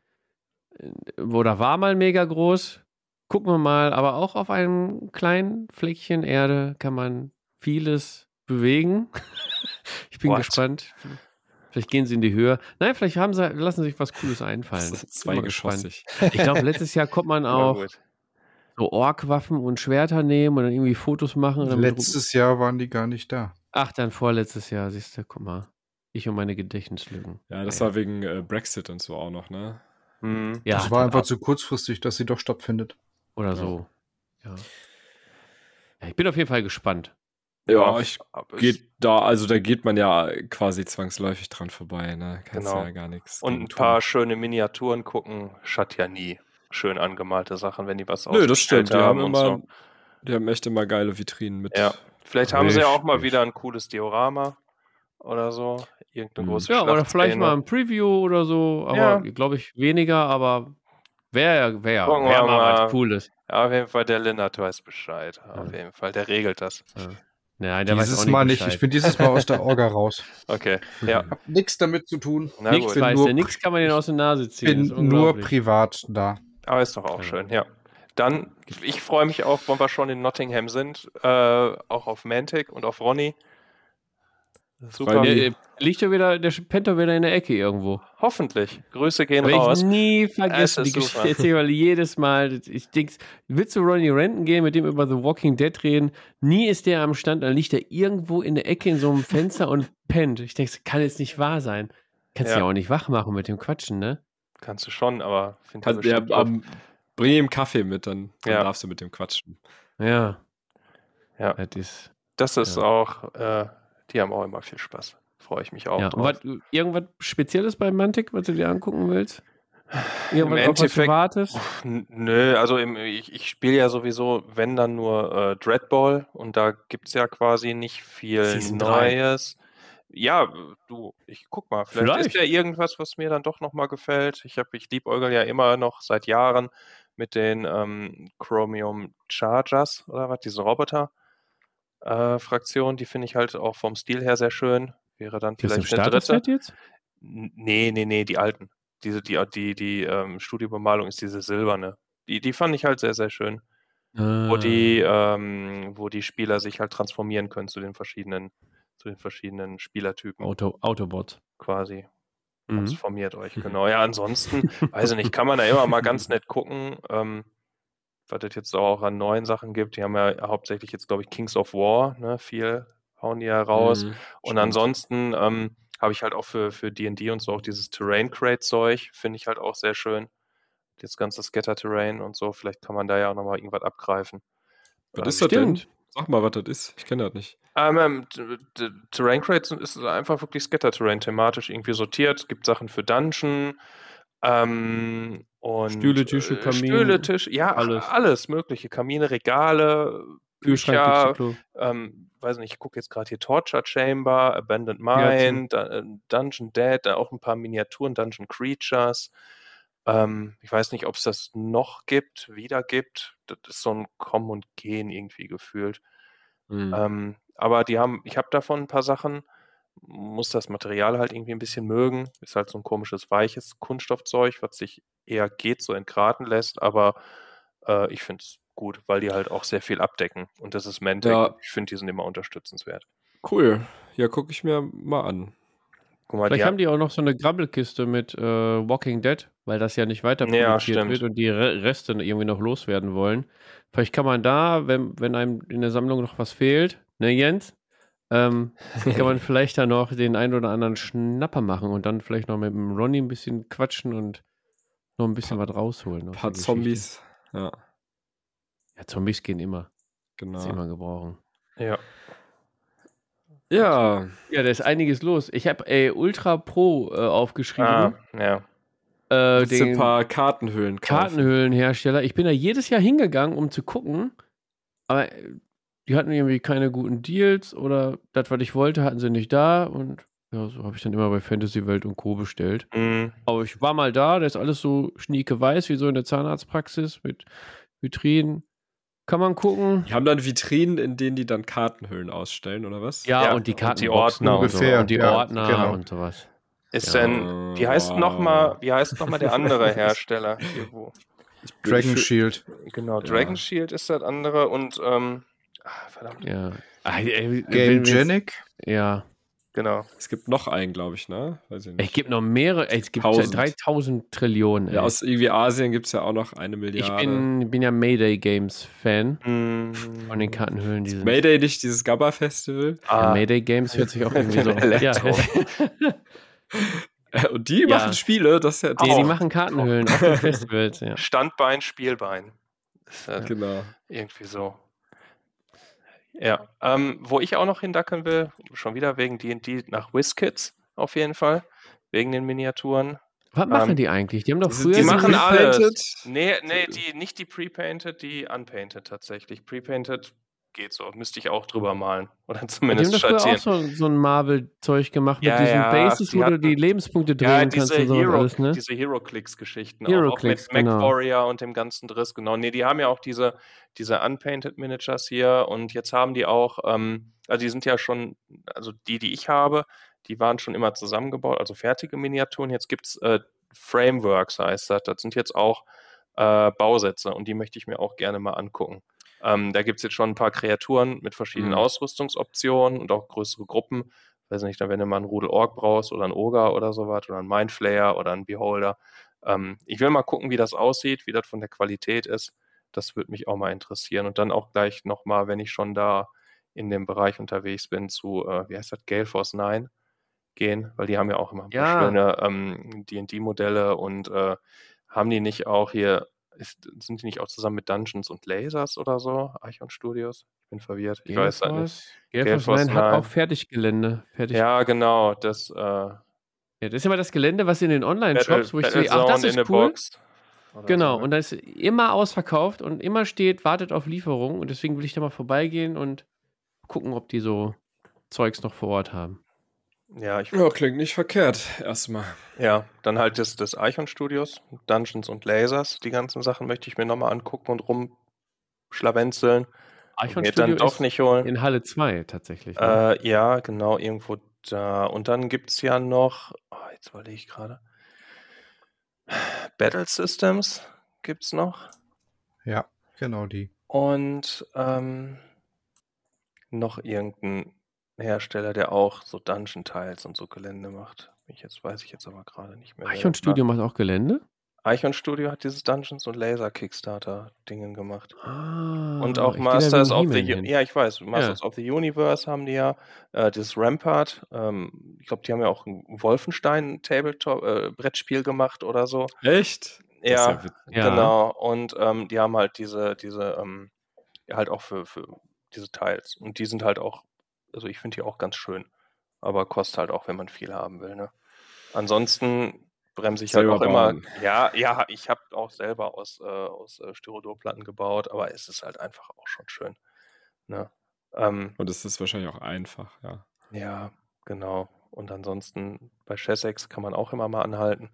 äh, Oder war mal mega groß. Gucken wir mal. Aber auch auf einem kleinen Fleckchen Erde kann man vieles bewegen. <laughs> ich bin What? gespannt. Vielleicht gehen sie in die Höhe. Nein, vielleicht haben sie, lassen sie sich was Cooles einfallen. <laughs> Das ist Bin mal gespannt. zweigeschossig. Ich glaube, letztes Jahr konnte man <laughs> auch so Orkwaffen und Schwerter nehmen und dann irgendwie Fotos machen. Letztes Jahr waren die gar nicht da. Ach, dann vorletztes Jahr, siehst du, guck mal. Ich und meine Gedächtnislücken. Ja, das Naja. war wegen äh, Brexit und so auch noch, ne? Mhm. Ja, das war einfach zu kurzfristig, dass sie doch stattfindet. Oder so. Ja. ja. Ich bin auf jeden Fall gespannt. Ja, ich geht da, also da geht man ja quasi zwangsläufig dran vorbei, ne? Kannst Genau. ja gar nichts. Und ein tun. paar schöne Miniaturen gucken, schadet ja nie. Schön angemalte Sachen, wenn die was Nö, das stimmt. Die haben immer, so. die haben echt immer geile Vitrinen mit. Ja. Vielleicht haben sie ja auch mal Richtig. wieder ein cooles Diorama oder so. Irgendeine Mhm. große Ja, oder vielleicht mal ein Preview oder so. Aber Ja. glaube ich weniger, aber wäre wär, wär wir mal was Cooles. Ja, auf jeden Fall, der Lennart weiß Bescheid. Auf Ja. jeden Fall, der regelt das. Ja. Nein, der weiß auch dieses nicht Mal nicht. Bescheid. Ich bin dieses Mal aus der Orga raus. <laughs> Okay, ja. Hab nichts damit zu tun. Na Nichts weiß nur der, nichts kann man den aus der Nase ziehen. bin das ist nur privat da. Aber ist doch auch Ja. schön, ja. Dann, ich freue mich auch, wenn wir schon in Nottingham sind, äh, auch auf Mantic und auf Ronny. Super. Weil Der, der liegt ja wieder, der pennt doch wieder in der Ecke irgendwo. Hoffentlich. Grüße gehen Werde raus. ich nie Es vergessen, die. Geschichte erzähle weil jedes Mal. Ich denke, willst du Ronnie Renton gehen, mit dem über The Walking Dead reden? Nie ist der am Stand, dann liegt er irgendwo in der Ecke in so einem Fenster und <laughs> pennt. Ich denke, das kann jetzt nicht wahr sein. Kannst Ja. ja auch nicht wach machen mit dem Quatschen, ne? Kannst du schon, aber finde Kannst, ja, ähm, bring ihm Kaffee mit, dann, dann Ja. darfst du mit dem quatschen. Ja. Ja. Das ist. Das ist Ja. auch, äh, die haben auch immer viel Spaß. Freue ich mich auch Ja. drauf. Was, irgendwas Spezielles bei Mantic, was du dir angucken willst? Im Irgendwas, was du Endeffekt- wartest? N- Nö, also im, ich, ich spiele ja sowieso, wenn dann nur äh, Dreadball und da gibt es ja quasi nicht viel Season. Neues. Ja, du, ich guck mal, vielleicht, Vielleicht. ist ja irgendwas, was mir dann doch nochmal gefällt. Ich habe, ich liebäugel ja immer noch seit Jahren mit den ähm, Chromium Chargers oder was, diese Roboter. Äh, Fraktion, die finde ich halt auch vom Stil her sehr schön. Wäre dann Die ist vielleicht eine dritte. Jetzt? Nee, nee, nee, die alten. Diese, die, die, die ähm, Studiobemalung ist diese silberne. Die, die fand ich halt sehr, sehr schön. Wo Ah. die, ähm, wo die Spieler sich halt transformieren können zu den verschiedenen, zu den verschiedenen Spielertypen Auto, Autobot. quasi. Mhm. Transformiert euch, <laughs> genau. Ja, ansonsten, weiß ich nicht, kann man da immer mal ganz nett gucken, ähm, was es jetzt auch an neuen Sachen gibt. Die haben ja hauptsächlich jetzt, glaube ich, Kings of War, ne? Viel hauen die ja raus. Mhm, Und ansonsten ähm, habe ich halt auch für, für D&D und so auch dieses Terrain Crate Zeug, finde ich halt auch sehr schön. Das ganze Scatter Terrain und so, vielleicht kann man da ja auch nochmal irgendwas abgreifen. Was Ähm, ist das denn? stimmt. Sag mal, was das ist. Ich kenne das nicht. Ähm, ähm, Terrain Crates sind- ist einfach wirklich Scatter Terrain thematisch irgendwie sortiert. Es gibt Sachen für Dungeon ähm, und Stühle, Tische, äh, Kamin, Stühle, Tische, ja, alles. alles. mögliche. Kamine, Regale, Bücher, ähm, weiß nicht, ich gucke jetzt gerade hier Torture Chamber, Abandoned Ja, Mind, äh, Dungeon Dead, auch ein paar Miniaturen, Dungeon Creatures. Ähm, ich weiß nicht, ob es das noch gibt, wieder gibt. Das ist so ein Kommen und Gehen irgendwie gefühlt. Mhm. Ähm, aber die haben, ich habe davon ein paar Sachen, muss das Material halt irgendwie ein bisschen mögen. Ist halt so ein komisches, weiches Kunststoffzeug, was sich eher geht, so entgraten lässt, aber äh, ich finde es gut, weil die halt auch sehr viel abdecken. Und das ist Mentec. Ja. Ich finde, die sind immer unterstützenswert. Cool. Ja, gucke ich mir mal an. Guck mal, Vielleicht die haben die auch noch so eine Grabbelkiste mit äh, Walking Dead, weil das ja nicht weiter Ja, produziert stimmt. wird und die Re Reste irgendwie noch loswerden wollen. Vielleicht kann man da, wenn, wenn einem in der Sammlung noch was fehlt, ne Jens, ähm, <laughs> kann man vielleicht da noch den einen oder anderen Schnapper machen und dann vielleicht noch mit dem Ronny ein bisschen quatschen und noch ein bisschen was rausholen. Ein paar. Zombies. Ja, Ja, Zombies gehen immer. genau. Das immer gebrauchen. ja. Ja, Ja, da ist einiges los. Ich habe ey, Ultra Pro äh, aufgeschrieben. Ah, ja. äh, du ein den paar Kartenhöhlen kaufen? Kartenhöhlenhersteller. Ich bin da jedes Jahr hingegangen, um zu gucken. Aber äh, die hatten irgendwie keine guten Deals oder das, was ich wollte, hatten sie nicht da. Und ja, so habe ich dann immer bei Fantasy Welt und Co. bestellt. Mm, Aber ich war mal da, da ist alles so schnieke weiß, wie so in der Zahnarztpraxis mit Vitrinen. Kann man gucken. Die haben dann Vitrinen, in denen die dann Kartenhöhlen ausstellen, oder was? Ja, Ja, und die und die Karten Ordner und, ungefähr, so, und die ja, Ordner genau. und sowas. Ist Ja. denn, wie heißt noch mal, wie heißt noch mal der andere Hersteller? Hier, wo? Dragon Shield. Genau, Ja. Dragon Shield ist das andere und ähm, ah, verdammt, Ja. Ah, ey, wenn Game wir jetzt- Genic. Ja. genau. Es gibt noch einen, glaube ich, ne? Weiß ich Es nicht. gibt noch mehrere, ey, es gibt Tausend. 3000 Trillionen. Ey. Ja, aus irgendwie Asien gibt es ja auch noch eine ich Milliarde. bin, bin ja Mayday Games Fan Hm, von den Kartenhöhlen. Die sind, Mayday nicht dieses Gabba-Festival? ja, ah, Mayday Games hört sich auch <laughs> irgendwie so Elektro. Ja. Und die Ja. machen Spiele, das ist ja Die, die machen Kartenhöhlen auf den <laughs> Festivals. Ja. Standbein, Spielbein. Ist, äh, Genau. Irgendwie so. Ja, ähm, wo ich auch noch hindackern will, schon wieder wegen D&D nach WizKids auf jeden Fall, wegen den Miniaturen. Was machen Ähm, die eigentlich? Die haben doch früher. Die machen pre-painted? alles. Nee, nee, die, nicht die Pre-Painted, die Unpainted tatsächlich. Pre-Painted geht so, müsste ich auch drüber malen oder <laughs> die haben zumindest doch früher auch schattieren. so, so ein Marvel-Zeug gemacht Ja, mit diesen ja, Bases, die wo du die Lebenspunkte drehen Ja, kannst diese und so Hero, alles, ne? diese Hero-Clicks-Geschichten, auch, auch Hero-Clicks, mit Mac genau. Warrior und dem ganzen Driss, genau. Nee, die haben ja auch diese, diese Unpainted Miniatures hier und jetzt haben die auch, ähm, also die sind ja schon, also die, die ich habe, die waren schon immer zusammengebaut, also fertige Miniaturen. Jetzt gibt es äh, Frameworks, heißt das. Das sind jetzt auch äh, Bausätze und die möchte ich mir auch gerne mal angucken. Ähm, da gibt es jetzt schon ein paar Kreaturen mit verschiedenen Mhm. Ausrüstungsoptionen und auch größere Gruppen. Weiß nicht, wenn du mal einen Rudel Ork brauchst oder einen Ogre oder sowas oder einen Mindflayer oder einen Beholder. Ähm, ich will mal gucken, wie das aussieht, wie das von der Qualität ist. Das würde mich auch mal interessieren. Und dann auch gleich nochmal, wenn ich schon da in dem Bereich unterwegs bin, zu, äh, wie heißt das, Gale Force 9 gehen, weil die haben ja auch immer Ja. schöne ähm, D&D-Modelle und äh, haben die nicht auch hier, ist, sind die nicht auch zusammen mit Dungeons und Lasers oder so, Archon Studios? Ich bin verwirrt, ich weiß das nicht. Gale Gale Force Force 9 hat 9. auch Fertiggelände. Fertig. Ja, genau, das äh, Ja, das ist immer das Gelände, was in den Online-Shops, wo ich sehe, ach, das ist cool. Genau, so, ne? und das ist immer ausverkauft und immer steht, wartet auf Lieferung. Und deswegen will ich da mal vorbeigehen und gucken, ob die so Zeugs noch vor Ort haben. Ja, ich Ja, klingt nicht verkehrt. Erstmal. Ja, dann halt das, das Eichhorn Studios, Dungeons und Lasers, die ganzen Sachen möchte ich mir nochmal angucken und rumschlawenzeln. Eichhorn mir dann Studio doch ist nicht holen. in Halle 2 tatsächlich. Ne? Äh, ja, genau, irgendwo da. Und dann gibt es ja noch, oh, jetzt überlege ich gerade, Battle Systems gibt es noch. Ja, genau die. Und ähm, noch irgendein Hersteller, der auch so Dungeon-Tiles und so Gelände macht. Ich jetzt weiß ich jetzt aber gerade nicht mehr. Eichhorn. Studio macht auch Gelände? Eichhorn Studio hat dieses Dungeons und Laser Kickstarter Dingen gemacht. Ah, Und auch Masters of the He-Man U hin. Ja, ich weiß, Masters of the Universe haben die ja. Äh, dieses Rampart, ähm, ich glaube, die haben ja auch ein Wolfenstein Tabletop äh, Brettspiel gemacht oder so. Echt? Ja. Ja. genau. Und ähm, die haben halt diese, diese, ähm, ja, halt auch für, für diese Teils. Und die sind halt auch, also ich finde die auch ganz schön. Aber kostet halt auch, wenn man viel haben will, ne? Ansonsten bremse ich Selber halt auch immer. bauen. Ja, ja, ich habe auch selber aus, äh, aus äh, Styroporplatten gebaut, aber es ist halt einfach auch schon schön. Ne? Ähm, Und es ist wahrscheinlich auch einfach, ja. ja, genau. Und ansonsten bei Chessex kann man auch immer mal anhalten.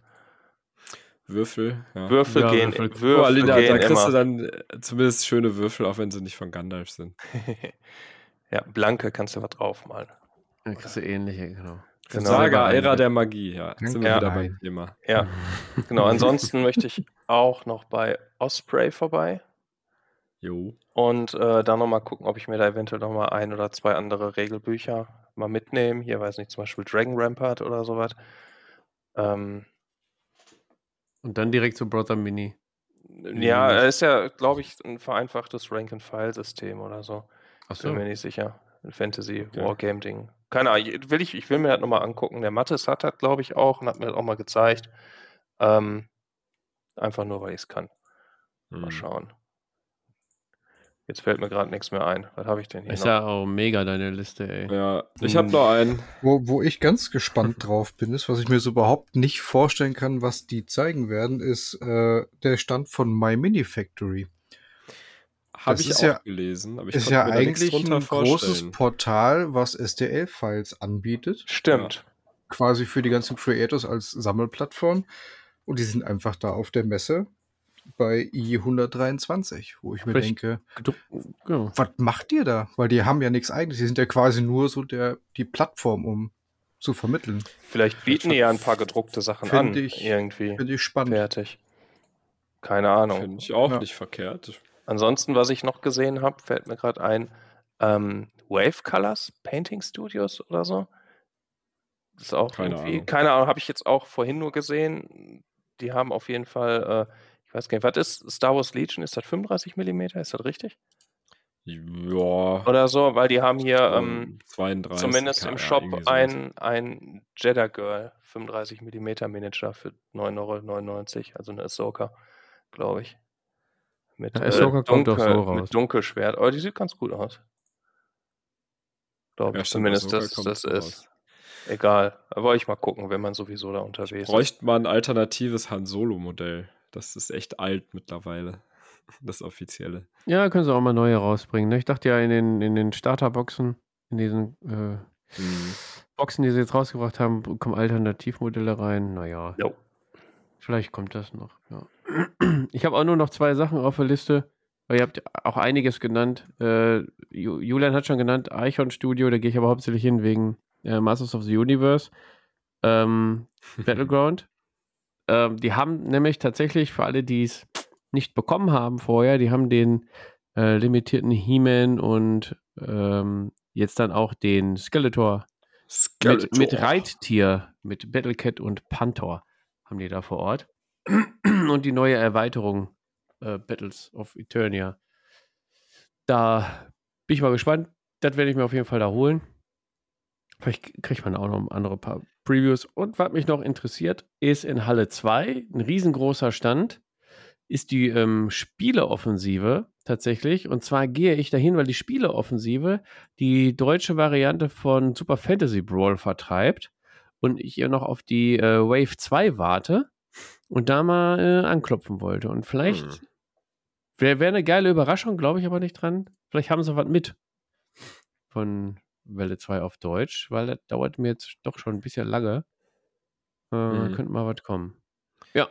Würfel, ja. Würfel Ja, gehen, Würfel- Würfel, Oh, Alina, gehen da kriegst immer. du dann äh, zumindest schöne Würfel, auch wenn sie nicht von Gandalf sind. <laughs> ja, blanke kannst du was draufmalen. Ja, kriegst du ähnliche, genau. Genau. Saga, Selber Ära der Magie, ja. Sind wir Ja. wieder beim Thema. Ja, <laughs> genau. Ansonsten möchte ich auch noch bei Osprey vorbei Jo. und äh, da nochmal gucken, ob ich mir da eventuell nochmal ein oder zwei andere Regelbücher mal mitnehme. Hier weiß nicht, zum Beispiel Dragon Rampart oder sowas. Ähm, Und dann direkt zu Brother Mini. ja, er ist ja, glaube ich, ein vereinfachtes Rank-and-File-System oder so. Achso. Bin mir nicht sicher. Ein Fantasy Okay. Wargame Ding. Keine Ahnung, ich- will ich, ich will mir das nochmal angucken. Der Mattes hat das, glaube ich, auch und hat mir das auch mal gezeigt. Ähm, einfach nur, weil ich es kann. Mal Hm. schauen. Jetzt fällt mir gerade nichts mehr ein. Was habe ich denn hier Ist noch? ja auch mega deine Liste, ey. Ja, ich habe Hm. noch einen. Wo, wo ich ganz gespannt drauf bin, ist, was ich mir so überhaupt nicht vorstellen kann, was die zeigen werden, ist äh, der Stand von My Mini Factory. Habe Das ich ist auch ja- gelesen, aber ich ist ja eigentlich ein großes. Portal, was STL-Files anbietet, Stimmt. quasi für die ganzen Creators als Sammelplattform. Und die sind einfach da auf der Messe bei I123, wo ich mir Vielleicht- denke, Genau. was macht ihr da? Weil die haben ja nichts eigenes. Die sind ja quasi nur so der, die Plattform, um zu vermitteln. Vielleicht bieten die ja ein paar gedruckte Sachen Find an. ich- irgendwie. Finde ich spannend. Fertig. Keine Ahnung. Finde ich auch Ja. nicht verkehrt. Ansonsten, was ich noch gesehen habe, fällt mir gerade ein, ähm, Wave Colors Painting Studios oder so. Das ist auch Keine irgendwie, Ahnung. keine Ahnung, habe ich jetzt auch vorhin nur gesehen. Die haben auf jeden Fall, äh, ich weiß gar nicht, was ist Star Wars Legion? Ist das 35 mm? Ist das richtig? Ja. Oder so, weil die haben hier ähm, 32. zumindest ja, im ja, Shop sowas. ein, ein Jeddah Girl 35 mm Miniature für 9,99 Euro, also eine Ahsoka, glaube ich. Mit, Ja, Ahsoka kommt doch so Dunkel- raus. mit Dunkelschwert, aber die sieht ganz gut aus. Glaube Ja, ich zumindest, dass das so ist. Egal, aber wollte ich mal gucken, wenn man sowieso da unterwegs ist. Bräuchte man ein alternatives Han Solo-Modell. Das ist echt alt mittlerweile. <laughs> Das offizielle. Ja, können sie auch mal neue rausbringen. Ne? Ich dachte ja in den, in den Starterboxen, in diesen äh, Mhm. Boxen, die sie jetzt rausgebracht haben, kommen Alternativmodelle rein. Naja, Jo. vielleicht kommt das noch. Ja. <clears throat> Ich habe auch nur noch zwei Sachen auf der Liste, weil ihr habt auch einiges genannt. Äh, Ju- Julian hat schon genannt, Icon Studio, da gehe ich aber hauptsächlich hin wegen äh, Masters of the Universe. Ähm, <laughs> Battleground. ähm, die haben nämlich tatsächlich für alle, die es nicht bekommen haben vorher, die haben den äh, limitierten He-Man und ähm, jetzt dann auch den Skeletor mit, mit Reittier, mit Battlecat und Panther haben die da vor Ort. Und die neue Erweiterung äh, Battles of Eternia. Da bin ich mal gespannt. Das werde ich mir auf jeden Fall da holen. Vielleicht kriegt man auch noch andere paar Previews. Und was mich noch interessiert, ist in Halle 2 ein riesengroßer Stand. Ist die ähm, Spieleoffensive tatsächlich. Und zwar gehe ich dahin, weil die Spieleoffensive die deutsche Variante von Super Fantasy Brawl vertreibt und ich ihr noch auf die äh, Wave 2 warte und da mal äh, anklopfen wollte. Und vielleicht Hm. wäre wär eine geile Überraschung, glaube ich aber nicht dran. Vielleicht haben sie was mit von Welle 2 auf Deutsch, weil das dauert mir jetzt doch schon ein bisschen lange. Äh, Mhm. Könnte mal was kommen. Ja.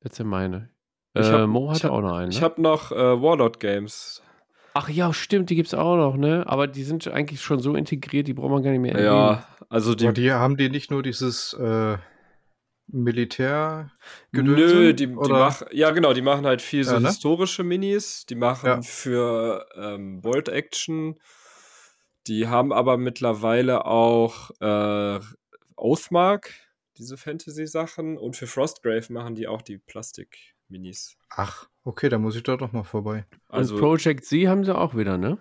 Das sind meine. Ich Äh, hab- Mo ich hatte hab- auch noch einen. Ich Ne? habe noch äh, Warlord Games. Ach ja, stimmt, die gibt es auch noch, ne? Aber die sind eigentlich schon so integriert, die braucht man gar nicht mehr erwähnen. Ja, also die. Die haben die nicht nur dieses äh, Militär Nö, die, die machen, ja genau, die machen halt viel so Ja, ne? historische Minis, die machen Ja. für ähm, Bolt Action, die haben aber mittlerweile auch äh, Oathmark, diese Fantasy-Sachen, und für Frostgrave machen die auch die Plastik-Minis. Ach, okay, da muss ich doch noch mal vorbei. Also und Project Z haben sie auch wieder, ne?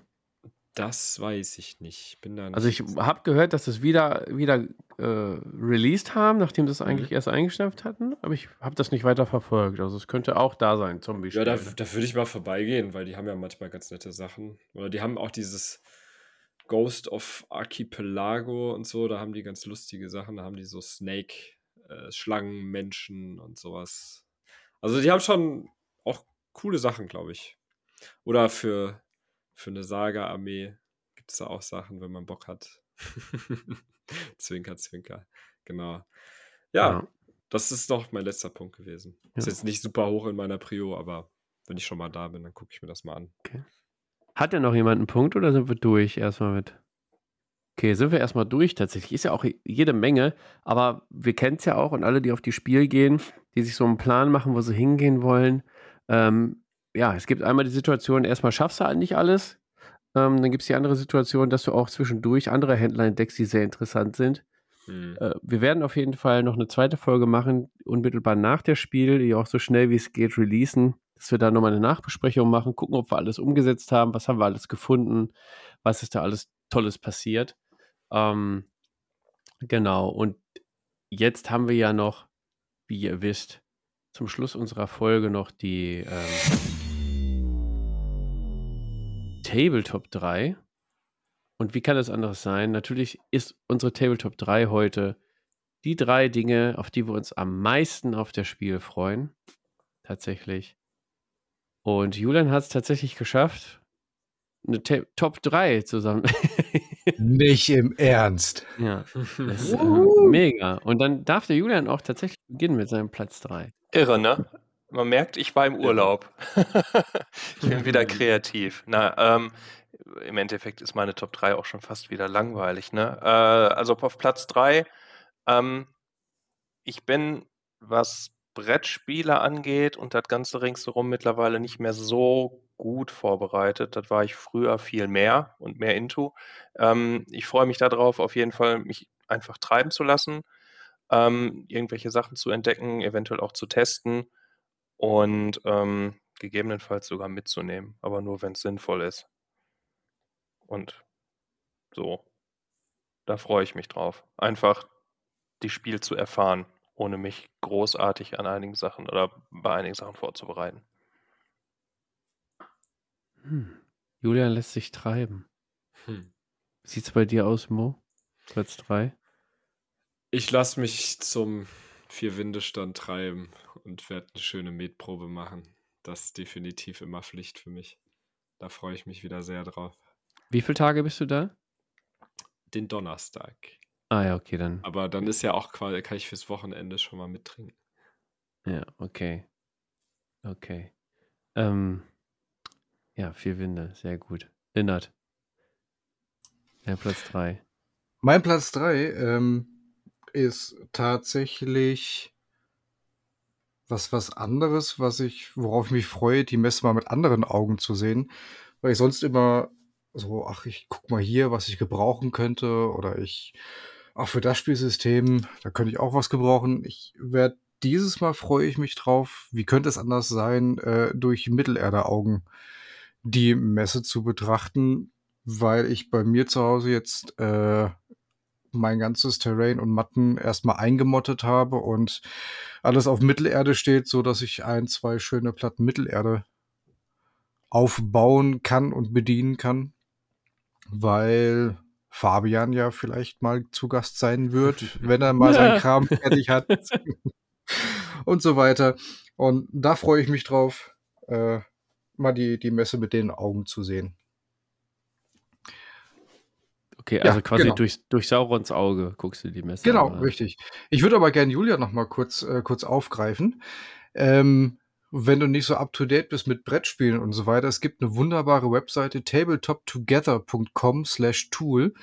Das weiß ich nicht. Bin da Also ich nicht- habe gehört, dass sie es wieder, wieder äh, released haben, nachdem sie es eigentlich Mhm. erst eingestampft hatten. Aber ich habe das nicht weiter verfolgt. Also es könnte auch da sein, zombie Ja, da, da würde ich mal vorbeigehen, weil die haben ja manchmal ganz nette Sachen. Oder die haben auch dieses Ghost of Archipelago und so, da haben die ganz lustige Sachen. Da haben die so Snake, äh, Schlangen, Menschen und sowas. Also die haben schon auch coole Sachen, glaube ich. Oder für, für eine Saga-Armee gibt es da auch Sachen, wenn man Bock hat. <laughs> zwinker, zwinker. Genau. Ja, Ja. das ist noch mein letzter Punkt gewesen. Ist Ja. jetzt nicht super hoch in meiner Prio, aber wenn ich schon mal da bin, dann gucke ich mir das mal an. Hat denn noch jemand einen Punkt oder sind wir durch erstmal mit? Okay, sind wir erstmal durch tatsächlich. Ist ja auch jede Menge, aber wir kennen es ja auch und alle, die auf die Spiel gehen, die sich so einen Plan machen, wo sie hingehen wollen. Ähm, ja, es gibt einmal die Situation, erstmal schaffst du halt nicht alles. Ähm, dann gibt es die andere Situation, dass du auch zwischendurch andere Händler entdeckst, die sehr interessant sind. Hm. Äh, wir werden auf jeden Fall noch eine zweite Folge machen, unmittelbar nach der Spiel, die auch so schnell wie es geht releasen, dass wir da nochmal eine Nachbesprechung machen, gucken, ob wir alles umgesetzt haben, was haben wir alles gefunden, was ist da alles Tolles passiert. Ähm, genau, und jetzt haben wir ja noch, wie ihr wisst, zum Schluss unserer Folge noch die ähm, Tabletop 3. Und wie kann es anderes sein? Natürlich ist unsere Tabletop 3 heute die drei Dinge, auf die wir uns am meisten auf das Spiel freuen. Tatsächlich. Und Julian hat es tatsächlich geschafft, eine Ta Top 3 zusammen. <laughs> Nicht im Ernst. ja, das ist äh, mega. Und dann darf der Julian auch tatsächlich beginnen mit seinem Platz 3. Irre, ne? Man merkt, ich war im Urlaub. <laughs> ich bin wieder kreativ. Na, ähm, im Endeffekt ist meine Top 3 auch schon fast wieder langweilig. Ne? Äh, also auf Platz 3, ähm, ich bin, was Brettspiele angeht und das Ganze ringsherum mittlerweile nicht mehr so gut vorbereitet. Das war ich früher viel mehr und mehr into. Ähm, ich freue mich darauf, auf jeden Fall mich einfach treiben zu lassen, ähm, irgendwelche Sachen zu entdecken, eventuell auch zu testen und ähm, gegebenenfalls sogar mitzunehmen, aber nur wenn es sinnvoll ist. Und so, da freue ich mich drauf. Einfach die Spiel zu erfahren, ohne mich großartig an einigen Sachen oder bei einigen Sachen vorzubereiten. Hm. Julian lässt sich treiben. Hm. Es bei dir aus, Mo? Platz 3? Ich lasse mich zum Vier-Winde-Stand treiben und werde eine schöne Metprobe machen. Das ist definitiv immer Pflicht für mich. Da freue ich mich wieder sehr drauf. Wie viele Tage bist du da? Den Donnerstag. Ah ja, okay, dann. Aber dann ist ja auch quasi, kann ich fürs Wochenende schon mal mittrinken. Ja, okay. Okay. Ähm, ja, vier Winde, sehr gut. Lindert. Ja, Platz 3. Mein Platz 3 ähm, ist tatsächlich was, was anderes, was ich, worauf ich mich freue, die Messe mal mit anderen Augen zu sehen. Weil ich sonst immer so, ach, ich guck mal hier, was ich gebrauchen könnte, oder ich, ach, für das Spielsystem, da könnte ich auch was gebrauchen. Ich werde dieses Mal freue ich mich drauf, wie könnte es anders sein, äh, durch Mittelerde-Augen die Messe zu betrachten, weil ich bei mir zu Hause jetzt äh, mein ganzes Terrain und Matten erstmal eingemottet habe und alles auf Mittelerde steht, so dass ich ein, zwei schöne Platten Mittelerde aufbauen kann und bedienen kann, weil Fabian ja vielleicht mal zu Gast sein wird, <laughs> wenn er mal seinen <laughs> Kram fertig hat <laughs> und so weiter. Und da freue ich mich drauf, äh, mal die, die Messe mit den Augen zu sehen. Okay, Ja, also quasi genau. durch, durch Saurons Auge guckst du die Messe Genau, an. richtig. Ich würde aber gerne Julia noch mal kurz, äh, kurz aufgreifen. Ähm, wenn du nicht so up to date bist mit Brettspielen und so weiter, es gibt eine wunderbare Webseite tabletoptogether.com slash tool.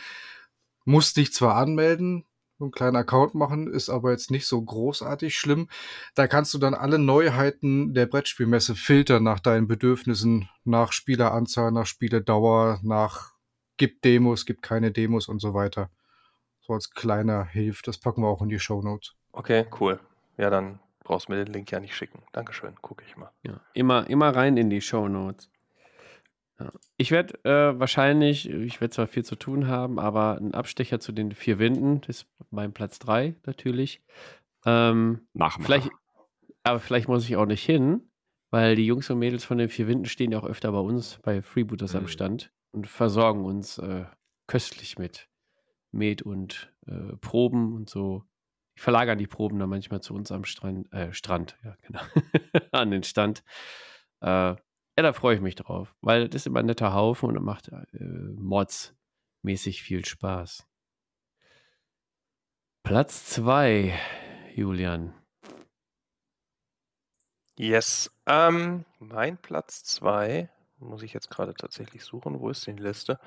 Musst dich zwar anmelden, einen kleinen Account machen, ist aber jetzt nicht so großartig schlimm. Da kannst du dann alle Neuheiten der Brettspielmesse filtern nach deinen Bedürfnissen, nach Spieleranzahl, nach Spieledauer, nach gibt Demos, gibt keine Demos und so weiter. So als kleiner Hilf. Das packen wir auch in die Show Notes. Okay, cool. Ja, dann brauchst du mir den Link ja nicht schicken. Dankeschön, gucke ich mal. Ja, immer, immer rein in die Show Notes. Ja. Ich werde äh, wahrscheinlich, ich werde zwar viel zu tun haben, aber ein Abstecher zu den vier Winden, das ist mein Platz 3 natürlich. Ähm, Nachmachen. vielleicht, aber vielleicht muss ich auch nicht hin, weil die Jungs und Mädels von den vier Winden stehen ja auch öfter bei uns bei Freebooters am Mhm. Stand und versorgen uns äh, köstlich mit Met und äh, Proben und so. Die verlagern die Proben dann manchmal zu uns am Strand, äh, Strand, ja, genau, <laughs> an den Stand. Äh, ja, da freue ich mich drauf, weil das ist immer ein netter Haufen und macht äh, Mods-mäßig viel Spaß. Platz 2, Julian. Yes. Ähm, mein Platz 2, muss ich jetzt gerade tatsächlich suchen, wo ist die Liste?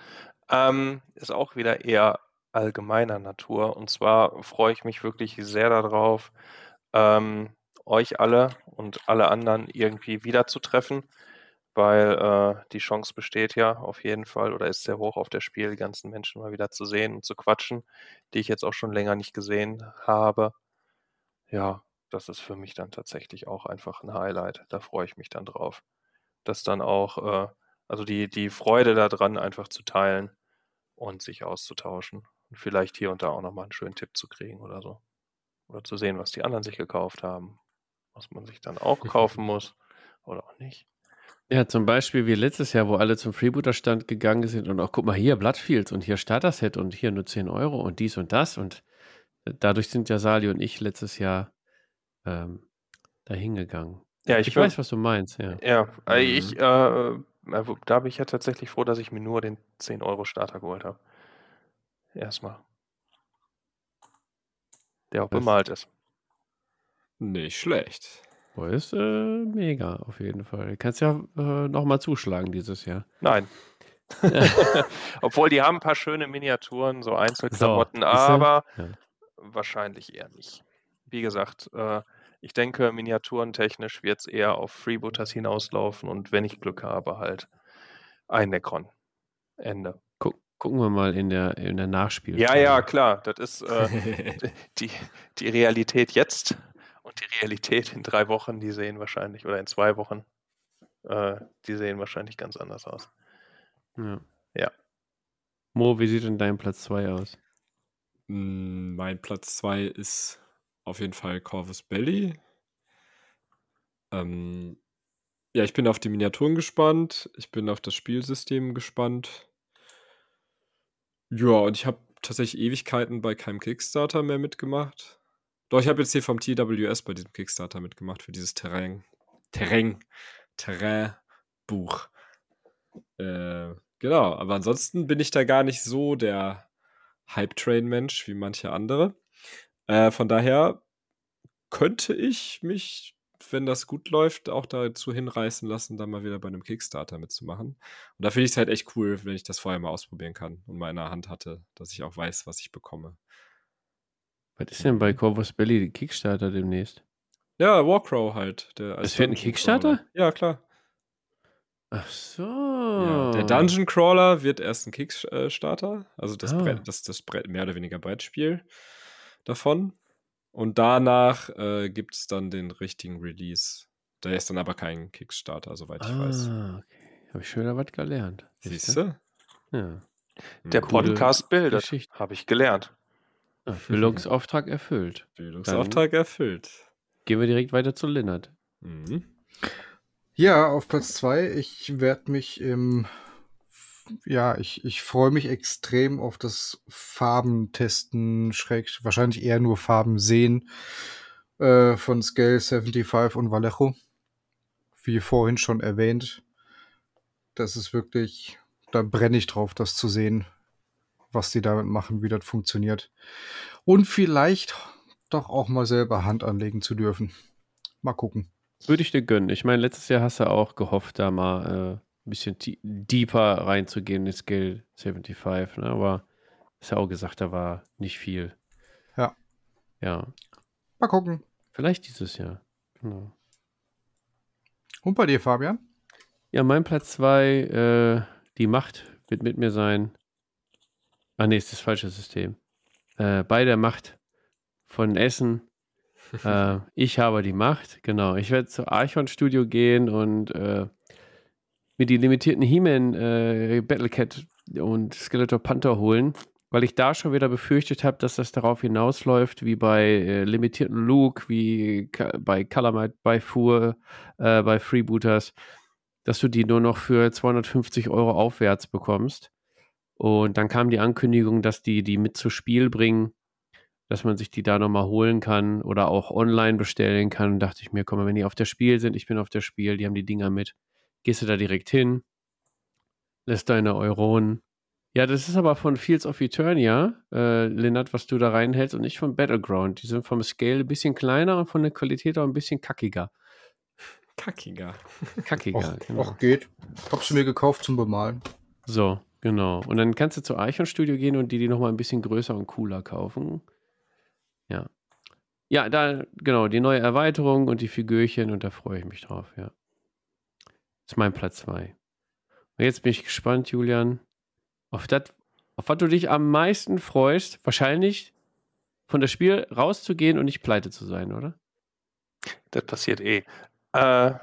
Ähm, ist auch wieder eher allgemeiner Natur. Und zwar freue ich mich wirklich sehr darauf, ähm, euch alle und alle anderen irgendwie wiederzutreffen, weil äh, die Chance besteht ja auf jeden Fall oder ist sehr hoch auf der Spiel, die ganzen Menschen mal wieder zu sehen und zu quatschen, die ich jetzt auch schon länger nicht gesehen habe. Ja, das ist für mich dann tatsächlich auch einfach ein Highlight. Da freue ich mich dann drauf. Das dann auch, äh, also die, die Freude daran einfach zu teilen und sich auszutauschen. Und vielleicht hier und da auch nochmal einen schönen Tipp zu kriegen oder so. Oder zu sehen, was die anderen sich gekauft haben. Was man sich dann auch kaufen <laughs> muss oder auch nicht. Ja, zum Beispiel wie letztes Jahr, wo alle zum Freebooter-Stand gegangen sind und auch, guck mal, hier Bloodfields und hier Starter-Set und hier nur 10 Euro und dies und das. Und äh, dadurch sind ja Sali und ich letztes Jahr ähm, dahin gegangen. Ja, Ich, ich, weiß, was du meinst, ja. Ja, äh, Mhm. ich, äh, da bin ich ja tatsächlich froh, dass ich mir nur den 10-Euro-Starter geholt habe. Erstmal. Der auch Was? bemalt ist. Nicht schlecht. Boah, ist äh, mega, auf jeden Fall. Du kannst ja äh, nochmal zuschlagen dieses Jahr. Nein. <laughs> Obwohl die haben ein paar schöne Miniaturen, so Einzelklamotten, So, aber Ja. wahrscheinlich eher nicht. Wie gesagt, äh, ich denke, miniaturentechnisch wird es eher auf Freebooters hinauslaufen und wenn ich Glück habe, halt ein Necron. Ende. Guck, gucken wir mal in der, in der Nachspiel. Ja, ja, klar. Das ist äh, <laughs> die, die Realität jetzt und die Realität in drei Wochen, die sehen wahrscheinlich, oder in zwei Wochen, äh, die sehen wahrscheinlich ganz anders aus. Ja. Ja. Mo, wie sieht denn dein Platz 2 aus? Mm, Mein Platz 2 ist auf jeden Fall Corvus Belly. Ähm, ja, ich bin auf die Miniaturen gespannt. Ich bin auf das Spielsystem gespannt. Ja, und ich habe tatsächlich Ewigkeiten bei keinem Kickstarter mehr mitgemacht. Doch, ich habe jetzt hier vom TWS bei diesem Kickstarter mitgemacht für dieses Terrain. Terrain. Terrain-Buch. Äh, genau, aber ansonsten bin ich da gar nicht so der Hype-Train-Mensch wie manche andere. Äh, von daher könnte ich mich, wenn das gut läuft, auch dazu hinreißen lassen, dann mal wieder bei einem Kickstarter mitzumachen. Und da finde ich es halt echt cool, wenn ich das vorher mal ausprobieren kann und mal in der Hand hatte, dass ich auch weiß, was ich bekomme. Was ist denn bei Corvus Belly Kickstarter demnächst? Ja, Warcrow halt. Der Es wird ein Kickstarter? Crawler. Ja, klar. Ach so. Ja, der Dungeon Crawler wird erst ein Kickstarter, also das, Ah. Brett, das, das Brett, mehr oder weniger Brettspiel davon. Und danach äh, gibt es dann den richtigen Release. Der ist dann aber kein Kickstarter, soweit ich weiß. Ah, okay. Habe ich schon wieder was gelernt. Siehst du? Ja. Der Podcast bildet, Geschichte. habe ich gelernt. Ah, Bildungsauftrag erfüllt. Bildungsauftrag erfüllt. Gehen wir direkt weiter zu Lennart. Mhm. Ja, auf Platz zwei. Ich werde mich im, ja, ich, ich freue mich extrem auf das Farbentesten, schräg, wahrscheinlich eher nur Farben sehen äh, von Scale 75 und Vallejo. Wie vorhin schon erwähnt. Das ist wirklich, da brenne ich drauf, das zu sehen, was die damit machen, wie das funktioniert. Und vielleicht doch auch mal selber Hand anlegen zu dürfen. Mal gucken. Würde ich dir gönnen. Ich meine, letztes Jahr hast du auch gehofft, da mal äh, ein bisschen deeper reinzugehen in Scale 75, ne? aber hast ja auch gesagt, da war nicht viel. Ja. Ja, Mal gucken. vielleicht dieses Jahr. Genau. Und bei dir, Fabian? Ja, mein Platz 2, äh, die Macht wird mit mir sein. Ah, nee, ist das falsche System. Äh, bei der Macht von Essen. <laughs> äh, ich habe die Macht, genau. Ich werde zu Archon Studio gehen und äh, mir die limitierten He-Man, äh, Battlecat und Skeletor Panther holen, weil ich da schon wieder befürchtet habe, dass das darauf hinausläuft, wie bei äh, limitierten Luke, wie Ka bei Calamite, bei Fuhr, äh, bei Freebooters, dass du die nur noch für 250 Euro aufwärts bekommst. Und dann kam die Ankündigung, dass die die mit zu Spiel bringen, dass man sich die da nochmal holen kann oder auch online bestellen kann. Und dachte ich mir, komm mal, wenn die auf der Spiel sind, ich bin auf der Spiel, die haben die Dinger mit, gehst du da direkt hin, lässt deine Euronen. Ja, das ist aber von Fields of Eternia, äh, Lennart, was du da reinhältst und nicht von Battleground. Die sind vom Scale ein bisschen kleiner und von der Qualität auch ein bisschen kackiger. Kackiger. Kackiger, Och, genau. och, geht. Hab's mir gekauft zum Bemalen. So, genau. Und dann kannst du zu Eichhorn Studio gehen und die die nochmal ein bisschen größer und cooler kaufen. Ja. Ja, da, genau, die neue Erweiterung und die Figürchen und da freue ich mich drauf, ja. Ist mein Platz 2. Und jetzt bin ich gespannt, Julian, auf das, auf was du dich am meisten freust, wahrscheinlich von das Spiel rauszugehen und nicht pleite zu sein, oder? Das passiert eh. Äh,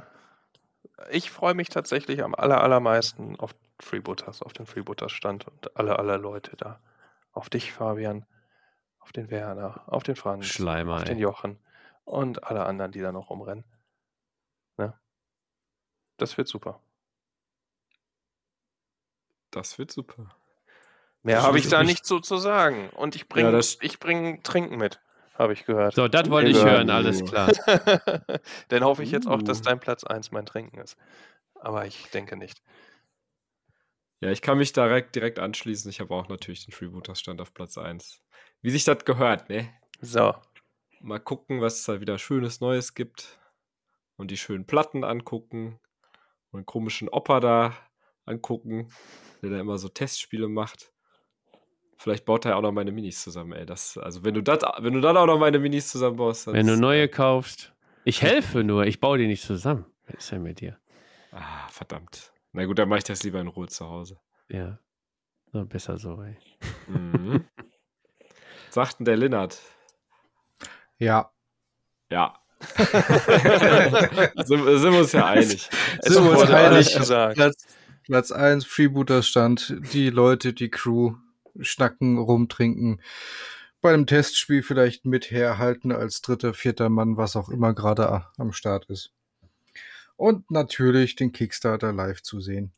ich freue mich tatsächlich am aller, allermeisten auf Freebooters, auf den Freebooters-Stand und alle, alle Leute da. Auf dich, Fabian, auf den Werner, auf den Franz, Schleimer, auf den ey. Jochen und alle anderen, die da noch rumrennen. Ne? Das wird super. Das wird super. Mehr habe ich da nicht- nicht so zu sagen. Und ich bringe das- ich bring Trinken mit, habe ich gehört. So, das wollte ich Ja. hören, alles klar. <laughs> Dann hoffe ich jetzt auch, dass Uh. dein Platz 1 mein Trinken ist. Aber ich denke nicht. Ja, ich kann mich direkt, direkt anschließen. Ich habe auch natürlich den Freebooters-Stand auf Platz 1. Wie sich das gehört, ne? So. Mal gucken, was es da wieder Schönes Neues gibt. Und die schönen Platten angucken. Und einen komischen Opa da angucken, der da immer so Testspiele macht. Vielleicht baut er auch noch meine Minis zusammen, ey. Das, also wenn du das, wenn du dann auch noch meine Minis zusammenbaust, dann Wenn du neue kaufst. Ich helfe nur, ich baue die nicht zusammen. Was ist denn mit dir? Ah, verdammt. Na gut, dann mache ich das lieber in Ruhe zu Hause. Ja. So, besser so, ey. Mhm. <laughs> Sagt denn der Linnert? Ja. Ja. <laughs> sind, sind wir uns ja einig. Es Sind wir uns einig? gesagt. Platz, Platz 1, Freebooter-Stand. Die Leute, die Crew schnacken, rumtrinken. Bei einem Testspiel vielleicht mit herhalten als dritter, vierter Mann, was auch immer gerade am Start ist. Und natürlich den Kickstarter live zu sehen.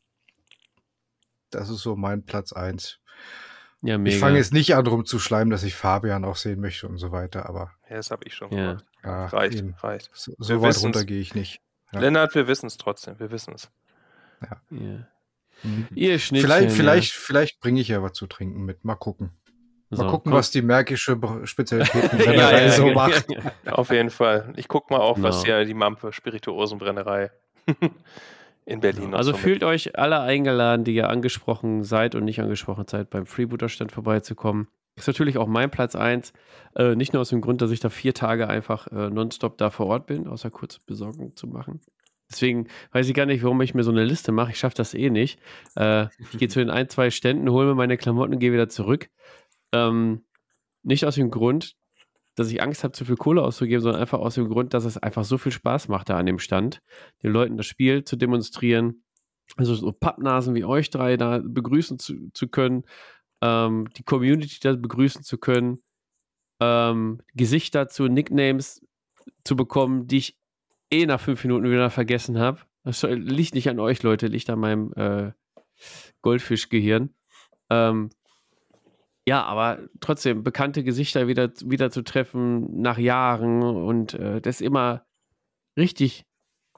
Das ist so mein Platz 1. Ja. Ich fange jetzt nicht an rumzuschleimen, dass ich Fabian auch sehen möchte und so weiter, aber Ja, das habe ich schon Ja. gemacht. Ja, Reicht, eben. reicht. so, so weit runter gehe ich nicht. Ja. Lennart, wir wissen es trotzdem. Wir wissen es. ja. Mhm. Ihr Schnittchen. Vielleicht, ja. vielleicht, vielleicht bringe ich ja was zu trinken mit. Mal gucken. Mal So, gucken, komm. was die märkische Br- Spezialitäten <laughs> ja, so ja, macht. ja. <laughs> Auf jeden Fall. Ich guck mal auch, was Genau. hier die Mampe Spirituosenbrennerei <laughs> in Berlin noch Also so mit- fühlt euch alle eingeladen, die ihr angesprochen seid und nicht angesprochen seid, beim Freebooter-Stand vorbeizukommen. Ist natürlich auch mein Platz 1. Äh, nicht nur aus dem Grund, dass ich da vier Tage einfach äh, nonstop da vor Ort bin, außer kurz Besorgung zu machen. Deswegen weiß ich gar nicht, warum ich mir so eine Liste mache. Ich schaffe das eh nicht. Äh, ich gehe zu den ein, zwei Ständen, hole mir meine Klamotten und gehe wieder zurück. Ähm, nicht aus dem Grund, dass ich Angst habe, zu viel Kohle auszugeben, sondern einfach aus dem Grund, dass es einfach so viel Spaß macht da an dem Stand, den Leuten das Spiel zu demonstrieren, also so Pappnasen wie euch drei da begrüßen zu, zu können, ähm, die Community da begrüßen zu können, ähm, Gesichter zu Nicknames zu bekommen, die ich eh nach fünf Minuten wieder vergessen habe. Das liegt nicht an euch, Leute, liegt an meinem äh, Goldfischgehirn. Ähm, ja, aber trotzdem, bekannte Gesichter wieder, wieder zu treffen nach Jahren und äh, das ist immer richtig,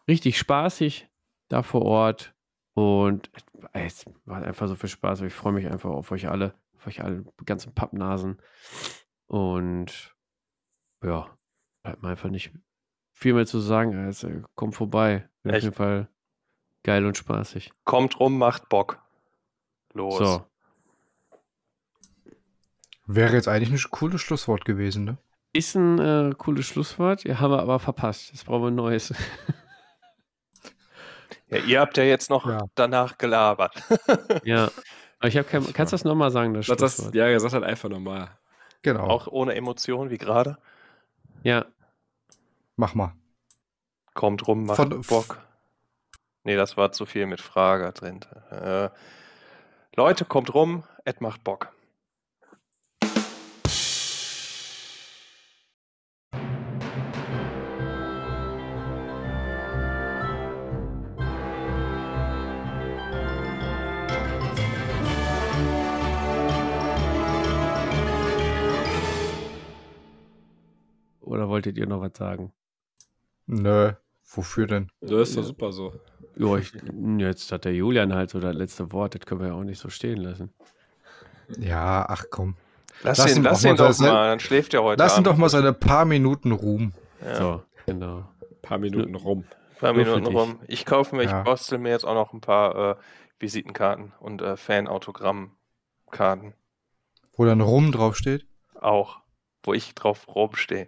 richtig spaßig da vor Ort. Und ey, es macht einfach so viel Spaß. Ich freue mich einfach auf euch alle, auf euch alle, ganzen Pappnasen. Und ja, bleibt mir einfach nicht viel mehr zu sagen, als äh, kommt vorbei. Auf jeden Fall geil und spaßig. Kommt rum, macht Bock. Los. So, Wäre jetzt eigentlich ein cooles Schlusswort gewesen, ne? ist ein äh, cooles Schlusswort. Ja, haben wir aber verpasst. Jetzt brauchen wir ein neues. <laughs> Ja, ihr habt ja jetzt noch Ja. danach gelabert. <laughs> ja. Aber ich habe kein. Kannst du das nochmal sagen, das Sag das, ja, er sagt halt einfach nochmal. Genau. Auch ohne Emotionen wie gerade. Ja. Mach mal. Kommt rum, macht Von- Bock. Nee, das war zu viel mit Frage drin. Äh, Leute, kommt rum, Ed macht Bock. Wolltet ihr noch was sagen? Nö. Wofür denn? Das ist doch Ja. super so. Ja, ich, jetzt hat der Julian halt so das letzte Wort. Das können wir ja auch nicht so stehen lassen. Ja, ach komm. Lass, Lass ihn, ihn lass ihn mal doch sein- mal, dann schläft er heute Lass ihn Abend. doch mal seine paar Minuten ruhen. Ja, So, genau. Ein paar Minuten rum. ein paar Minuten rum. Ich kaufe mir, Ja. ich bastel mir jetzt auch noch ein paar äh, Visitenkarten und äh, Fan-Autogrammkarten. Wo dann rum draufsteht. Auch, wo ich drauf rumstehe.